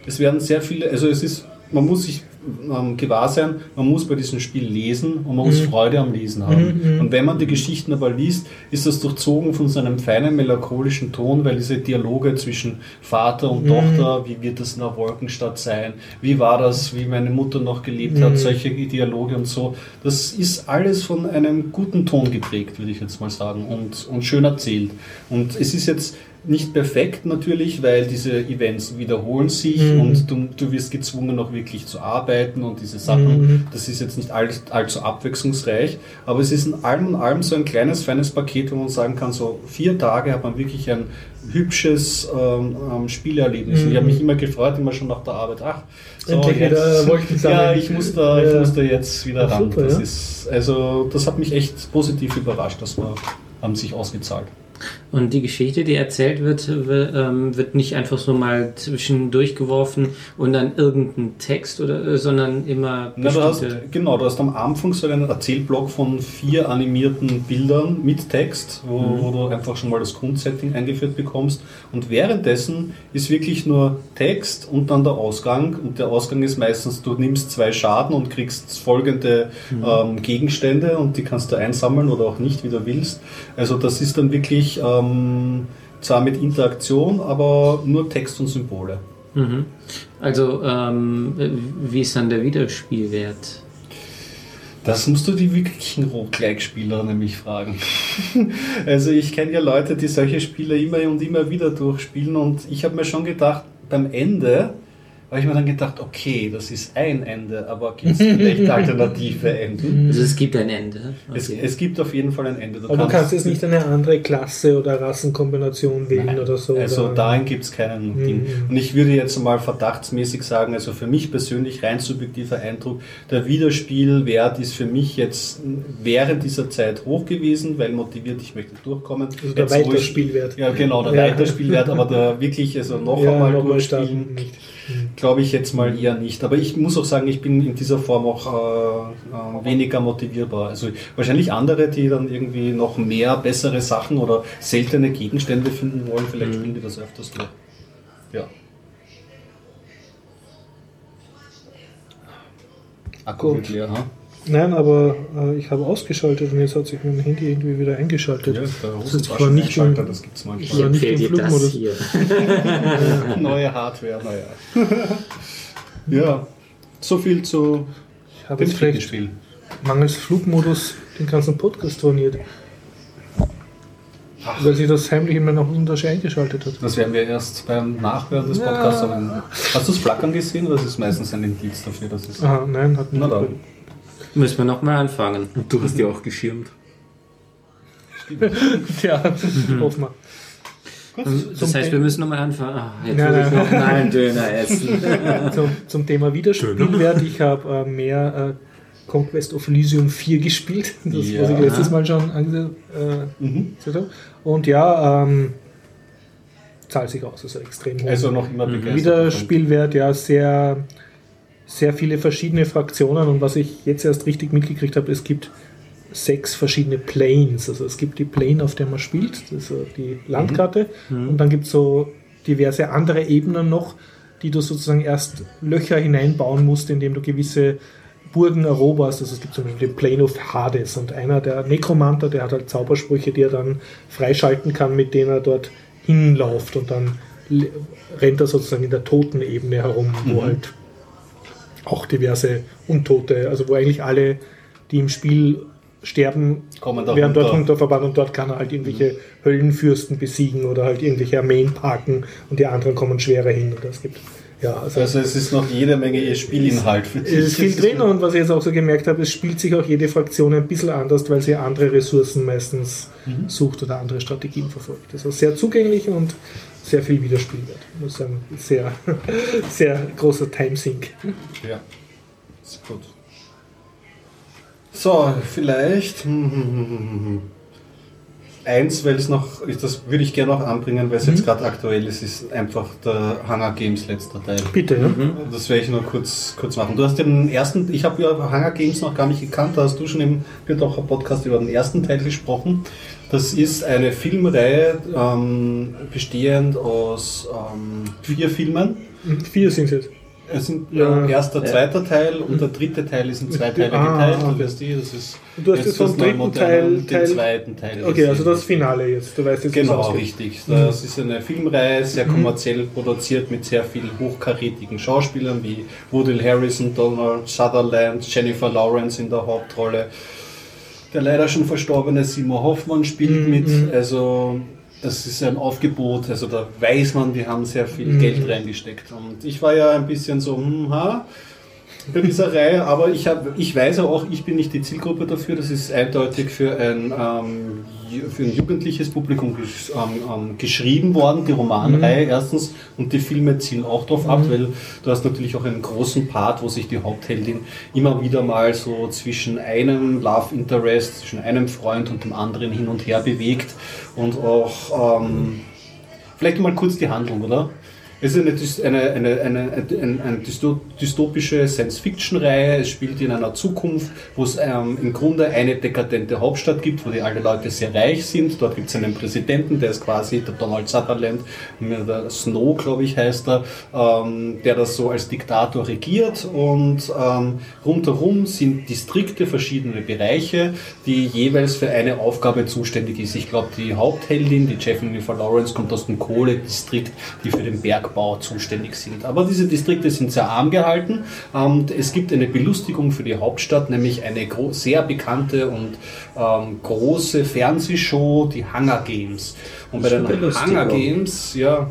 Speaker 2: es werden sehr viele, also es ist, man muss sich ähm, gewahr sein, man muss bei diesem Spiel lesen und man muss Freude am Lesen haben. Und wenn man die Geschichten aber liest, ist das durchzogen von so einem feinen melancholischen Ton, weil diese Dialoge zwischen Vater und Tochter, wie wird das in der Wolkenstadt sein, wie war das, wie meine Mutter noch gelebt hat, solche Dialoge und so, das ist alles von einem guten Ton geprägt, würde ich jetzt mal sagen, und, und schön erzählt. Und es ist jetzt nicht perfekt natürlich, weil diese Events wiederholen sich und du, du wirst gezwungen, noch wirklich zu arbeiten und diese Sachen. Das ist jetzt nicht all, allzu abwechslungsreich, aber es ist in allem und allem so ein kleines, feines Paket, wo man sagen kann, so vier Tage hat man wirklich ein hübsches ähm, ähm, Spielerlebnis. Und ich habe mich immer gefreut, immer schon nach der Arbeit, ach, so,
Speaker 1: Endlich wieder Wolken sammeln.
Speaker 2: ja, ich muss da, ich
Speaker 1: Ja.
Speaker 2: muss da jetzt wieder ran.
Speaker 1: super,
Speaker 2: das
Speaker 1: ja.
Speaker 2: ist, also das hat mich echt positiv überrascht, das war, haben sich ausgezahlt.
Speaker 3: Und die Geschichte, die erzählt wird, ähm, wird nicht einfach so mal zwischendurch geworfen und dann irgendein Text oder, äh, sondern immer
Speaker 2: Na, du hast, genau, du hast am Anfang so einen Erzählblock von vier animierten Bildern mit Text, wo, wo du einfach schon mal das Grundsetting eingeführt bekommst. Und währenddessen ist wirklich nur Text und dann der Ausgang. Und der Ausgang ist meistens, du nimmst zwei Schaden und kriegst folgende ähm, Gegenstände und die kannst du einsammeln oder auch nicht, wie du willst. Also das ist dann wirklich ähm, zwar mit Interaktion, aber nur Text und Symbole.
Speaker 3: Mhm. Also, ähm, äh, wie ist dann der Wiederspielwert?
Speaker 2: Das musst du die wirklichen Roguelike-Spieler nämlich fragen. also ich kenne ja Leute, die solche Spiele immer und immer wieder durchspielen und ich habe mir schon gedacht, beim Ende habe ich mir dann gedacht, okay, das ist ein Ende, aber gibt es vielleicht alternative Enden?
Speaker 3: Also es gibt ein Ende.
Speaker 2: Es,
Speaker 3: Okay.
Speaker 2: es gibt auf jeden Fall ein Ende.
Speaker 1: Aber du kannst jetzt nicht eine andere Klasse oder Rassenkombination wählen
Speaker 2: Nein,
Speaker 1: oder so.
Speaker 2: Also
Speaker 1: oder?
Speaker 2: dahin gibt es keinen
Speaker 1: Mhm.
Speaker 2: Ding. Und ich würde jetzt mal verdachtsmäßig sagen, also für mich persönlich rein subjektiver Eindruck, der Wiederspielwert ist für mich jetzt während dieser Zeit hoch gewesen, weil motiviert, ich möchte durchkommen.
Speaker 1: Also der Weiterspielwert.
Speaker 2: Ja, genau, der
Speaker 1: Ja.
Speaker 2: Weiterspielwert, aber der wirklich, also noch
Speaker 1: Ja,
Speaker 2: einmal
Speaker 1: nochmal
Speaker 2: durchspielen,
Speaker 1: starten nicht.
Speaker 2: Glaube ich jetzt mal eher nicht. Aber ich muss auch sagen, ich bin in dieser Form auch äh, äh, weniger motivierbar. Also wahrscheinlich andere, die dann irgendwie noch mehr bessere Sachen oder seltene Gegenstände finden wollen, vielleicht spielen die das öfters durch. Ja. Akku wird leer, ha?
Speaker 1: Nein, aber äh, ich habe ausgeschaltet und jetzt hat sich mein Handy irgendwie wieder eingeschaltet.
Speaker 2: Ja,
Speaker 1: Das ist zwar nicht im,
Speaker 2: das gibt's
Speaker 3: Ich
Speaker 2: manchmal.
Speaker 1: Ja, nicht
Speaker 3: empfehle
Speaker 1: im
Speaker 3: dir das
Speaker 1: Flugmodus.
Speaker 3: hier.
Speaker 2: Neue Hardware, naja. ja, so viel zu
Speaker 1: ich habe
Speaker 2: dem
Speaker 1: jetzt vielleicht
Speaker 2: Spiel.
Speaker 1: mangels Flugmodus den ganzen Podcast storniert. Weil sich das heimlich in meiner Hosentasche eingeschaltet hat.
Speaker 2: Das werden wir erst beim Nachhören des Podcasts haben. Hast du das Flackern gesehen? Das ist meistens ein Indiz dafür, dass es.
Speaker 1: Aha, nein, hat
Speaker 2: Na
Speaker 1: nicht.
Speaker 2: dann.
Speaker 3: Müssen wir nochmal anfangen.
Speaker 4: Und du hast ja auch geschirmt.
Speaker 1: Ja, hoffen wir.
Speaker 3: Das heißt, wir müssen nochmal anfangen. Ah, jetzt
Speaker 1: Nein,
Speaker 3: will ich noch einen Döner essen.
Speaker 1: zum, zum Thema Wiederspielwert. Ich habe äh, mehr äh, Conquest of Elysium 4 gespielt, das, was
Speaker 2: Ja.
Speaker 1: ich letztes Mal schon ange äh,
Speaker 2: Mhm.
Speaker 1: habe. Und ja, ähm, zahlt sich aus, also extrem hoch.
Speaker 2: Also noch immer begeistert.
Speaker 1: Wiederspielwert, ja, sehr, sehr viele verschiedene Fraktionen. Und was ich jetzt erst richtig mitgekriegt habe, es gibt sechs verschiedene Planes. Also es gibt die Plane, auf der man spielt, das ist so die Landkarte. Und dann gibt es so diverse andere Ebenen noch, die du sozusagen erst Löcher hineinbauen musst, indem du gewisse Burgen eroberst. Also es gibt zum Beispiel den Plane of Hades und einer der Nekromanter, der hat halt Zaubersprüche, die er dann freischalten kann, mit denen er dort hinläuft und dann rennt er sozusagen in der Totenebene herum, wo halt auch diverse Untote, also wo eigentlich alle, die im Spiel sterben,
Speaker 2: Kommen da
Speaker 1: werden dort
Speaker 2: runter.
Speaker 1: runterverbannt und dort kann er halt irgendwelche Höllenfürsten besiegen oder halt irgendwelche Armeen parken und die anderen kommen schwerer hin. Und das gibt, ja, also,
Speaker 2: Also es ist noch jede Menge ihr Spielinhalt für
Speaker 1: es ist viel drin und was ich jetzt auch so gemerkt habe, es spielt sich auch jede Fraktion ein bisschen anders, weil sie andere Ressourcen meistens sucht oder andere Strategien verfolgt. Also sehr zugänglich und sehr viel Wiederspielwert. Ich muss sagen, sehr, sehr großer Timesink.
Speaker 2: Ja, ist gut. So, vielleicht. hm, hm, hm. Eins, weil es noch, ist, das würde ich gerne noch anbringen, weil es jetzt gerade aktuell ist, ist einfach der Hunger Games letzter Teil.
Speaker 1: Bitte, ja.
Speaker 2: Das werde ich nur kurz, kurz machen. Du hast den ersten, ich habe ja Hunger Games noch gar nicht gekannt, da hast du schon im Podcast über den ersten Teil gesprochen. Das ist eine Filmreihe, ähm, bestehend aus ähm, vier Filmen.
Speaker 1: Vier sind es jetzt.
Speaker 2: Es sind
Speaker 1: Ja.
Speaker 2: äh, erster, zweiter Teil und der dritte Teil ist in zwei Teile
Speaker 1: Ah,
Speaker 2: geteilt.
Speaker 1: okay.
Speaker 2: Du weißt das ist
Speaker 1: du hast jetzt vom
Speaker 2: das
Speaker 1: dritten Teil-
Speaker 2: und den
Speaker 1: Teil-
Speaker 2: zweiten Teil.
Speaker 1: Okay,
Speaker 2: gesehen.
Speaker 1: also das Finale jetzt. Du weißt jetzt,
Speaker 2: Genau, richtig. Das ist eine Filmreihe, sehr kommerziell produziert mit sehr vielen hochkarätigen Schauspielern wie Woodrow Harrison, Donald Sutherland, Jennifer Lawrence in der Hauptrolle. Der leider schon verstorbene Simon Hoffmann spielt mit. Also das ist ein Aufgebot. Also da weiß man, die haben sehr viel Geld reingesteckt. Und ich war ja ein bisschen so, hm, ha, bei dieser Reihe, aber ich, hab, ich weiß auch, ich bin nicht die Zielgruppe dafür. Das ist eindeutig für ein, ähm, für ein jugendliches Publikum gesch ähm, ähm, geschrieben worden, die Romanreihe erstens. Und die Filme zielen auch darauf ab, weil du hast natürlich auch einen großen Part, wo sich die Hauptheldin immer wieder mal so zwischen einem Love Interest, zwischen einem Freund und dem anderen hin und her bewegt. Und auch ähm, Vielleicht mal kurz die Handlung, oder? Es ist eine, eine, eine, eine, eine, eine dysto- dystopische Science-Fiction-Reihe. Es spielt in einer Zukunft, wo es ähm, im Grunde eine dekadente Hauptstadt gibt, wo die alle Leute sehr reich sind. Dort gibt es einen Präsidenten, der ist quasi der Donald Sutherland, der Snow, glaube ich, heißt er, ähm, der das so als Diktator regiert. Und ähm, rundherum sind Distrikte, verschiedene Bereiche, die jeweils für eine Aufgabe zuständig ist. Ich glaube, die Hauptheldin, die Jennifer Lawrence, kommt aus dem Kohledistrikt, die für den Bergbau Bergbau zuständig sind. Aber diese Distrikte sind sehr arm gehalten. Und es gibt eine Belustigung für die Hauptstadt, nämlich eine sehr bekannte und ähm, große Fernsehshow, die Hunger Games. Und bei den. Hunger Games, ja,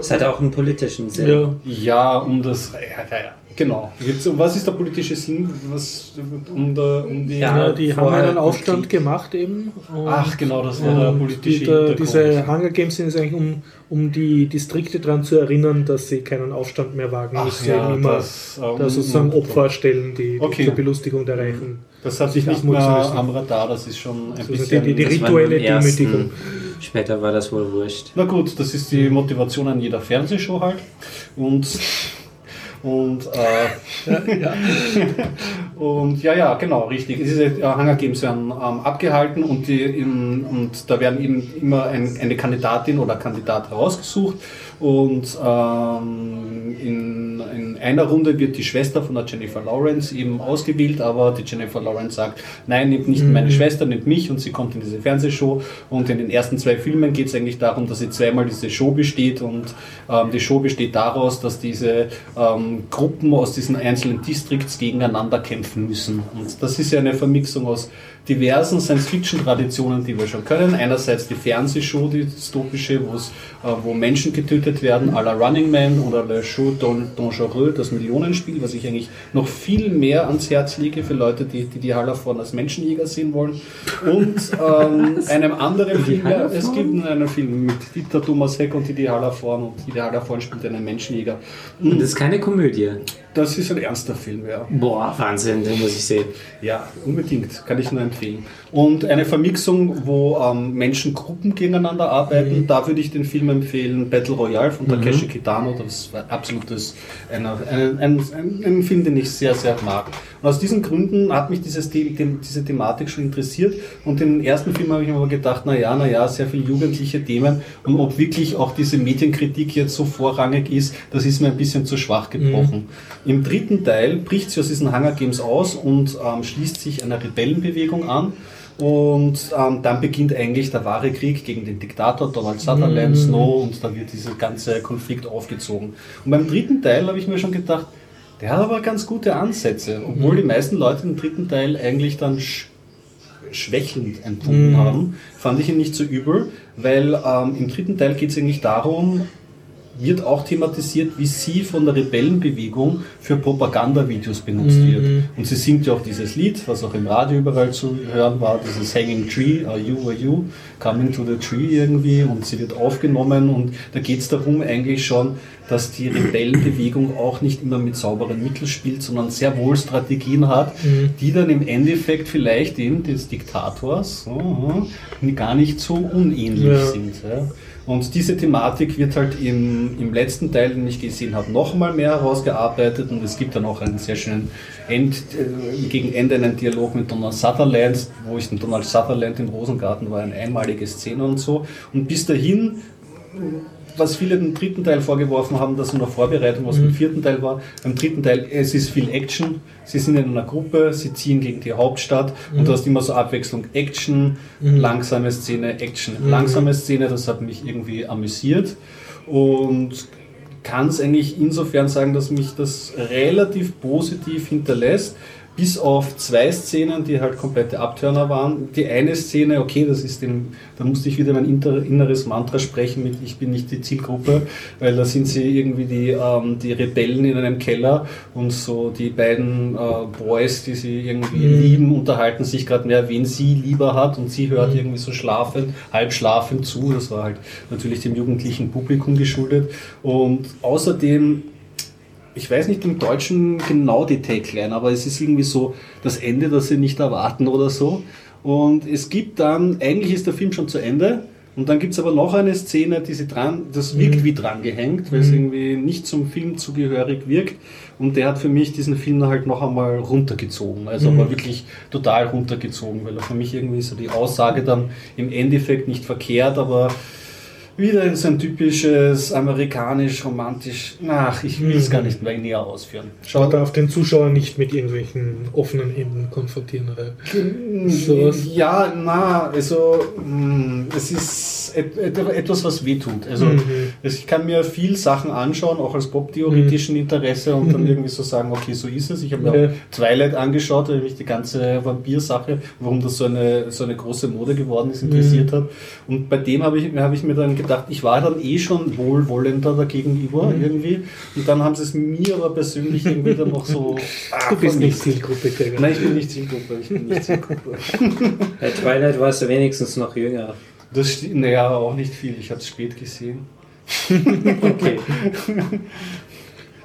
Speaker 3: Es hat auch einen politischen Sinn.
Speaker 1: Ja.
Speaker 2: ja, um das, ja, ja, ja. Genau. Jetzt, was ist der politische Sinn? Was, um, der, um die,
Speaker 3: Ja,
Speaker 1: Ja, die haben einen Aufstand
Speaker 3: Krieg.
Speaker 1: gemacht eben. Und,
Speaker 2: Ach, genau, das war der politische
Speaker 1: die. Diese Hunger Games sind jetzt eigentlich, um, um die Distrikte daran zu erinnern, dass sie keinen Aufstand mehr wagen
Speaker 2: Ach
Speaker 1: müssen.
Speaker 2: ja,
Speaker 1: immer
Speaker 2: das, ähm,
Speaker 1: da sozusagen Opfer stellen, die, die
Speaker 2: Okay.
Speaker 1: zur Belustigung der Reichen.
Speaker 2: Das hat sich nicht mehr am Radar, das ist schon ein
Speaker 1: Also
Speaker 2: bisschen...
Speaker 1: die, die, rituelle
Speaker 3: ersten.
Speaker 1: Demütigung.
Speaker 3: Später war das wohl wurscht.
Speaker 2: Na gut, das ist die Motivation an jeder Fernsehshow halt. Und, und, äh, und ja, ja, genau, richtig. Diese äh, Hunger Games werden ähm, abgehalten und, die, im, und da werden eben immer ein, eine Kandidatin oder Kandidat herausgesucht. Und ähm, in, in einer Runde wird die Schwester von der Jennifer Lawrence eben ausgewählt, aber die Jennifer Lawrence sagt, nein, nimmt nicht meine Schwester, nimmt mich und sie kommt in diese Fernsehshow. Und in den ersten zwei Filmen geht es eigentlich darum, dass sie zweimal diese Show besteht und ähm, die Show besteht daraus, dass diese ähm, Gruppen aus diesen einzelnen Districts gegeneinander kämpfen müssen. Und das ist ja eine Vermixung aus diversen Science-Fiction-Traditionen, die wir schon können. Einerseits die Fernsehshow, die dystopische, äh, wo Menschen getötet werden, à la Running Man oder Le Show Dangereux, das Millionenspiel, was ich eigentlich noch viel mehr ans Herz lege für Leute, die die, die Hallervorn als Menschenjäger sehen wollen. Und ähm, einem anderen Film, ja, es gibt einen Film mit Dieter Thomas Heck und Didi Hallervorn und Didi Hallervorn spielt einen Menschenjäger.
Speaker 3: Und das ist keine Komödie.
Speaker 2: Das ist ein ernster Film, ja.
Speaker 3: Boah, Wahnsinn, den muss ich sehen.
Speaker 2: Ja, unbedingt, kann ich nur empfehlen. Und eine Vermixung, wo ähm, Menschengruppen gegeneinander arbeiten, da würde ich den Film empfehlen, Battle Royale von Takeshi Kitano, das war absolutes, ein, ein, ein, ein Film, den ich sehr, sehr mag. Und aus diesen Gründen hat mich dieses, The diese Thematik schon interessiert und den ersten Film habe ich mir aber gedacht, na ja, na ja, sehr viele jugendliche Themen und ob wirklich auch diese Medienkritik jetzt so vorrangig ist, das ist mir ein bisschen zu schwach gebrochen. Im dritten Teil bricht sie aus diesen Hunger Games aus und ähm, schließt sich einer Rebellenbewegung an. Und ähm, dann beginnt eigentlich der wahre Krieg gegen den Diktator Donald Sutherland, Snow, und da wird dieser ganze Konflikt aufgezogen. Und beim dritten Teil habe ich mir schon gedacht, der hat aber ganz gute Ansätze, obwohl die meisten Leute den dritten Teil eigentlich dann sch schwächelnd empfunden haben, fand ich ihn nicht so übel, weil ähm, im dritten Teil geht es eigentlich darum, wird auch thematisiert, wie sie von der Rebellenbewegung für Propagandavideos benutzt wird. Und sie singt ja auch dieses Lied, was auch im Radio überall zu hören war, dieses Hanging Tree, Are You, Are You, Coming to the Tree irgendwie und sie wird aufgenommen und da geht es darum eigentlich schon, dass die Rebellenbewegung auch nicht immer mit sauberen Mitteln spielt, sondern sehr wohl Strategien hat, die dann im Endeffekt vielleicht dem des Diktators äh, gar nicht so unähnlich
Speaker 1: Ja.
Speaker 2: sind. Ja. Und diese Thematik wird halt im, im letzten Teil, den ich gesehen habe, noch mal mehr herausgearbeitet und es gibt dann auch einen sehr schönen End, äh, gegen Ende einen Dialog mit Donald Sutherland, wo ich Donald Sutherland im Rosengarten war, eine einmalige Szene und so. Und bis dahin was viele dem dritten Teil vorgeworfen haben, dass nur Vorbereitung was im vierten Teil war. Beim dritten Teil, es ist viel Action. Sie sind in einer Gruppe, sie ziehen gegen die Hauptstadt und du hast immer so Abwechslung Action, langsame Szene, Action, langsame Szene. Das hat mich irgendwie amüsiert und kann es eigentlich insofern sagen, dass mich das relativ positiv hinterlässt. Bis auf zwei Szenen, die halt komplette Abtörner waren. Die eine Szene, okay, das ist dem, da musste ich wieder mein inneres Mantra sprechen mit Ich bin nicht die Zielgruppe, weil da sind sie irgendwie die, ähm, die Rebellen in einem Keller und so die beiden äh, Boys, die sie irgendwie lieben, unterhalten sich gerade mehr, wen sie lieber hat und sie hört irgendwie so schlafend, halb schlafend zu. Das war halt natürlich dem jugendlichen Publikum geschuldet. Und außerdem ich weiß nicht im Deutschen genau die Tagline, aber es ist irgendwie so das Ende, das sie nicht erwarten oder so. Und es gibt dann, eigentlich ist der Film schon zu Ende, und dann gibt es aber noch eine Szene, die sie dran, das wirkt wie dran gehängt, weil es irgendwie nicht zum Film zugehörig wirkt. Und der hat für mich diesen Film halt noch einmal runtergezogen. Also aber wirklich total runtergezogen, weil er für mich irgendwie so die Aussage dann im Endeffekt nicht verkehrt, aber wieder in so ein typisches amerikanisch, romantisch. Ach, ich will es gar nicht mehr näher ausführen.
Speaker 1: Man darf den Zuschauer nicht mit irgendwelchen offenen Enden konfrontieren. Oder sowas.
Speaker 2: Ja, na, also mh, es ist etwas, et, et, etwas was wehtut. Also
Speaker 1: Mhm.
Speaker 2: ich kann mir viel Sachen anschauen, auch als Pop-theoretischen Interesse und dann irgendwie so sagen, okay, so ist es. Ich habe mir
Speaker 1: Mhm. Ja.
Speaker 2: auch Twilight angeschaut, weil mich die ganze Vampir-Sache, warum das so eine, so eine große Mode geworden ist,
Speaker 1: Mhm.
Speaker 2: interessiert hat. Und bei dem habe ich, habe ich mir dann gedacht, ich war dann eh schon wohlwollender dagegenüber
Speaker 1: Mhm.
Speaker 2: irgendwie. Und dann haben sie es mir aber persönlich irgendwie dann noch so...
Speaker 1: Du bist nicht. Zielgruppe, Gregor.
Speaker 2: Nein, ich bin nicht Zielgruppe. Ich bin nicht Zielgruppe.
Speaker 3: Bei Twilight warst du wenigstens noch jünger.
Speaker 2: Das stimmt, naja, auch nicht viel. Ich habe es spät gesehen.
Speaker 3: Okay.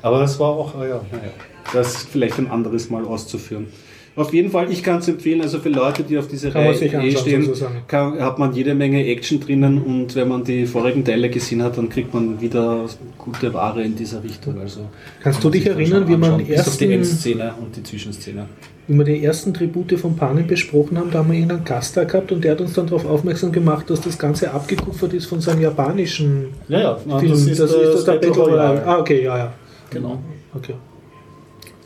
Speaker 2: Aber das war auch, ah ja, naja, das ist vielleicht ein anderes Mal auszuführen. Auf jeden Fall, ich kann es empfehlen, also für Leute, die auf diese
Speaker 1: Kann
Speaker 2: Reihe eh stehen, kann, hat man jede Menge Action drinnen und wenn man die vorigen Teile gesehen hat, dann kriegt man wieder gute Ware in dieser Richtung. Also
Speaker 1: Kannst
Speaker 2: kann
Speaker 1: du dich erinnern, wie man
Speaker 2: auf die Endszene und die Zwischenszene.
Speaker 1: Wie wir die ersten Tribute von Panem besprochen haben, da haben wir einen Gast da gehabt und der hat uns dann darauf aufmerksam gemacht, dass das Ganze abgekupfert ist von seinem japanischen
Speaker 2: Ja, ja, na,
Speaker 1: Film.
Speaker 2: das ist das,
Speaker 1: der
Speaker 2: Battle Royale.
Speaker 1: Ah, okay, ja, ja.
Speaker 2: Genau.
Speaker 1: Okay.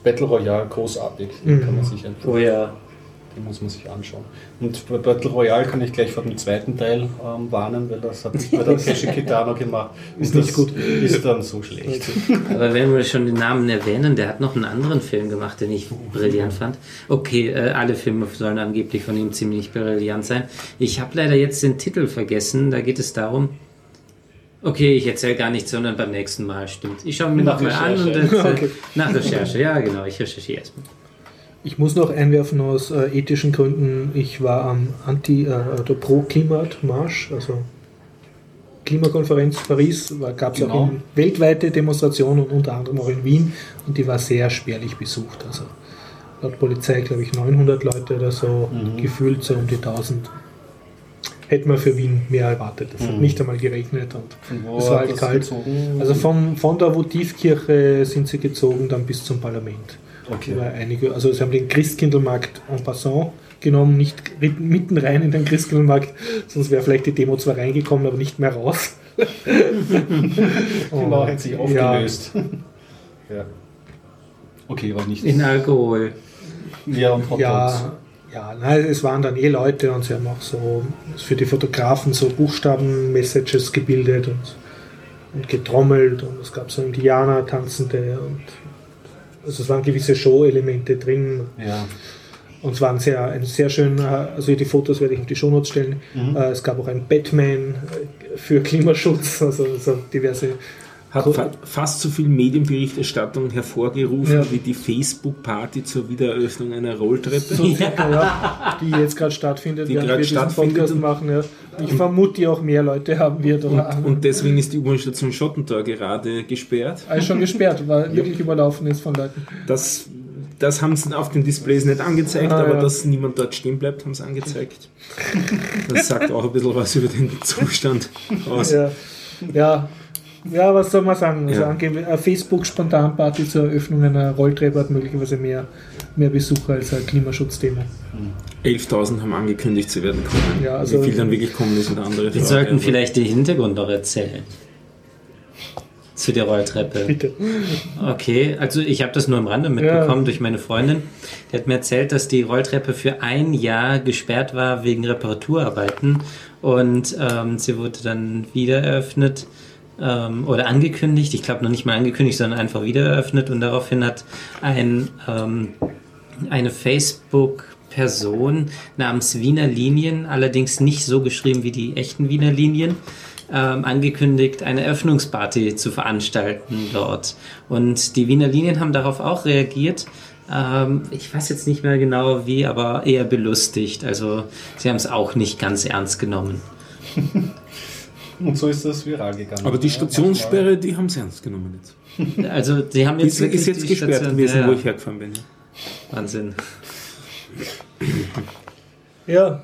Speaker 2: Battle Royale, großartig.
Speaker 1: Mhm.
Speaker 2: Kann man sich empfehlen.
Speaker 3: Oh ja.
Speaker 2: Die muss man sich anschauen. Und bei Battle Royale kann ich gleich vor dem zweiten Teil ähm, warnen, weil das hat mehr der Keshi Kitano gemacht.
Speaker 1: Ist
Speaker 2: das
Speaker 1: nicht gut.
Speaker 2: Ist dann so schlecht.
Speaker 3: Aber wenn wir schon den Namen erwähnen, der hat noch einen anderen Film gemacht, den ich brillant fand. Okay, äh, alle Filme sollen angeblich von ihm ziemlich brillant sein. Ich habe leider jetzt den Titel vergessen. Da geht es darum. Okay, ich erzähle gar nichts, sondern beim nächsten Mal stimmt. Ich schaue mir
Speaker 2: Nach
Speaker 3: noch mal an und
Speaker 2: Recherche.
Speaker 3: erzähl-
Speaker 1: Okay.
Speaker 3: nach Recherche. Ja, genau. Ich recherchiere erstmal.
Speaker 1: Ich muss noch einwerfen aus äh, ethischen Gründen, ich war am Anti- äh, oder Pro-Klimat-Marsch, also Klimakonferenz Paris, gab es
Speaker 2: Genau.
Speaker 1: auch in weltweite Demonstrationen und unter anderem auch in Wien und die war sehr spärlich besucht. Also laut Polizei glaube ich 900 Leute oder so, gefühlt so um die 1000. Hätte man für Wien mehr erwartet. Es hat nicht einmal geregnet und
Speaker 2: wo
Speaker 1: es war halt kalt.
Speaker 2: gezogen?
Speaker 1: Also vom, von der Votivkirche sind sie gezogen dann bis zum Parlament.
Speaker 2: Okay.
Speaker 1: Weil einige, also sie haben den Christkindlmarkt en passant genommen, nicht mitten rein in den Christkindlmarkt, sonst wäre vielleicht die Demo zwar reingekommen, aber nicht mehr raus.
Speaker 2: Mauer hat sich
Speaker 1: Ja.
Speaker 2: aufgelöst. Ja. Okay, war nicht.
Speaker 3: In Alkohol.
Speaker 2: Ja, und Hot.
Speaker 1: Ja, ja, nein, es waren dann eh Leute und sie haben auch so für die Fotografen so Buchstaben-Messages gebildet und, und getrommelt und es gab so Indianer, Tanzende und also es waren gewisse Show-Elemente drin.
Speaker 2: Ja.
Speaker 1: Und es war ein sehr, ein sehr schön, also die Fotos werde ich auf die Shownotes stellen. Äh, Es gab auch einen Batman äh, für Klimaschutz, also so diverse.
Speaker 4: Hat fa fast so viel Medienberichterstattung hervorgerufen
Speaker 1: Ja.
Speaker 4: wie die Facebook-Party zur Wiedereröffnung einer Rolltreppe.
Speaker 1: So, ja, die jetzt gerade stattfindet,
Speaker 4: Die
Speaker 1: während
Speaker 4: gerade
Speaker 1: wir diesen
Speaker 4: stattfindet
Speaker 1: Podcast machen. Ja. Ich vermute, die auch mehr Leute haben wird.
Speaker 4: Und, und deswegen ist die U-Bahn-Station Schottentor gerade gesperrt.
Speaker 1: alles schon gesperrt, weil wirklich überlaufen ist von Leuten.
Speaker 4: Das, das haben sie auf den Displays nicht angezeigt,
Speaker 1: Ah,
Speaker 4: aber
Speaker 1: ja.
Speaker 4: dass niemand dort stehen bleibt, haben sie angezeigt. Das sagt auch ein bisschen was über den Zustand aus.
Speaker 1: Ja, ja. ja was soll man sagen? Also
Speaker 4: Ja.
Speaker 1: eine Facebook-Spontanparty zur Eröffnung einer Rolltreppe hat möglicherweise mehr, mehr Besucher als eine Klimaschutzdemo.
Speaker 4: 11.000 haben angekündigt, sie werden kommen.
Speaker 1: Ja, also-
Speaker 4: Wie viel dann wirklich kommen, ist eine andere Frage.
Speaker 3: Wir sollten vielleicht den Hintergrund noch erzählen. Zu der Rolltreppe.
Speaker 1: Bitte.
Speaker 3: Okay, also ich habe das nur am Rande mitbekommen durch meine Freundin. Die hat mir erzählt, dass die Rolltreppe für ein Jahr gesperrt war wegen Reparaturarbeiten und ähm, sie wurde dann wieder eröffnet ähm, oder angekündigt. Ich glaube noch nicht mal angekündigt, sondern einfach wieder eröffnet und daraufhin hat ein, ähm, eine Facebook-Person namens Wiener Linien, allerdings nicht so geschrieben wie die echten Wiener Linien, ähm, angekündigt, eine Eröffnungsparty zu veranstalten dort. Und die Wiener Linien haben darauf auch reagiert. Ähm, ich weiß jetzt nicht mehr genau wie, aber eher belustigt. Also sie haben es auch nicht ganz ernst genommen.
Speaker 2: Und so ist das viral gegangen.
Speaker 4: Aber die
Speaker 2: Ja,
Speaker 4: Stationsssperre, die haben sie ernst genommen jetzt.
Speaker 3: Also sie haben jetzt
Speaker 4: Ist,
Speaker 3: wirklich
Speaker 4: ist jetzt
Speaker 3: die
Speaker 4: gesperrt
Speaker 3: Station-
Speaker 4: gewesen,
Speaker 3: ja,
Speaker 4: wo
Speaker 3: ja.
Speaker 4: ich hergefahren bin.
Speaker 3: Wahnsinn.
Speaker 1: Ja,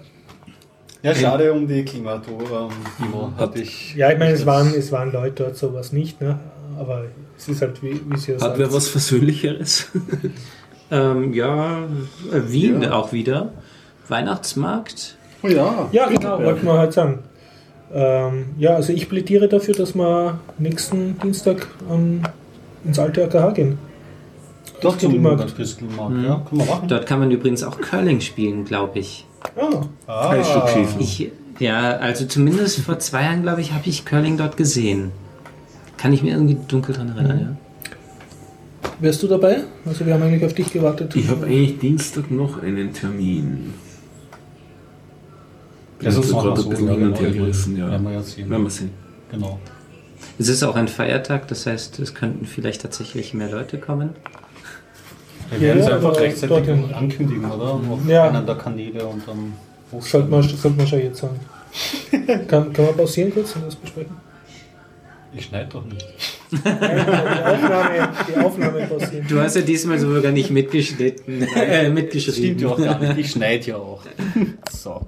Speaker 2: Ja, schade um die Klimatur. Ähm, Demo. Hatte ich.
Speaker 1: ja ich meine, es waren, es waren Leute dort, sowas nicht, ne? aber es ist halt, wie, wie sie ja
Speaker 4: Hat wer was Versöhnlicheres?
Speaker 3: Ähm, ja, äh, Wien auch wieder. Weihnachtsmarkt.
Speaker 2: Oh ja.
Speaker 1: Ja, genau, wollten wir halt sagen. Ähm, ja, also ich plädiere dafür, dass wir nächsten Dienstag ähm, ins alte AKH gehen.
Speaker 2: Doch, zum
Speaker 1: Christkindlmarkt.
Speaker 2: Christkindlmarkt. Ja, kann man machen.
Speaker 3: Dort kann man übrigens auch Curling spielen, glaube ich.
Speaker 1: Ah,
Speaker 2: Ah,
Speaker 4: Eisstockschießen.
Speaker 3: Ich, Ja, also zumindest vor zwei Jahren, glaube ich, habe ich Curling dort gesehen. Kann ich mir irgendwie dunkel dran erinnern, ja.
Speaker 1: Wärst du dabei? Also wir haben eigentlich auf dich gewartet.
Speaker 4: Ich habe eigentlich Dienstag noch einen Termin. Bin
Speaker 2: Also
Speaker 4: jetzt
Speaker 2: das machen wir
Speaker 4: gerade
Speaker 2: so,
Speaker 4: ein bisschen hin und her gerissen, ja.
Speaker 2: Werden wir ja sehen.
Speaker 4: Werden wir sehen.
Speaker 2: Genau.
Speaker 3: Es ist auch ein Feiertag, das heißt, es könnten vielleicht tatsächlich mehr Leute kommen.
Speaker 2: Wir werden es einfach rechtzeitig ankündigen, oder? Auf
Speaker 1: Ja.
Speaker 2: einen der Kanäle und dann
Speaker 1: Sollte man, sollte man schon jetzt sagen. Kann, kann man pausieren kurz und das besprechen?
Speaker 2: Ich schneide doch nicht.
Speaker 1: Die Aufnahme, die Aufnahme pausieren.
Speaker 3: Du hast ja diesmal sogar nicht mitgeschnitten, äh,
Speaker 2: Das
Speaker 3: mitgeschrieben.
Speaker 2: stimmt ja auch gar nicht. Ich schneide ja auch. So.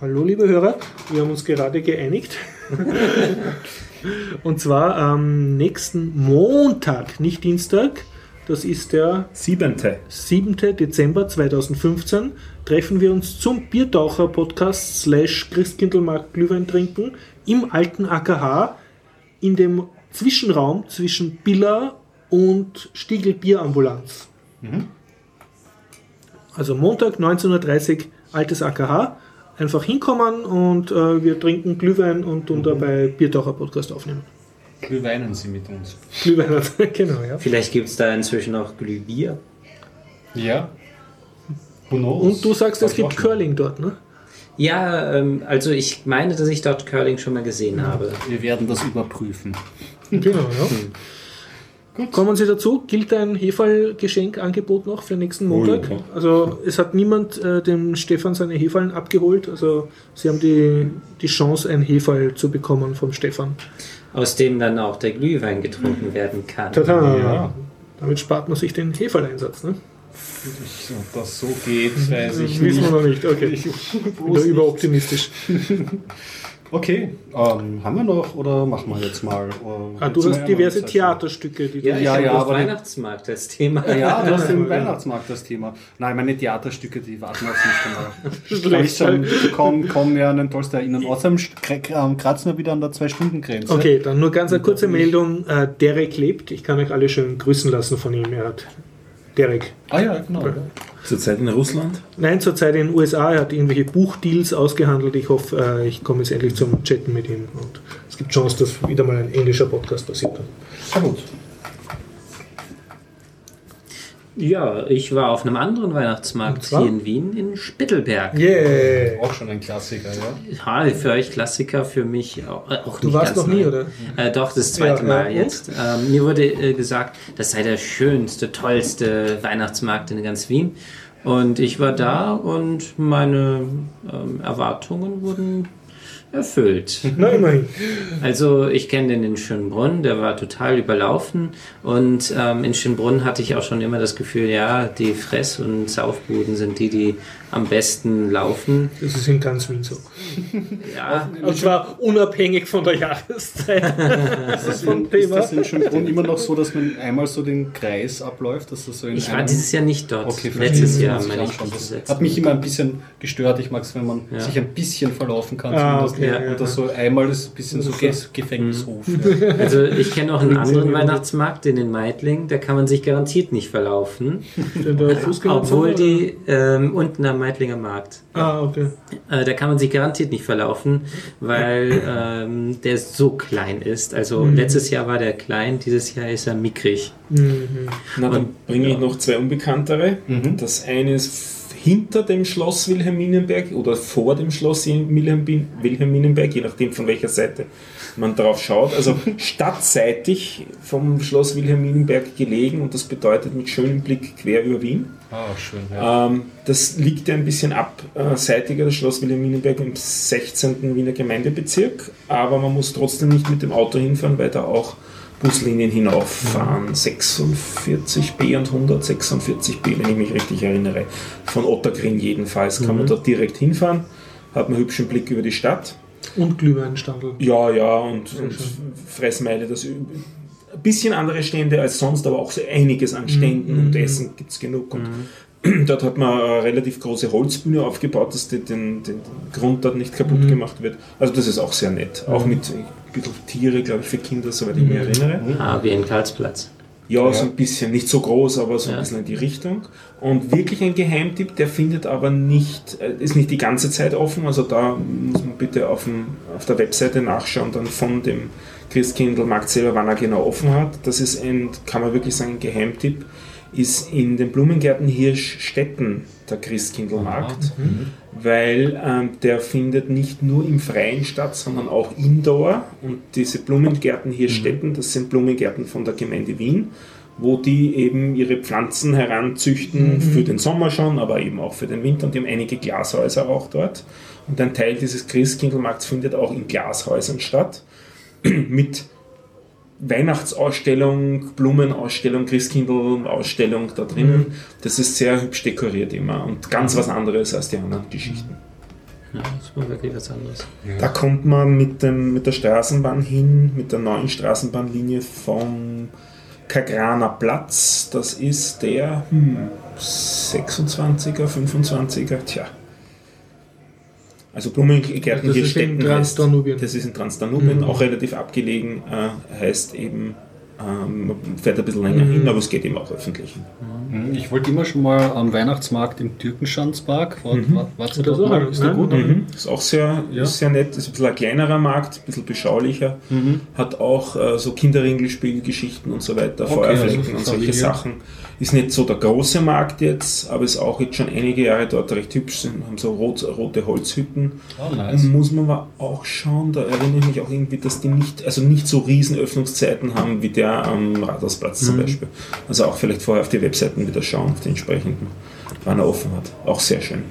Speaker 1: Hallo liebe Hörer, wir haben uns gerade geeinigt. Und zwar am nächsten Montag, nicht Dienstag, das ist der
Speaker 4: Siebente.
Speaker 1: 7. Dezember 2015, treffen wir uns zum Biertaucher-Podcast slash Christkindlmarkt Glühwein trinken im alten AKH in dem Zwischenraum zwischen Billa und Stiegel Bierambulanz. Also Montag 19.30 Uhr, altes AKH. Einfach hinkommen und äh, wir trinken Glühwein und tun dabei Biertaucher-Podcast aufnehmen.
Speaker 2: Glühweinen Sie mit uns.
Speaker 1: Glühwein, genau, ja.
Speaker 3: Vielleicht gibt es da inzwischen auch Glühbier.
Speaker 2: Ja.
Speaker 1: Und du sagst, es gibt. Curling dort, ne?
Speaker 3: Ja, ähm, also ich meine, dass ich dort Curling schon mal gesehen habe.
Speaker 2: Wir werden das überprüfen.
Speaker 1: Genau, ja. Kommen Sie dazu, gilt ein Hefall-Geschenkangebot noch für nächsten Montag?
Speaker 4: ja.
Speaker 1: Also es hat niemand äh, dem Stefan seine Hefallen abgeholt. Also Sie haben die, die Chance, ein Hefall zu bekommen vom Stefan.
Speaker 3: Aus dem dann auch der Glühwein getrunken werden kann.
Speaker 1: Tada!
Speaker 2: Ja.
Speaker 1: Damit spart man sich den Hefalleinsatz. Ne?
Speaker 2: Ob das so geht, weiß ich
Speaker 1: Wissen wir
Speaker 2: nicht.
Speaker 1: noch nicht. Okay.
Speaker 2: Ich,
Speaker 1: Oder
Speaker 2: bloß
Speaker 1: überoptimistisch.
Speaker 2: Okay, ähm, haben wir noch oder machen wir jetzt mal? Äh,
Speaker 1: Ah, du hast diverse. Theaterstücke, die
Speaker 3: Ja,
Speaker 1: du
Speaker 3: ich
Speaker 2: Ja,
Speaker 3: habe
Speaker 2: ja, aber
Speaker 3: Weihnachtsmarkt als Thema.
Speaker 2: Ja, du hast
Speaker 1: Ja,
Speaker 2: den
Speaker 1: ja.
Speaker 2: Weihnachtsmarkt das Thema. Nein, meine Theaterstücke, die warten auf mich
Speaker 1: Schlecht.
Speaker 2: dann Ich schon kaum, kaum mehr an den Tollsten erinnern. Außerdem ähm, kratzen wir wieder an der 2-Stunden-Grenze.
Speaker 1: Okay, dann nur ganz eine kurze Meldung. Äh, Derek lebt. Ich kann euch alle schön grüßen lassen von ihm. Er hat Derek.
Speaker 2: Ah ja, genau.
Speaker 4: Zurzeit in Russland.
Speaker 1: Nein, zurzeit in den USA. Er hat irgendwelche Buchdeals ausgehandelt. Ich hoffe, äh, ich komme jetzt endlich zum Chatten mit ihm. Und es gibt Chance, dass wieder mal ein englischer Podcast passiert.
Speaker 2: Sehr gut.
Speaker 3: Ja, ich war auf einem anderen Weihnachtsmarkt hier in Wien, in Spittelberg.
Speaker 1: Yeah!
Speaker 2: Auch schon ein Klassiker, ja.
Speaker 3: Ja, für euch Klassiker, für mich auch, äh, auch
Speaker 1: Du
Speaker 3: nicht
Speaker 1: warst
Speaker 3: ganz
Speaker 1: noch nie,
Speaker 3: neu.
Speaker 1: oder?
Speaker 3: Äh, doch, das zweite
Speaker 1: Ja,
Speaker 3: Mal
Speaker 1: ja,
Speaker 3: jetzt. Ähm, mir wurde äh, gesagt, das sei der schönste, tollste Weihnachtsmarkt in ganz Wien. Und ich war da und meine ähm, Erwartungen wurden erfüllt.
Speaker 1: Na, immerhin.
Speaker 3: Also ich kenne den in Schönbrunn, der war total überlaufen und ähm, in Schönbrunn hatte ich auch schon immer das Gefühl, ja, die Fress- und Saufbuden sind die, die am besten laufen.
Speaker 1: Das ist in ganz Wien so.
Speaker 3: Ja,
Speaker 1: Und zwar unabhängig von der Jahreszeit.
Speaker 2: Ist das,
Speaker 1: Vom
Speaker 2: in, ist
Speaker 1: Thema.
Speaker 2: das in Schönbrunn immer noch so, dass man einmal so den Kreis abläuft? Dass das so in
Speaker 3: ich war dieses Jahr nicht dort.
Speaker 2: Okay,
Speaker 3: Letztes. Jahr, meine ich.
Speaker 2: anschauen.
Speaker 3: das
Speaker 2: hat mich immer ein bisschen gestört. Ich mag es, wenn man
Speaker 3: Ja.
Speaker 2: sich ein bisschen verlaufen kann.
Speaker 1: Ah, okay,
Speaker 2: und
Speaker 1: ja,
Speaker 2: das
Speaker 1: ja.
Speaker 2: so einmal ist ein bisschen so
Speaker 1: ist
Speaker 2: Gefängnishof.
Speaker 1: Mhm.
Speaker 2: Ja.
Speaker 3: Also ich kenne auch einen anderen Weihnachtsmarkt, den in Meidling, da kann man sich garantiert nicht verlaufen.
Speaker 1: In
Speaker 3: Obwohl die ähm, unten am Meidlinger Markt.
Speaker 1: Ah, okay.
Speaker 3: Äh, da kann man sich garantiert nicht verlaufen, weil ähm, der so klein ist. Also
Speaker 1: Mhm.
Speaker 3: letztes Jahr war der klein, dieses Jahr ist er mickrig.
Speaker 1: Mhm.
Speaker 4: Na, dann
Speaker 3: Und-
Speaker 4: bringe ich noch zwei Unbekanntere.
Speaker 2: Mhm.
Speaker 4: Das eine ist hinter dem Schloss Wilhelminenberg oder vor dem Schloss Wilhelmin- Wilhelminenberg, je nachdem von welcher Seite man drauf schaut. Also stadtseitig vom Schloss Wilhelminenberg gelegen und das bedeutet mit schönem Blick quer über Wien.
Speaker 2: Ah, schön. Ja.
Speaker 4: Ähm, das liegt ja ein bisschen abseitiger, das Schloss Wilhelminenberg im 16. Wiener Gemeindebezirk, aber man muss trotzdem nicht mit dem Auto hinfahren, weil da auch Buslinien hinauffahren. 46b und 146b, wenn ich mich richtig erinnere. Von Ottergring jedenfalls kann man dort direkt hinfahren, hat man hübschen Blick über die Stadt.
Speaker 1: Und Glühweinstandel.
Speaker 4: Ja, ja, und, und. Fressmeile, das ein bisschen andere Stände als sonst, aber auch so einiges an Ständen
Speaker 1: Mhm.
Speaker 4: und Essen gibt es genug. Und dort hat man eine relativ große Holzbühne aufgebaut, dass die, den, den Grund dort nicht kaputt
Speaker 1: Mhm.
Speaker 4: gemacht wird. Also das ist auch sehr nett. Auch mit ein bisschen Tiere, glaube ich, für Kinder, soweit ich mich
Speaker 1: Mhm.
Speaker 4: erinnere.
Speaker 3: Ah, wie in Karlsplatz.
Speaker 4: Ja, so ein bisschen, nicht so groß, aber so ein
Speaker 3: Ja.
Speaker 4: bisschen in die Richtung. Und wirklich ein Geheimtipp, der findet aber nicht, äh, ist nicht die ganze Zeit offen, also da muss man bitte auf, dem, auf der Webseite nachschauen, dann von dem Christkindlmarkt selber, wann er genau offen hat. Das ist ein, kann man wirklich sagen, ein Geheimtipp, ist in den Blumengärten Hirschstetten der Christkindlmarkt, weil ähm, der findet nicht nur im Freien statt, sondern auch indoor. Und diese Blumengärten Hirschstetten, das sind Blumengärten von der Gemeinde Wien, wo die eben ihre Pflanzen heranzüchten für den Sommer schon, aber eben auch für den Winter. Und die haben einige Glashäuser auch dort. Und ein Teil dieses Christkindlmarkts findet auch in Glashäusern statt mit Weihnachtsausstellung, Blumenausstellung, Christkindl-Ausstellung da drinnen. Das ist sehr hübsch dekoriert immer und ganz was anderes als die anderen Geschichten.
Speaker 3: Ja, das war wirklich was anderes.
Speaker 4: Da kommt man mit, dem, mit der Straßenbahn hin, mit der neuen Straßenbahnlinie vom Kagraner Platz. Das ist der hm, 26er, 25er, tja. Also Blumengärten
Speaker 1: Das
Speaker 4: hier
Speaker 1: ist in
Speaker 4: Städten heißt,
Speaker 1: Transdanubien.
Speaker 4: Das ist in Transdanubien, auch relativ abgelegen, äh, heißt eben, ähm, man fährt ein bisschen länger hin, aber es geht eben auch öffentlich.
Speaker 2: Mhm, Ich wollte immer schon mal am Weihnachtsmarkt im Türkenschanzpark. War, war, warst du
Speaker 1: Das
Speaker 2: dort
Speaker 1: auch,
Speaker 2: mal? Ist der gut?
Speaker 4: Mhm. Ist auch sehr,
Speaker 2: Ja.
Speaker 4: ist sehr nett, ist ein bisschen ein kleinerer Markt, ein bisschen beschaulicher, hat auch äh, so Kinderringelspielgeschichten und so weiter,
Speaker 2: Okay,
Speaker 4: Feuerflecken
Speaker 2: also
Speaker 4: und solche
Speaker 2: Familie.
Speaker 4: Sachen. Ist nicht so der große Markt jetzt, aber ist auch jetzt schon einige Jahre dort recht hübsch, sind, haben so rot, rote Holzhütten.
Speaker 2: Oh, nice.
Speaker 4: Und muss man aber auch schauen, da erinnere ich mich auch irgendwie, dass die nicht, also nicht so riesen Öffnungszeiten haben wie der am Rathausplatz
Speaker 2: Mhm.
Speaker 4: zum Beispiel. Also auch vielleicht vorher auf die Webseiten wieder schauen, auf die entsprechenden, wann er offen hat. Auch sehr schön.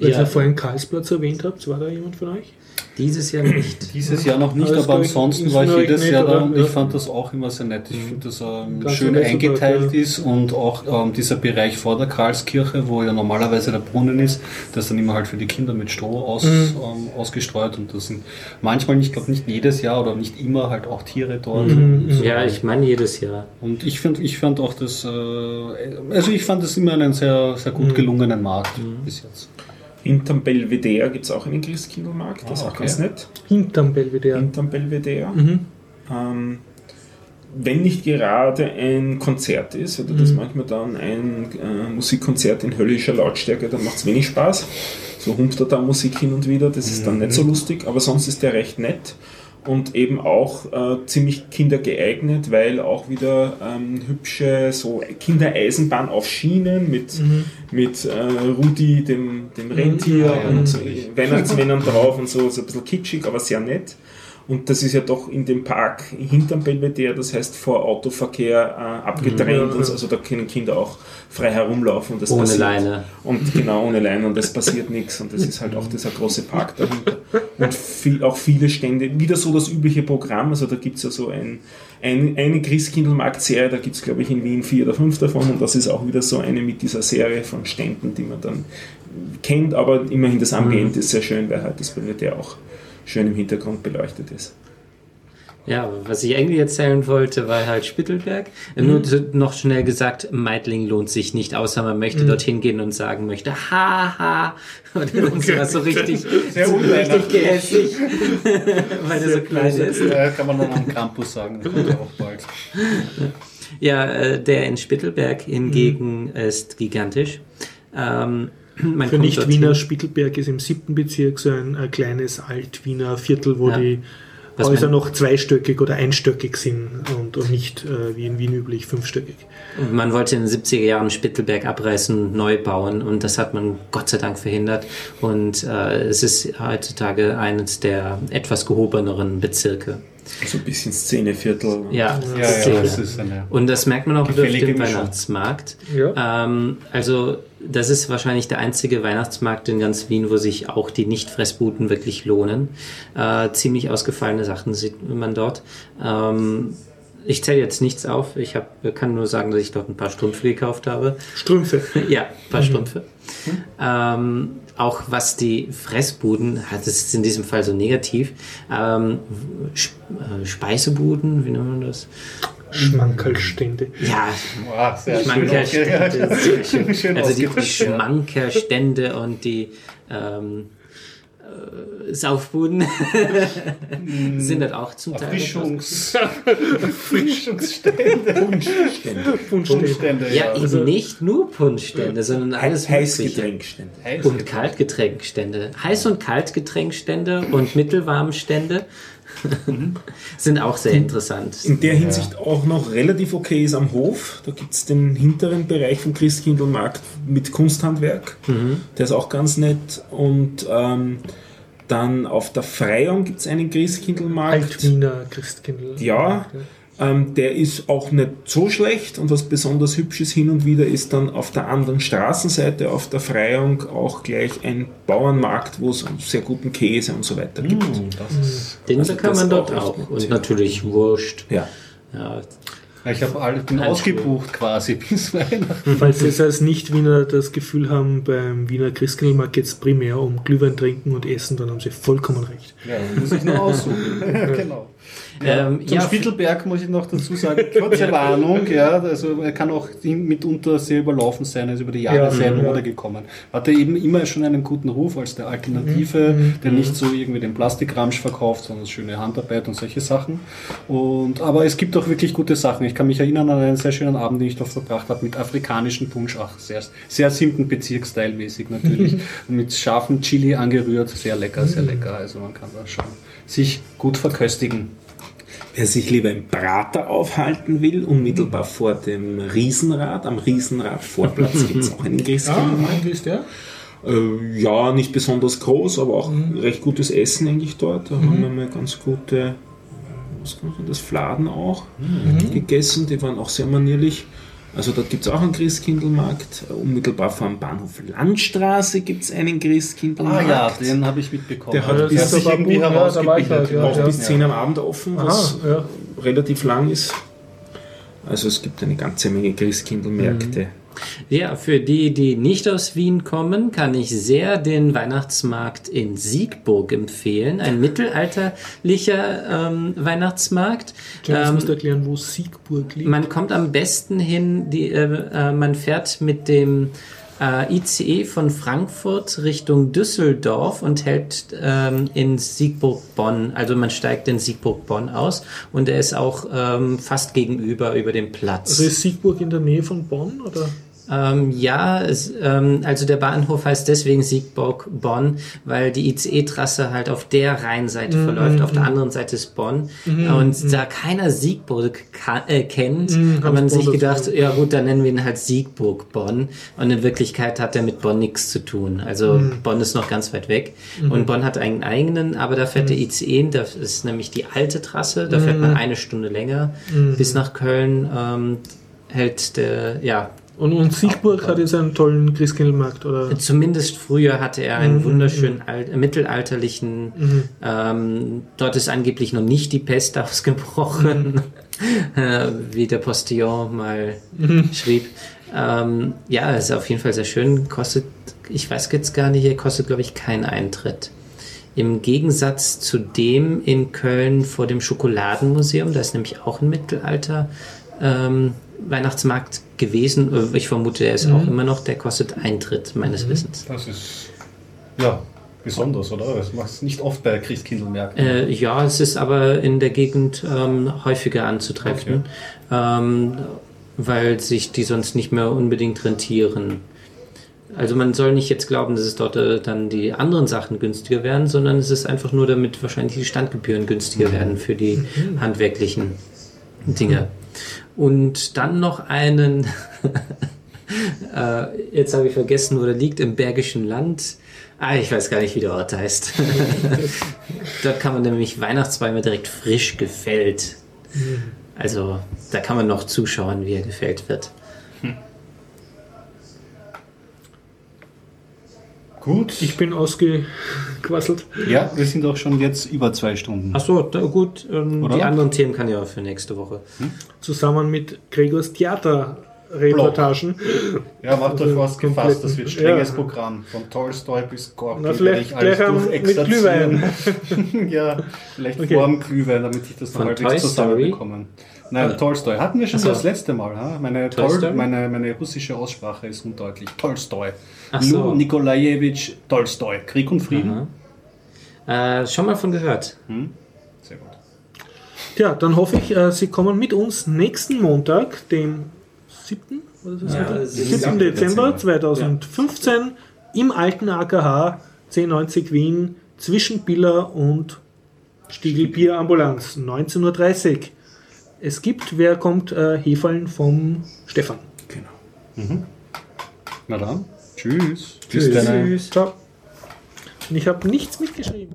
Speaker 1: Weil
Speaker 3: Ja.
Speaker 1: ihr vorhin Karlsplatz erwähnt habt, war da jemand von euch?
Speaker 3: Dieses Jahr nicht.
Speaker 2: Dieses Jahr noch nicht,
Speaker 1: Aber
Speaker 2: ansonsten war ich jedes
Speaker 1: nett,
Speaker 2: Jahr da und
Speaker 1: Ja.
Speaker 2: ich fand das auch immer sehr nett. Ich finde, dass ähm,
Speaker 1: Ganz
Speaker 2: schön eingeteilt
Speaker 1: ja.
Speaker 2: ist und auch ähm, dieser Bereich vor der Karlskirche, wo ja normalerweise der Brunnen ist, das ist dann immer halt für die Kinder mit Stroh aus,
Speaker 1: Mhm.
Speaker 2: ähm, ausgestreut und das sind manchmal, ich glaube nicht jedes Jahr oder nicht immer halt auch Tiere dort.
Speaker 1: Mhm.
Speaker 3: Ja, ich meine jedes Jahr.
Speaker 2: und ich finde, ich fand auch das, äh, also ich fand das immer einen sehr, sehr
Speaker 1: Mhm.
Speaker 2: gut gelungenen Markt bis jetzt.
Speaker 4: Hinterm Belvedere gibt es auch einen Christkindlmarkt, das ist
Speaker 2: Ah,
Speaker 4: auch
Speaker 2: okay.
Speaker 4: ganz nett.
Speaker 1: Hinterm Belvedere.
Speaker 4: Hinterm Belvedere.
Speaker 1: Mhm.
Speaker 4: Ähm, wenn nicht gerade ein Konzert ist, oder
Speaker 1: Mhm.
Speaker 4: das manchmal dann ein äh, Musikkonzert in höllischer Lautstärke, dann macht es wenig Spaß. So humpt er da Musik hin und wieder, das ist dann nicht so
Speaker 1: Mhm.
Speaker 4: lustig, aber sonst ist der recht nett und eben auch äh, ziemlich kindergeeignet, weil auch wieder ähm, hübsche so Kindereisenbahn auf Schienen mit,
Speaker 1: Mhm.
Speaker 4: mit äh, Rudi, dem, dem Rentier
Speaker 2: Ah, ja,
Speaker 4: und
Speaker 2: natürlich.
Speaker 4: Weihnachtsmännern drauf und so, so ein bisschen kitschig, aber sehr nett. Und das ist ja doch in dem Park hinterm Belvedere, das heißt vor Autoverkehr äh, abgetrennt.
Speaker 1: Ja.
Speaker 4: Also da können Kinder auch frei herumlaufen. Und das
Speaker 3: Ohne
Speaker 4: passiert.
Speaker 3: Leine.
Speaker 4: Und genau, ohne Leine. Und es passiert nichts. Und das ist halt auch dieser große Park dahinter. Und viel, auch viele Stände. Wieder so das übliche Programm. Also da gibt es ja so ein, ein, eine Christkindlmarkt-Serie. Da gibt es, glaube ich, in Wien vier oder fünf davon. Und das ist auch wieder so eine mit dieser Serie von Ständen, die man dann kennt. Aber immerhin das Ambiente ist sehr schön, weil halt das Belvedere auch schön im Hintergrund beleuchtet ist.
Speaker 3: Ja, was ich eigentlich erzählen wollte, war halt Spittelberg. Nur zu- noch schnell gesagt, Meidling lohnt sich nicht, außer man möchte dorthin gehen und sagen möchte, haha. Und dann ist das so richtig,
Speaker 2: Sehr
Speaker 3: so richtig gehässig, weil er so klein ist.
Speaker 2: Äh, kann man dann am Campus sagen, das kommt ja auch bald.
Speaker 3: Ja, äh, der in Spittelberg hingegen ist gigantisch. Ähm, man
Speaker 1: Für Nicht-Wiener. Spittelberg ist im siebten Bezirk so ein, ein kleines Alt-Wiener Viertel, wo
Speaker 3: Ja.
Speaker 1: die
Speaker 3: Was
Speaker 1: Häuser noch zweistöckig oder einstöckig sind und, und nicht äh, wie in Wien üblich fünfstöckig.
Speaker 3: Man wollte in den 70er Jahren Spittelberg abreißen und neu bauen und das hat man Gott sei Dank verhindert. Und äh, es ist heutzutage eines der etwas gehobeneren Bezirke.
Speaker 4: So ein bisschen Szeneviertel.
Speaker 3: Ja,
Speaker 2: Ja, ja,
Speaker 3: Szene.
Speaker 2: das ist eine.
Speaker 3: Und das merkt man auch dem
Speaker 2: Mischung.
Speaker 3: Weihnachtsmarkt.
Speaker 1: Ja.
Speaker 3: Ähm, also das ist wahrscheinlich der einzige Weihnachtsmarkt in ganz Wien, wo sich auch die Nicht-Fressbuden wirklich lohnen. Äh, ziemlich ausgefallene Sachen sieht man dort. Ähm, ich zähle jetzt nichts auf. Ich hab, kann nur sagen, dass ich dort ein paar Strümpfe gekauft habe.
Speaker 1: Strümpfe.
Speaker 3: Ja, ein paar Strümpfe. Ähm, auch was die Fressbuden, hat, das ist in diesem Fall so negativ, ähm, äh, Speisebuden, wie nennt man das?
Speaker 1: Schmankerlstände.
Speaker 3: Ja,
Speaker 2: Wow, sehr
Speaker 3: Schmankerstände, sehr schön.
Speaker 2: Schön
Speaker 3: Also die, die. Schmankerstände und die ähm, äh, Saufbuden sind das auch zum Teil.
Speaker 2: Erfrischungs Erfrischungsstände.
Speaker 1: Punschstände.
Speaker 2: Punschstände,
Speaker 3: Ja,
Speaker 2: ja.
Speaker 3: eben nicht nur Punschstände, sondern alles Mögliche.
Speaker 4: Heißgetränkstände.
Speaker 3: Und Kaltgetränkstände. Heiß- und Kaltgetränkstände und Mittelwarmstände sind auch sehr interessant.
Speaker 4: In der Hinsicht auch noch relativ okay ist am Hof. Da gibt es den hinteren Bereich vom Christkindlmarkt mit Kunsthandwerk. Der ist auch ganz nett. Und ähm, dann auf der Freiung gibt es einen Christkindlmarkt.
Speaker 1: Altwiener Christkindl.
Speaker 4: Ja, ähm, der ist auch nicht so schlecht und was besonders hübsches hin und wieder ist dann auf der anderen Straßenseite, auf der Freiung, auch gleich ein Bauernmarkt, wo es sehr guten Käse und so weiter gibt.
Speaker 3: Den
Speaker 4: Also
Speaker 3: kann
Speaker 4: das
Speaker 3: man dort
Speaker 4: auch
Speaker 3: auch. Und natürlich Wurst.
Speaker 4: Ja.
Speaker 3: Ja,
Speaker 2: Ich habe alle bin
Speaker 3: Nein,
Speaker 2: ausgebucht quasi bis Weihnachten.
Speaker 1: Falls Sie als Nicht-Wiener das Gefühl haben, beim Wiener Christkindlmarkt geht es primär um Glühwein trinken und essen, dann haben Sie vollkommen recht.
Speaker 2: Ja, muss ich noch aussuchen. genau.
Speaker 3: Ähm,
Speaker 2: Zum
Speaker 3: ja,
Speaker 2: Spittelberg muss ich noch dazu sagen, kurze Warnung, ja, also er kann auch mitunter sehr überlaufen sein, er ist über die Jahre
Speaker 1: Ja,
Speaker 2: sehr in
Speaker 1: ja.
Speaker 2: Mode gekommen. Hatte eben immer schon einen guten Ruf als der Alternative, der nicht so irgendwie den Plastikramsch verkauft, sondern schöne Handarbeit und solche Sachen. Und, aber es gibt auch wirklich gute Sachen. Ich kann mich erinnern an einen sehr schönen Abend, den ich dort verbracht habe, mit afrikanischen Punsch, ach, sehr, sehr siebten Bezirksteilmäßig natürlich, mit scharfem Chili angerührt, sehr lecker, sehr lecker. Also man kann da schon sich gut verköstigen.
Speaker 4: Wer sich lieber im Prater aufhalten will, unmittelbar vor dem Riesenrad, am Riesenrad-Vorplatz gibt es auch einen Christkindlmarkt.
Speaker 1: wie ist der?
Speaker 4: Äh, ja, nicht besonders groß, aber auch recht gutes Essen eigentlich dort. Da haben wir mal ganz gute, was kann man sagen, das Fladen auch gegessen, die waren auch sehr manierlich. Also dort gibt es auch einen Christkindlmarkt. Unmittelbar vor dem Bahnhof Landstraße gibt es einen
Speaker 2: Ah
Speaker 4: Christkindlmarkt.
Speaker 2: ja, den habe ich mitbekommen.
Speaker 4: Der hat bis-
Speaker 2: sich irgendwie
Speaker 1: Ja, da war ich
Speaker 2: herausgebildet.
Speaker 1: halt,
Speaker 4: auch
Speaker 1: ja.
Speaker 4: bis 10 am Abend offen, was
Speaker 1: Aha, ja.
Speaker 4: relativ lang ist. Also es gibt eine ganze Menge Christkindlmärkte.
Speaker 3: Ja, für die, die nicht aus Wien kommen, kann ich sehr den Weihnachtsmarkt in Siegburg empfehlen. Ein mittelalterlicher ähm, Weihnachtsmarkt.
Speaker 1: James
Speaker 3: Ähm,
Speaker 1: musst du erklären, wo Siegburg liegt.
Speaker 3: man kommt am besten hin, die, äh, äh, man fährt mit dem äh, ICE von Frankfurt Richtung Düsseldorf und hält ähm, in Siegburg-Bonn. Also man steigt in Siegburg-Bonn aus und er ist auch ähm, fast gegenüber über dem Platz.
Speaker 1: also ist Siegburg in der Nähe von Bonn? Oder?
Speaker 3: Ähm, ja, es, ähm, also der Bahnhof heißt deswegen Siegburg-Bonn, weil die ICE-Trasse halt auf der Rheinseite verläuft, auf der anderen Seite ist Bonn. Und da keiner Siegburg äh, kennt, hat
Speaker 1: hab
Speaker 3: man
Speaker 1: ich
Speaker 3: sich
Speaker 1: Bonn
Speaker 3: gedacht, ja gut, dann nennen wir ihn halt Siegburg-Bonn. Und in Wirklichkeit hat er mit Bonn nichts zu tun. Also Bonn ist noch ganz weit weg. Und Bonn hat einen eigenen, aber da fährt der ICE, das ist nämlich die alte Trasse, da fährt man eine Stunde länger bis nach Köln. Ähm, hält der, ja,
Speaker 1: Und, und Siegburg hat jetzt einen tollen Christkindlmarkt, oder?
Speaker 3: Zumindest früher hatte er einen wunderschönen alt, mittelalterlichen. Ähm, dort ist angeblich noch nicht die Pest ausgebrochen, äh, wie der Postillon mal schrieb. Ähm, ja, ist auf jeden Fall sehr schön. Kostet, ich weiß jetzt gar nicht, kostet, glaube ich, keinen Eintritt. Im Gegensatz zu dem in Köln vor dem Schokoladenmuseum, da ist nämlich auch ein Mittelalter ähm, Weihnachtsmarkt gewesen. Ich vermute, er ist auch immer noch, der kostet Eintritt, meines Wissens.
Speaker 2: Das ist ja besonders, oder? Das macht es nicht oft bei Christkindlmärkten.
Speaker 3: Äh, ja, es ist aber in der Gegend ähm, häufiger anzutreffen, ähm, weil sich die sonst nicht mehr unbedingt rentieren. Also man soll nicht jetzt glauben, dass es dort äh, dann die anderen Sachen günstiger werden, sondern es ist einfach nur, damit wahrscheinlich die Standgebühren günstiger werden für die handwerklichen Dinge. Und dann noch einen, äh, jetzt habe ich vergessen, wo der liegt, im Bergischen Land. Ah, ich weiß gar nicht, wie der Ort heißt. Dort kann man nämlich Weihnachtsbäume direkt frisch gefällt. Also da kann man noch zuschauen, wie er gefällt wird.
Speaker 2: Gut.
Speaker 1: Ich bin ausgequasselt.
Speaker 2: ja, wir sind auch schon jetzt über zwei Stunden.
Speaker 3: Achso, gut. Ähm, die anderen Themen kann ich auch für nächste Woche.
Speaker 1: Zusammen mit Gregors Theaterreportagen.
Speaker 2: Ja, macht euch was gefasst, das wird strenges
Speaker 1: Ja.
Speaker 2: Programm. Von Tolstoi bis Gorki
Speaker 1: Na, vielleicht
Speaker 2: ich alles
Speaker 1: gleich mit
Speaker 2: durchexerzieren. ja, vielleicht
Speaker 1: Okay.
Speaker 2: vor dem Glühwein, damit ich das noch halbwegs zusammenbekomme. Nein, Tolstoi. Hatten wir schon
Speaker 3: so.
Speaker 2: das letzte Mal. Ha? Meine, Tol meine, meine russische Aussprache ist undeutlich. Tolstoi.
Speaker 3: Ach so.
Speaker 2: Nikolajewitsch Tolstoi. Krieg und Frieden.
Speaker 3: Äh, schon mal von gehört.
Speaker 2: Sehr gut.
Speaker 1: Tja, dann hoffe ich, äh, Sie kommen mit uns nächsten Montag, dem 7. Oder ist das
Speaker 3: Ja,
Speaker 1: heute?
Speaker 3: es ist
Speaker 1: 7. Dezember 2015 im alten AKH 1090 Wien zwischen Biller und Stiegelbier Ambulanz 19.30 Uhr. Es gibt, wer kommt, äh, Hefeln vom Stefan.
Speaker 4: Genau.
Speaker 2: Na dann, tschüss.
Speaker 3: Tschüss.
Speaker 1: Ciao. Und ich habe nichts mitgeschrieben.